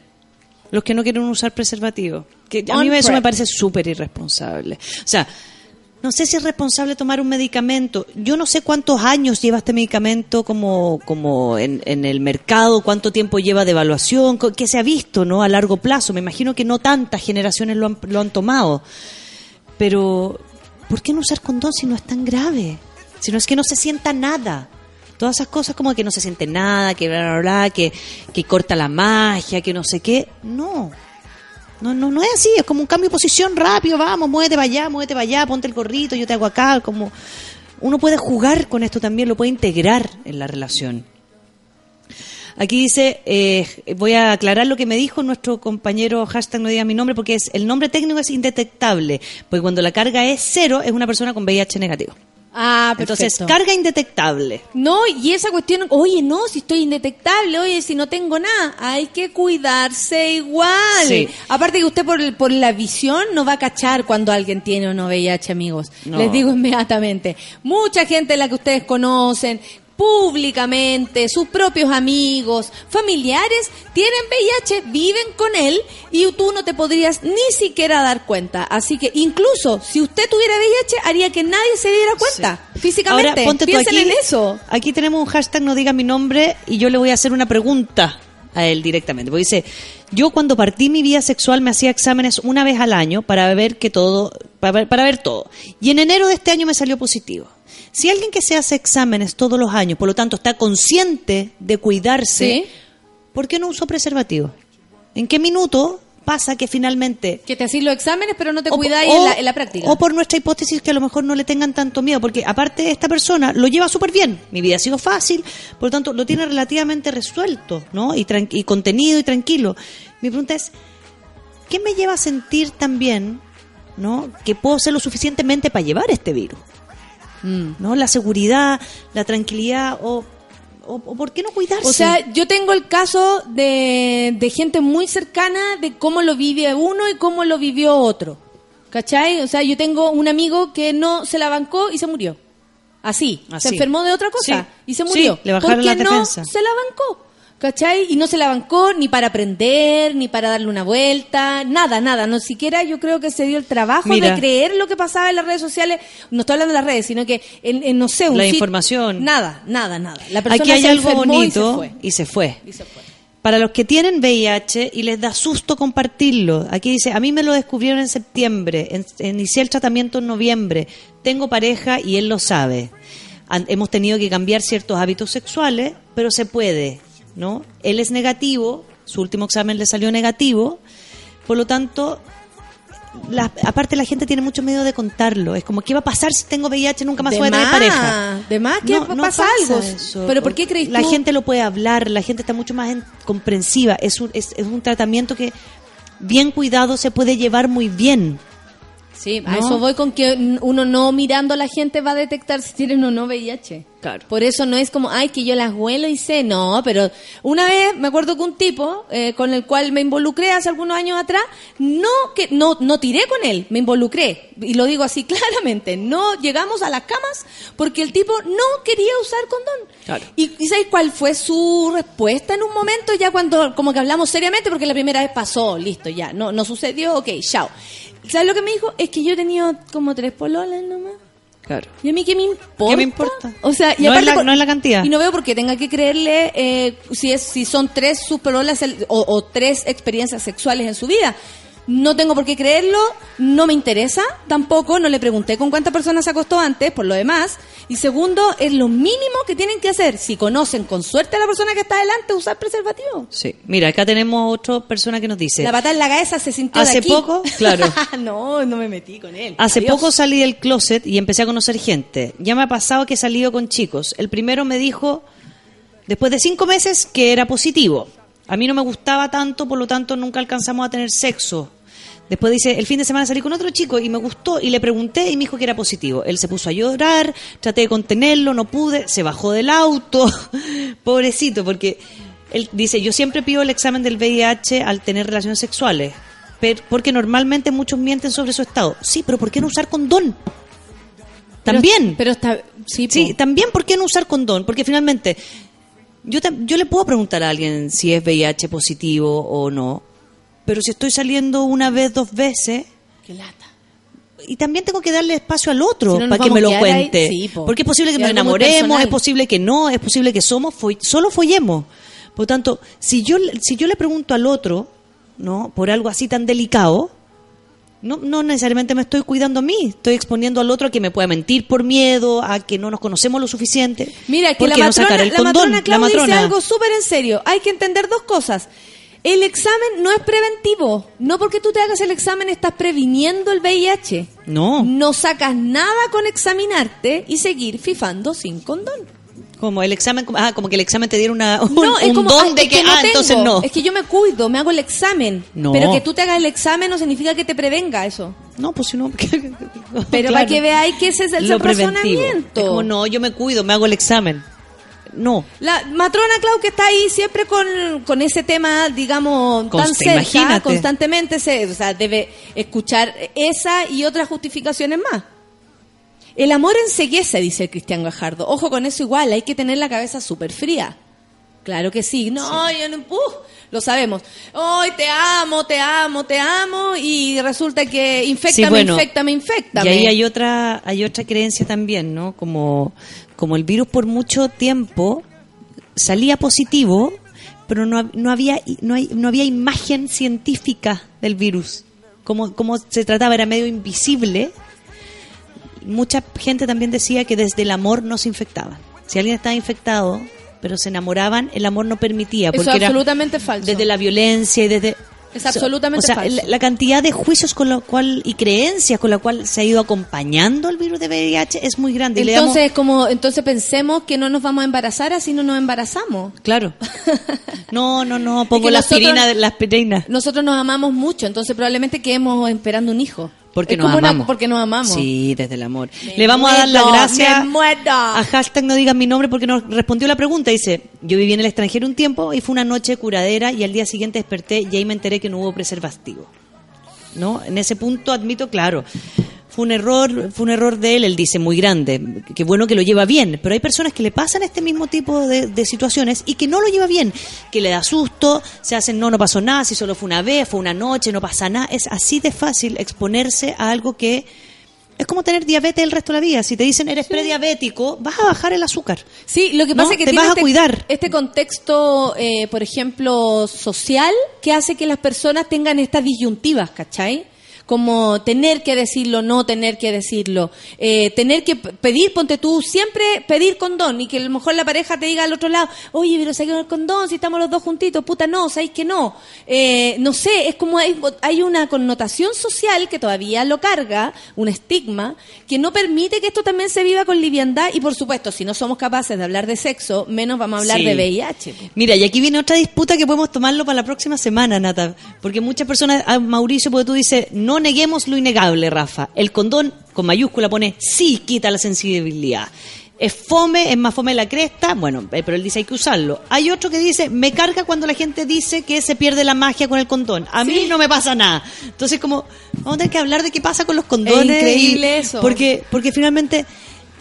Los que no quieren usar preservativo. Que a mí eso me parece súper irresponsable. O sea, no sé si es responsable tomar un medicamento. Yo no sé cuántos años lleva este medicamento como, como en, en el mercado, cuánto tiempo lleva de evaluación, qué se ha visto ¿no? a largo plazo. Me imagino que no tantas generaciones lo han, lo han tomado. Pero, ¿por qué no usar condón si no es tan grave? Si no es que no se sienta nada. Todas esas cosas como que no se siente nada, que bla, bla, bla, que, que corta la magia, que no sé qué. No. No, no, no es así, es como un cambio de posición rápido, vamos, muévete para allá, muévete para allá, ponte el gorrito, yo te hago acá, como uno puede jugar con esto también, lo puede integrar en la relación. Aquí dice, eh, voy a aclarar lo que me dijo nuestro compañero, hashtag no diga mi nombre, porque es el nombre técnico es indetectable, porque cuando la carga es cero, es una persona con VIH negativo. Ah, Entonces, perfecto. carga indetectable. No, y esa cuestión, oye, no, si estoy indetectable, oye, si no tengo nada, hay que cuidarse igual. Sí. Aparte que usted por, por la visión no va a cachar cuando alguien tiene o no VIH, amigos. No. Les digo inmediatamente. Mucha gente la que ustedes conocen, públicamente, sus propios amigos, familiares, tienen VIH, viven con él y tú no te podrías ni siquiera dar cuenta. Así que incluso si usted tuviera VIH, haría que nadie se diera cuenta físicamente. Ahora, ponte tú Piensen aquí, en eso. Aquí tenemos un hashtag no diga mi nombre y yo le voy a hacer una pregunta a él directamente. Porque dice, yo cuando partí mi vida sexual me hacía exámenes una vez al año para ver que todo, para ver, para ver todo. Y en enero de este año me salió positivo. Si alguien que se hace exámenes todos los años, por lo tanto está consciente de cuidarse, Sí. ¿por qué no usó preservativo? ¿En qué minuto pasa que finalmente Que te hacís los exámenes, pero no te cuidáis en, la, en la práctica. O por nuestra hipótesis que a lo mejor no le tengan tanto miedo, porque aparte esta persona lo lleva súper bien. Mi vida ha sido fácil, por lo tanto lo tiene relativamente resuelto, ¿no? Y, y contenido y tranquilo. Mi pregunta es, ¿qué me lleva a sentir también, ¿no? Que puedo ser lo suficientemente para llevar este virus, Mm. ¿no? La seguridad, la tranquilidad o, o, o ¿por qué no cuidarse? O sea, yo tengo el caso de, de gente muy cercana de cómo lo vive uno y cómo lo vivió otro. ¿Cachai? O sea, yo tengo un amigo que no se la bancó y se murió. Así. Así. Se enfermó de otra cosa Sí. y se murió. Sí, le bajaron porque las no defensas. se la bancó. ¿Cachai? Y no se la bancó ni para aprender, ni para darle una vuelta, nada, nada. No siquiera yo creo que se dio el trabajo Mira. de creer lo que pasaba en las redes sociales. No estoy hablando de las redes, sino que en, en, no sé, un La sit- información. Nada, nada, nada. La persona Aquí hay se algo enfermó y se bonito fue. y se fue. Y se fue. Para los que tienen VIH y les da susto compartirlo, aquí dice, a mí me lo descubrieron en septiembre, en- inicié el tratamiento en noviembre, tengo pareja y él lo sabe. Han- hemos tenido que cambiar ciertos hábitos sexuales, pero se puede, ¿no? Él es negativo, su último examen le salió negativo, por lo tanto, la- aparte la gente tiene mucho miedo de contarlo. Es como, ¿qué va a pasar si tengo VIH? Nunca más De voy a tener más, pareja. de más que pasa algo. eso. Pero ¿por qué crees La tú? gente lo puede hablar, la gente está mucho más en- comprensiva. Es un, es, es un tratamiento que bien cuidado se puede llevar muy bien. Sí, a eso voy con que uno no mirando a la gente va a detectar si tienen o no VIH. Claro. Por eso no es como, ay, que yo las huelo y sé. No, pero una vez me acuerdo que un tipo eh, con el cual me involucré hace algunos años atrás, no que no no tiré con él, me involucré. Y lo digo así claramente, no llegamos a las camas porque el tipo no quería usar condón. Claro. ¿Y, y sabes cuál fue su respuesta en un momento ya cuando como que hablamos seriamente porque la primera vez pasó, listo, ya, no no sucedió, ok, chao. ¿Sabes lo que me dijo? Es que yo he tenido como tres pololas nomás. Claro. ¿Y a mí qué me importa? ¿Qué me importa? O sea, y No es aparte la- por- no es la cantidad. Y no veo por qué tenga que creerle eh, si es si son tres sus pololas el- o, o tres experiencias sexuales en su vida. No tengo por qué creerlo, no me interesa tampoco, no le pregunté con cuántas personas se acostó antes, por lo demás. Y segundo, es lo mínimo que tienen que hacer. Si conocen con suerte a la persona que está delante, usar preservativo. Sí. Mira, acá tenemos otra persona que nos dice. La patada en la cabeza se sintió de Hace aquí. poco, claro. no, no me metí con él. Hace Adiós. poco salí del closet y empecé a conocer gente. Ya me ha pasado que he salido con chicos. El primero me dijo, después de cinco meses, que era positivo. A mí no me gustaba tanto, por lo tanto nunca alcanzamos a tener sexo. Después dice, el fin de semana salí con otro chico y me gustó y le pregunté y me dijo que era positivo. Él se puso a llorar, traté de contenerlo, no pude, se bajó del auto. Pobrecito, porque él dice, yo siempre pido el examen del VIH al tener relaciones sexuales. Porque normalmente muchos mienten sobre su estado. Sí, pero ¿por qué no usar condón? También. Pero está. Sí. Sí, también ¿por qué no usar condón? Porque finalmente, yo, tam- yo le puedo preguntar a alguien si es VIH positivo o no, pero si estoy saliendo una vez, dos veces, Qué lata. y también tengo que darle espacio al otro Si no nos para que me lo cuente. sí, po. Porque es posible que nos enamoremos, es posible que no, es posible que somos fo- solo follemos. Por lo tanto, si yo, si yo le pregunto al otro, ¿no? Por algo así tan delicado, no, no necesariamente me estoy cuidando a mí, estoy exponiendo al otro a que me pueda mentir por miedo, a que no nos conocemos lo suficiente. Mira, que ¿Por la no matrona, sacar el la condón? matrona la dice matrona. algo súper en serio. Hay que entender dos cosas. El examen no es preventivo. No porque tú te hagas el examen estás previniendo el VIH. No, No sacas nada con examinarte y seguir fifando sin condón. Como el examen, ah, como que el examen te diera una, un, No, es un como don de es que, no ah, tengo. entonces no. Es que yo me cuido, me hago el examen. No. Pero que tú te hagas el examen no significa que te prevenga eso. No, pues si no. Pero Claro. para que veáis que ese es el Lo razonamiento. Es como, no, yo me cuido, me hago el examen. No. La matrona Clau que está ahí siempre con, con ese tema, digamos, tan Consta- cerca, imagínate. constantemente, se, o sea, debe escuchar esa y otras justificaciones más. El amor enseguece, dice Cristian Gajardo. Ojo con eso igual, hay que tener la cabeza súper fría. Claro que sí. No, yo no, ¡uh! lo sabemos. Hoy te amo, te amo, te amo y resulta que infectame, Sí, bueno, infectame, infectame. Y ahí hay otra, hay otra creencia también, ¿no? Como, como el virus por mucho tiempo salía positivo, pero no, no había, no, hay, no había imagen científica del virus. Como, como se trataba, era medio invisible. Mucha gente también decía que desde el amor no se infectaban. Si alguien estaba infectado, pero se enamoraban, el amor no permitía. Eso Porque es era absolutamente falso. desde la violencia y desde Es absolutamente o sea, falso. La, la cantidad de juicios con lo cual y creencias con la cual se ha ido acompañando el virus de VIH es muy grande. Le damos- Entonces, como, entonces pensemos que no nos vamos a embarazar así no nos embarazamos. claro. No, no, no, pongo que la nosotros- aspirina, de- la aspirina. Nosotros nos amamos mucho, entonces probablemente quedemos esperando un hijo. Porque Es nos una- amamos. porque nos amamos. Sí, desde el amor. Me Le vamos a dar las gracias a hashtag no digan mi nombre porque nos respondió la pregunta. Dice, yo viví en el extranjero un tiempo y fue una noche curadera y al día siguiente desperté y ahí me enteré que no hubo preservativo. ¿No? En ese punto admito, claro, fue un error, fue un error de él, él dice, muy grande. Qué bueno que lo lleva bien, pero hay personas que le pasan este mismo tipo de, de situaciones y que no lo lleva bien, que le da susto, se hacen, no, no pasó nada, si solo fue una vez, fue una noche, no pasa nada. Es así de fácil exponerse a algo que es como tener diabetes el resto de la vida. Si te dicen eres prediabético, vas a bajar el azúcar. Sí, lo que No, pasa es que te vas a este, cuidar. este contexto, eh, por ejemplo, social, que hace que las personas tengan estas disyuntivas, ¿cachai? Como tener que decirlo, no tener que decirlo, eh, tener que pedir, ponte tú, siempre pedir condón y que a lo mejor la pareja te diga al otro lado, oye, pero saquemos el condón si estamos los dos juntitos, puta, no, sabéis que no. Eh, no sé, es como hay, hay una connotación social que todavía lo carga, un estigma, que no permite que esto también se viva con liviandad y por supuesto, si no somos capaces de hablar de sexo, menos vamos a hablar Sí. de VIH. Mira, y aquí viene otra disputa que podemos tomarlo para la próxima semana, Nata. Porque muchas personas, a Mauricio, porque tú dices, no neguemos lo innegable, Rafa. El condón, con mayúscula, pone sí quita la sensibilidad. Es fome, es más fome la cresta, bueno, eh, pero él dice hay que usarlo. Hay otro que dice, me carga cuando la gente dice que se pierde la magia con el condón. A mí no me pasa nada. Entonces, como, vamos a tener que hablar de qué pasa con los condones. increíble eso. Porque, porque finalmente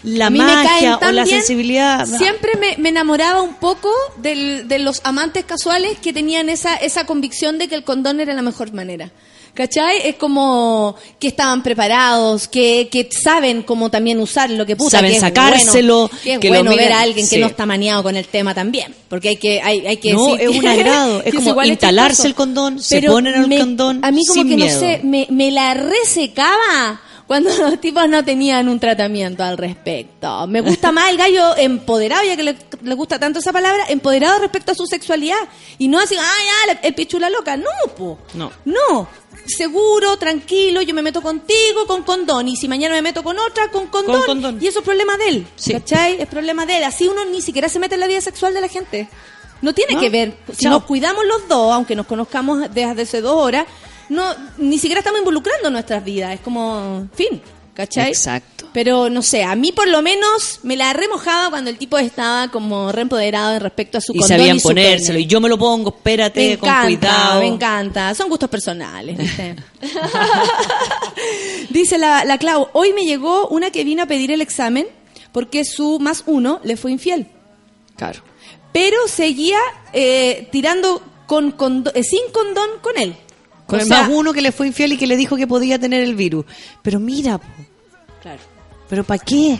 la magia o la bien, sensibilidad... Siempre me, me enamoraba un poco del- de los amantes casuales que tenían esa, esa convicción de que el condón era la mejor manera. ¿Cachai? Es como que estaban preparados, que, que saben cómo también usarlo, que puta, Saben que es sacárselo, bueno, que es que lo bueno ver miran, a alguien sí. que no está maniado con el tema también, porque hay que hay, hay que No, decir es un agrado, es como igual instalarse el condón, se ponen el me- condón A mí como sin que miedo. no sé, me, me la resecaba cuando los tipos no tenían un tratamiento al respecto. Me gusta más el gallo empoderado, ya que le, le gusta tanto esa palabra, empoderado respecto a su sexualidad. Y no así, ah, ya, el pichula loca. No, po. No. No. Seguro, tranquilo, yo me meto contigo con condón. Y si mañana me meto con otra, con condón. condón. Y eso es problema de él. Sí. ¿Cachai? Es problema de él. Así uno ni siquiera se mete en la vida sexual de la gente. No tiene No. que ver. Si Chao. nos cuidamos los dos, aunque nos conozcamos desde hace dos horas, no, ni siquiera estamos involucrando nuestras vidas. Es como, fin, ¿cachai? Exacto. Pero no sé, a mí por lo menos me la remojaba cuando el tipo estaba como reempoderado en respecto a su Y sabían su ponérselo. pene. Y yo me lo pongo, espérate, Me con encanta, cuidado. me encanta. Son gustos personales, ¿viste? Dice la, la Clau, hoy me llegó una que vino a pedir el examen porque su más uno le fue infiel. Claro. Pero seguía eh, tirando con eh, sin condón con él. Con O el sea, más uno que le fue infiel y que le dijo que podía tener el virus. Pero mira, po, Claro. ¿pero para qué?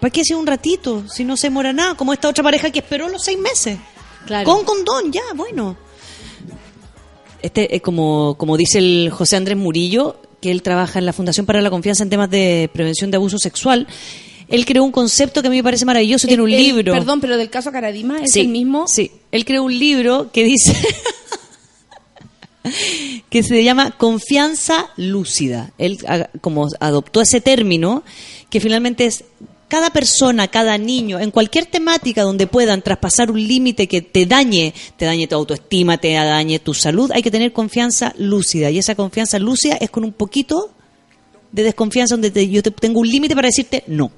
¿Para qué si un ratito? Si no se demora nada, como esta otra pareja que esperó los seis meses. Claro. Con condón, ya, bueno. Este es como, como dice el José Andrés Murillo, que él trabaja en la Fundación para la Confianza en temas de prevención de abuso sexual. Él creó un concepto que a mí me parece maravilloso, tiene un El- el- libro. Perdón, pero del caso Caradima es Sí, el mismo. Sí, él creó un libro que dice que se llama confianza lúcida. Él ah, como adoptó ese término que finalmente es cada persona, cada niño, en cualquier temática donde puedan traspasar un límite que te dañe, te dañe tu autoestima, te dañe tu salud, hay que tener confianza lúcida. Y esa confianza lúcida es con un poquito de desconfianza donde te- yo te- tengo un límite para decirte no.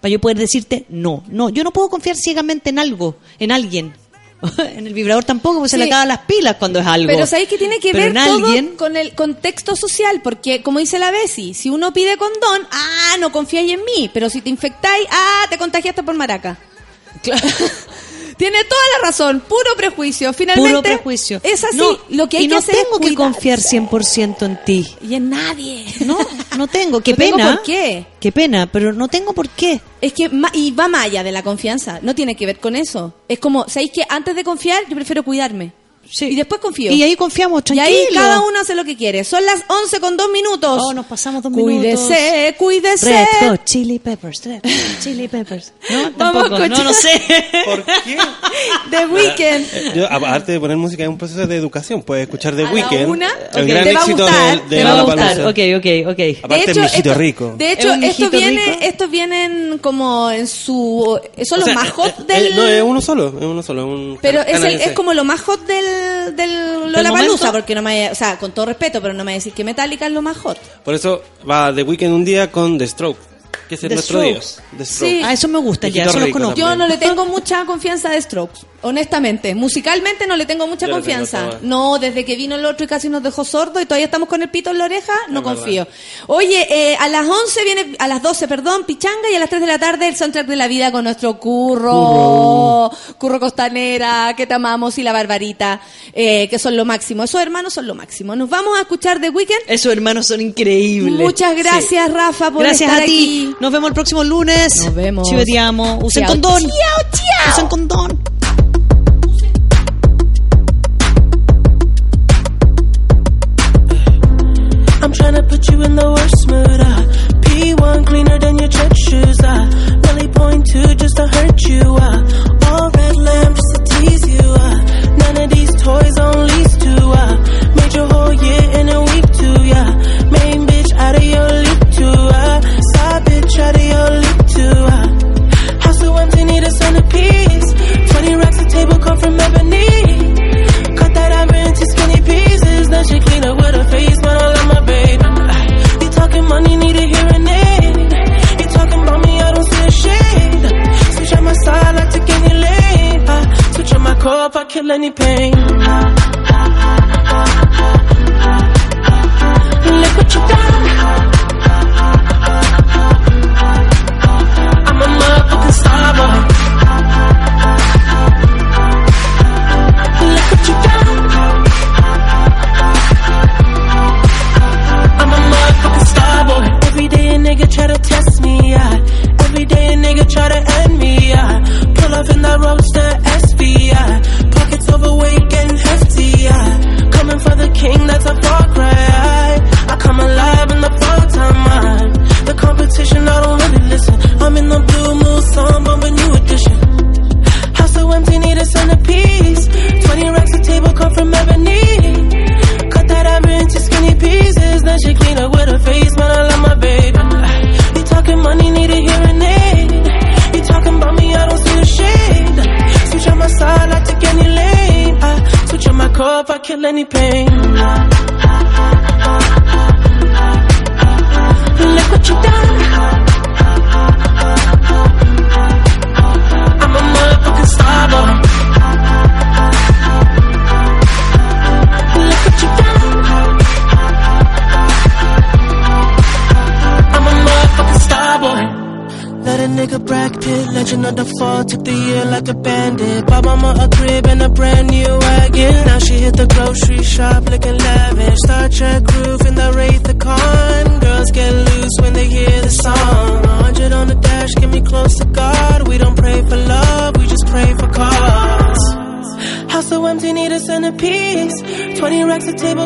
Para yo poder decirte no. No, yo no puedo confiar ciegamente en algo, en alguien. en el vibrador tampoco, porque se le acaban las pilas cuando es algo. Pero ¿sabéis que tiene que Pero ver en todo alguien, con el contexto social? Porque, como dice la Bessie, si uno pide condón, ah, no confiáis en mí. Pero si te infectáis, ah, te contagiaste por maraca. Tiene toda la razón, puro prejuicio. Finalmente, puro prejuicio. es así. No, lo que hay y que no hacer es tengo que confiar 100% en ti. Y en nadie. No, no tengo. Qué No tengo pena. por qué. Qué pena, pero no tengo por qué. Es que, y va más allá de la confianza, no tiene que ver con eso. Es como, ¿sabéis que antes de confiar, yo prefiero cuidarme? Sí. Y después confío. Y ahí confiamos, Y tranquilo. ahí cada uno hace lo que quiere. Son las 11 con dos minutos. Oh, nos pasamos dos Cuídese, cuídese. Red Hot Chili Peppers, Red Hot Chili Peppers. No, Vamos tampoco. No, no sé. ¿Por qué? The Weeknd. Eh, Yo, aparte de poner música, es un proceso de educación. Puedes escuchar The Weeknd, una, el ok, gran te va a éxito gustar, de, de te va a Lollapalooza. Ok, ok, ok. Aparte, es mijito esto- rico. De hecho, ¿Es un estos vienen, rico? estos vienen como en su, son O los sea, más hot eh, del. eh, no, es uno solo, es uno solo. Un Pero es, el- es como lo más hot del, del momento? Lollapalooza, porque no me, o sea, con todo respeto, pero no me decir que Metallica es lo más hot. Por eso va The Weeknd un día con The Stroke, que es The nuestro Strokes. dios. The Stroke. Sí. Ah, eso me gusta ya, eso lo rico conozco. Yo también. no le tengo mucha confianza a Strokes, honestamente. Musicalmente no le tengo mucha Yo le tengo confianza. No, desde que vino el otro y casi nos dejó sordo y todavía estamos con el pito en la oreja, no Es confío. Oye, eh, a las 11 viene, a las 12, perdón, Pichanga y a las 3 de la tarde el soundtrack de la vida con nuestro curro. Curro, Costanera, que te amamos, y la Barbarita, eh, que son lo máximo. Esos hermanos son lo máximo. Nos vamos a escuchar The Weeknd. Esos hermanos son increíbles. Muchas gracias, Rafa, por Gracias estar a ti. aquí. Nos vemos el próximo lunes. Nos vemos. Ci vediamo. Usen condón. ciao, ciao. Usen condón. You in the worst mood. Uh. P1 cleaner than your church shoes. Uh.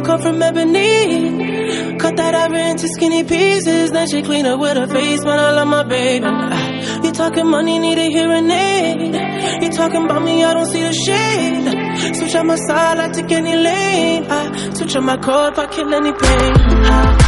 Come from ebony. Cut that ever into skinny pieces. Then she clean up with her face, man, I love my baby. You talking money, need a hearing aid. You talking about me, I don't see the shade. Switch on my side, I take any lane. I switch on my code if I kill any pain. Look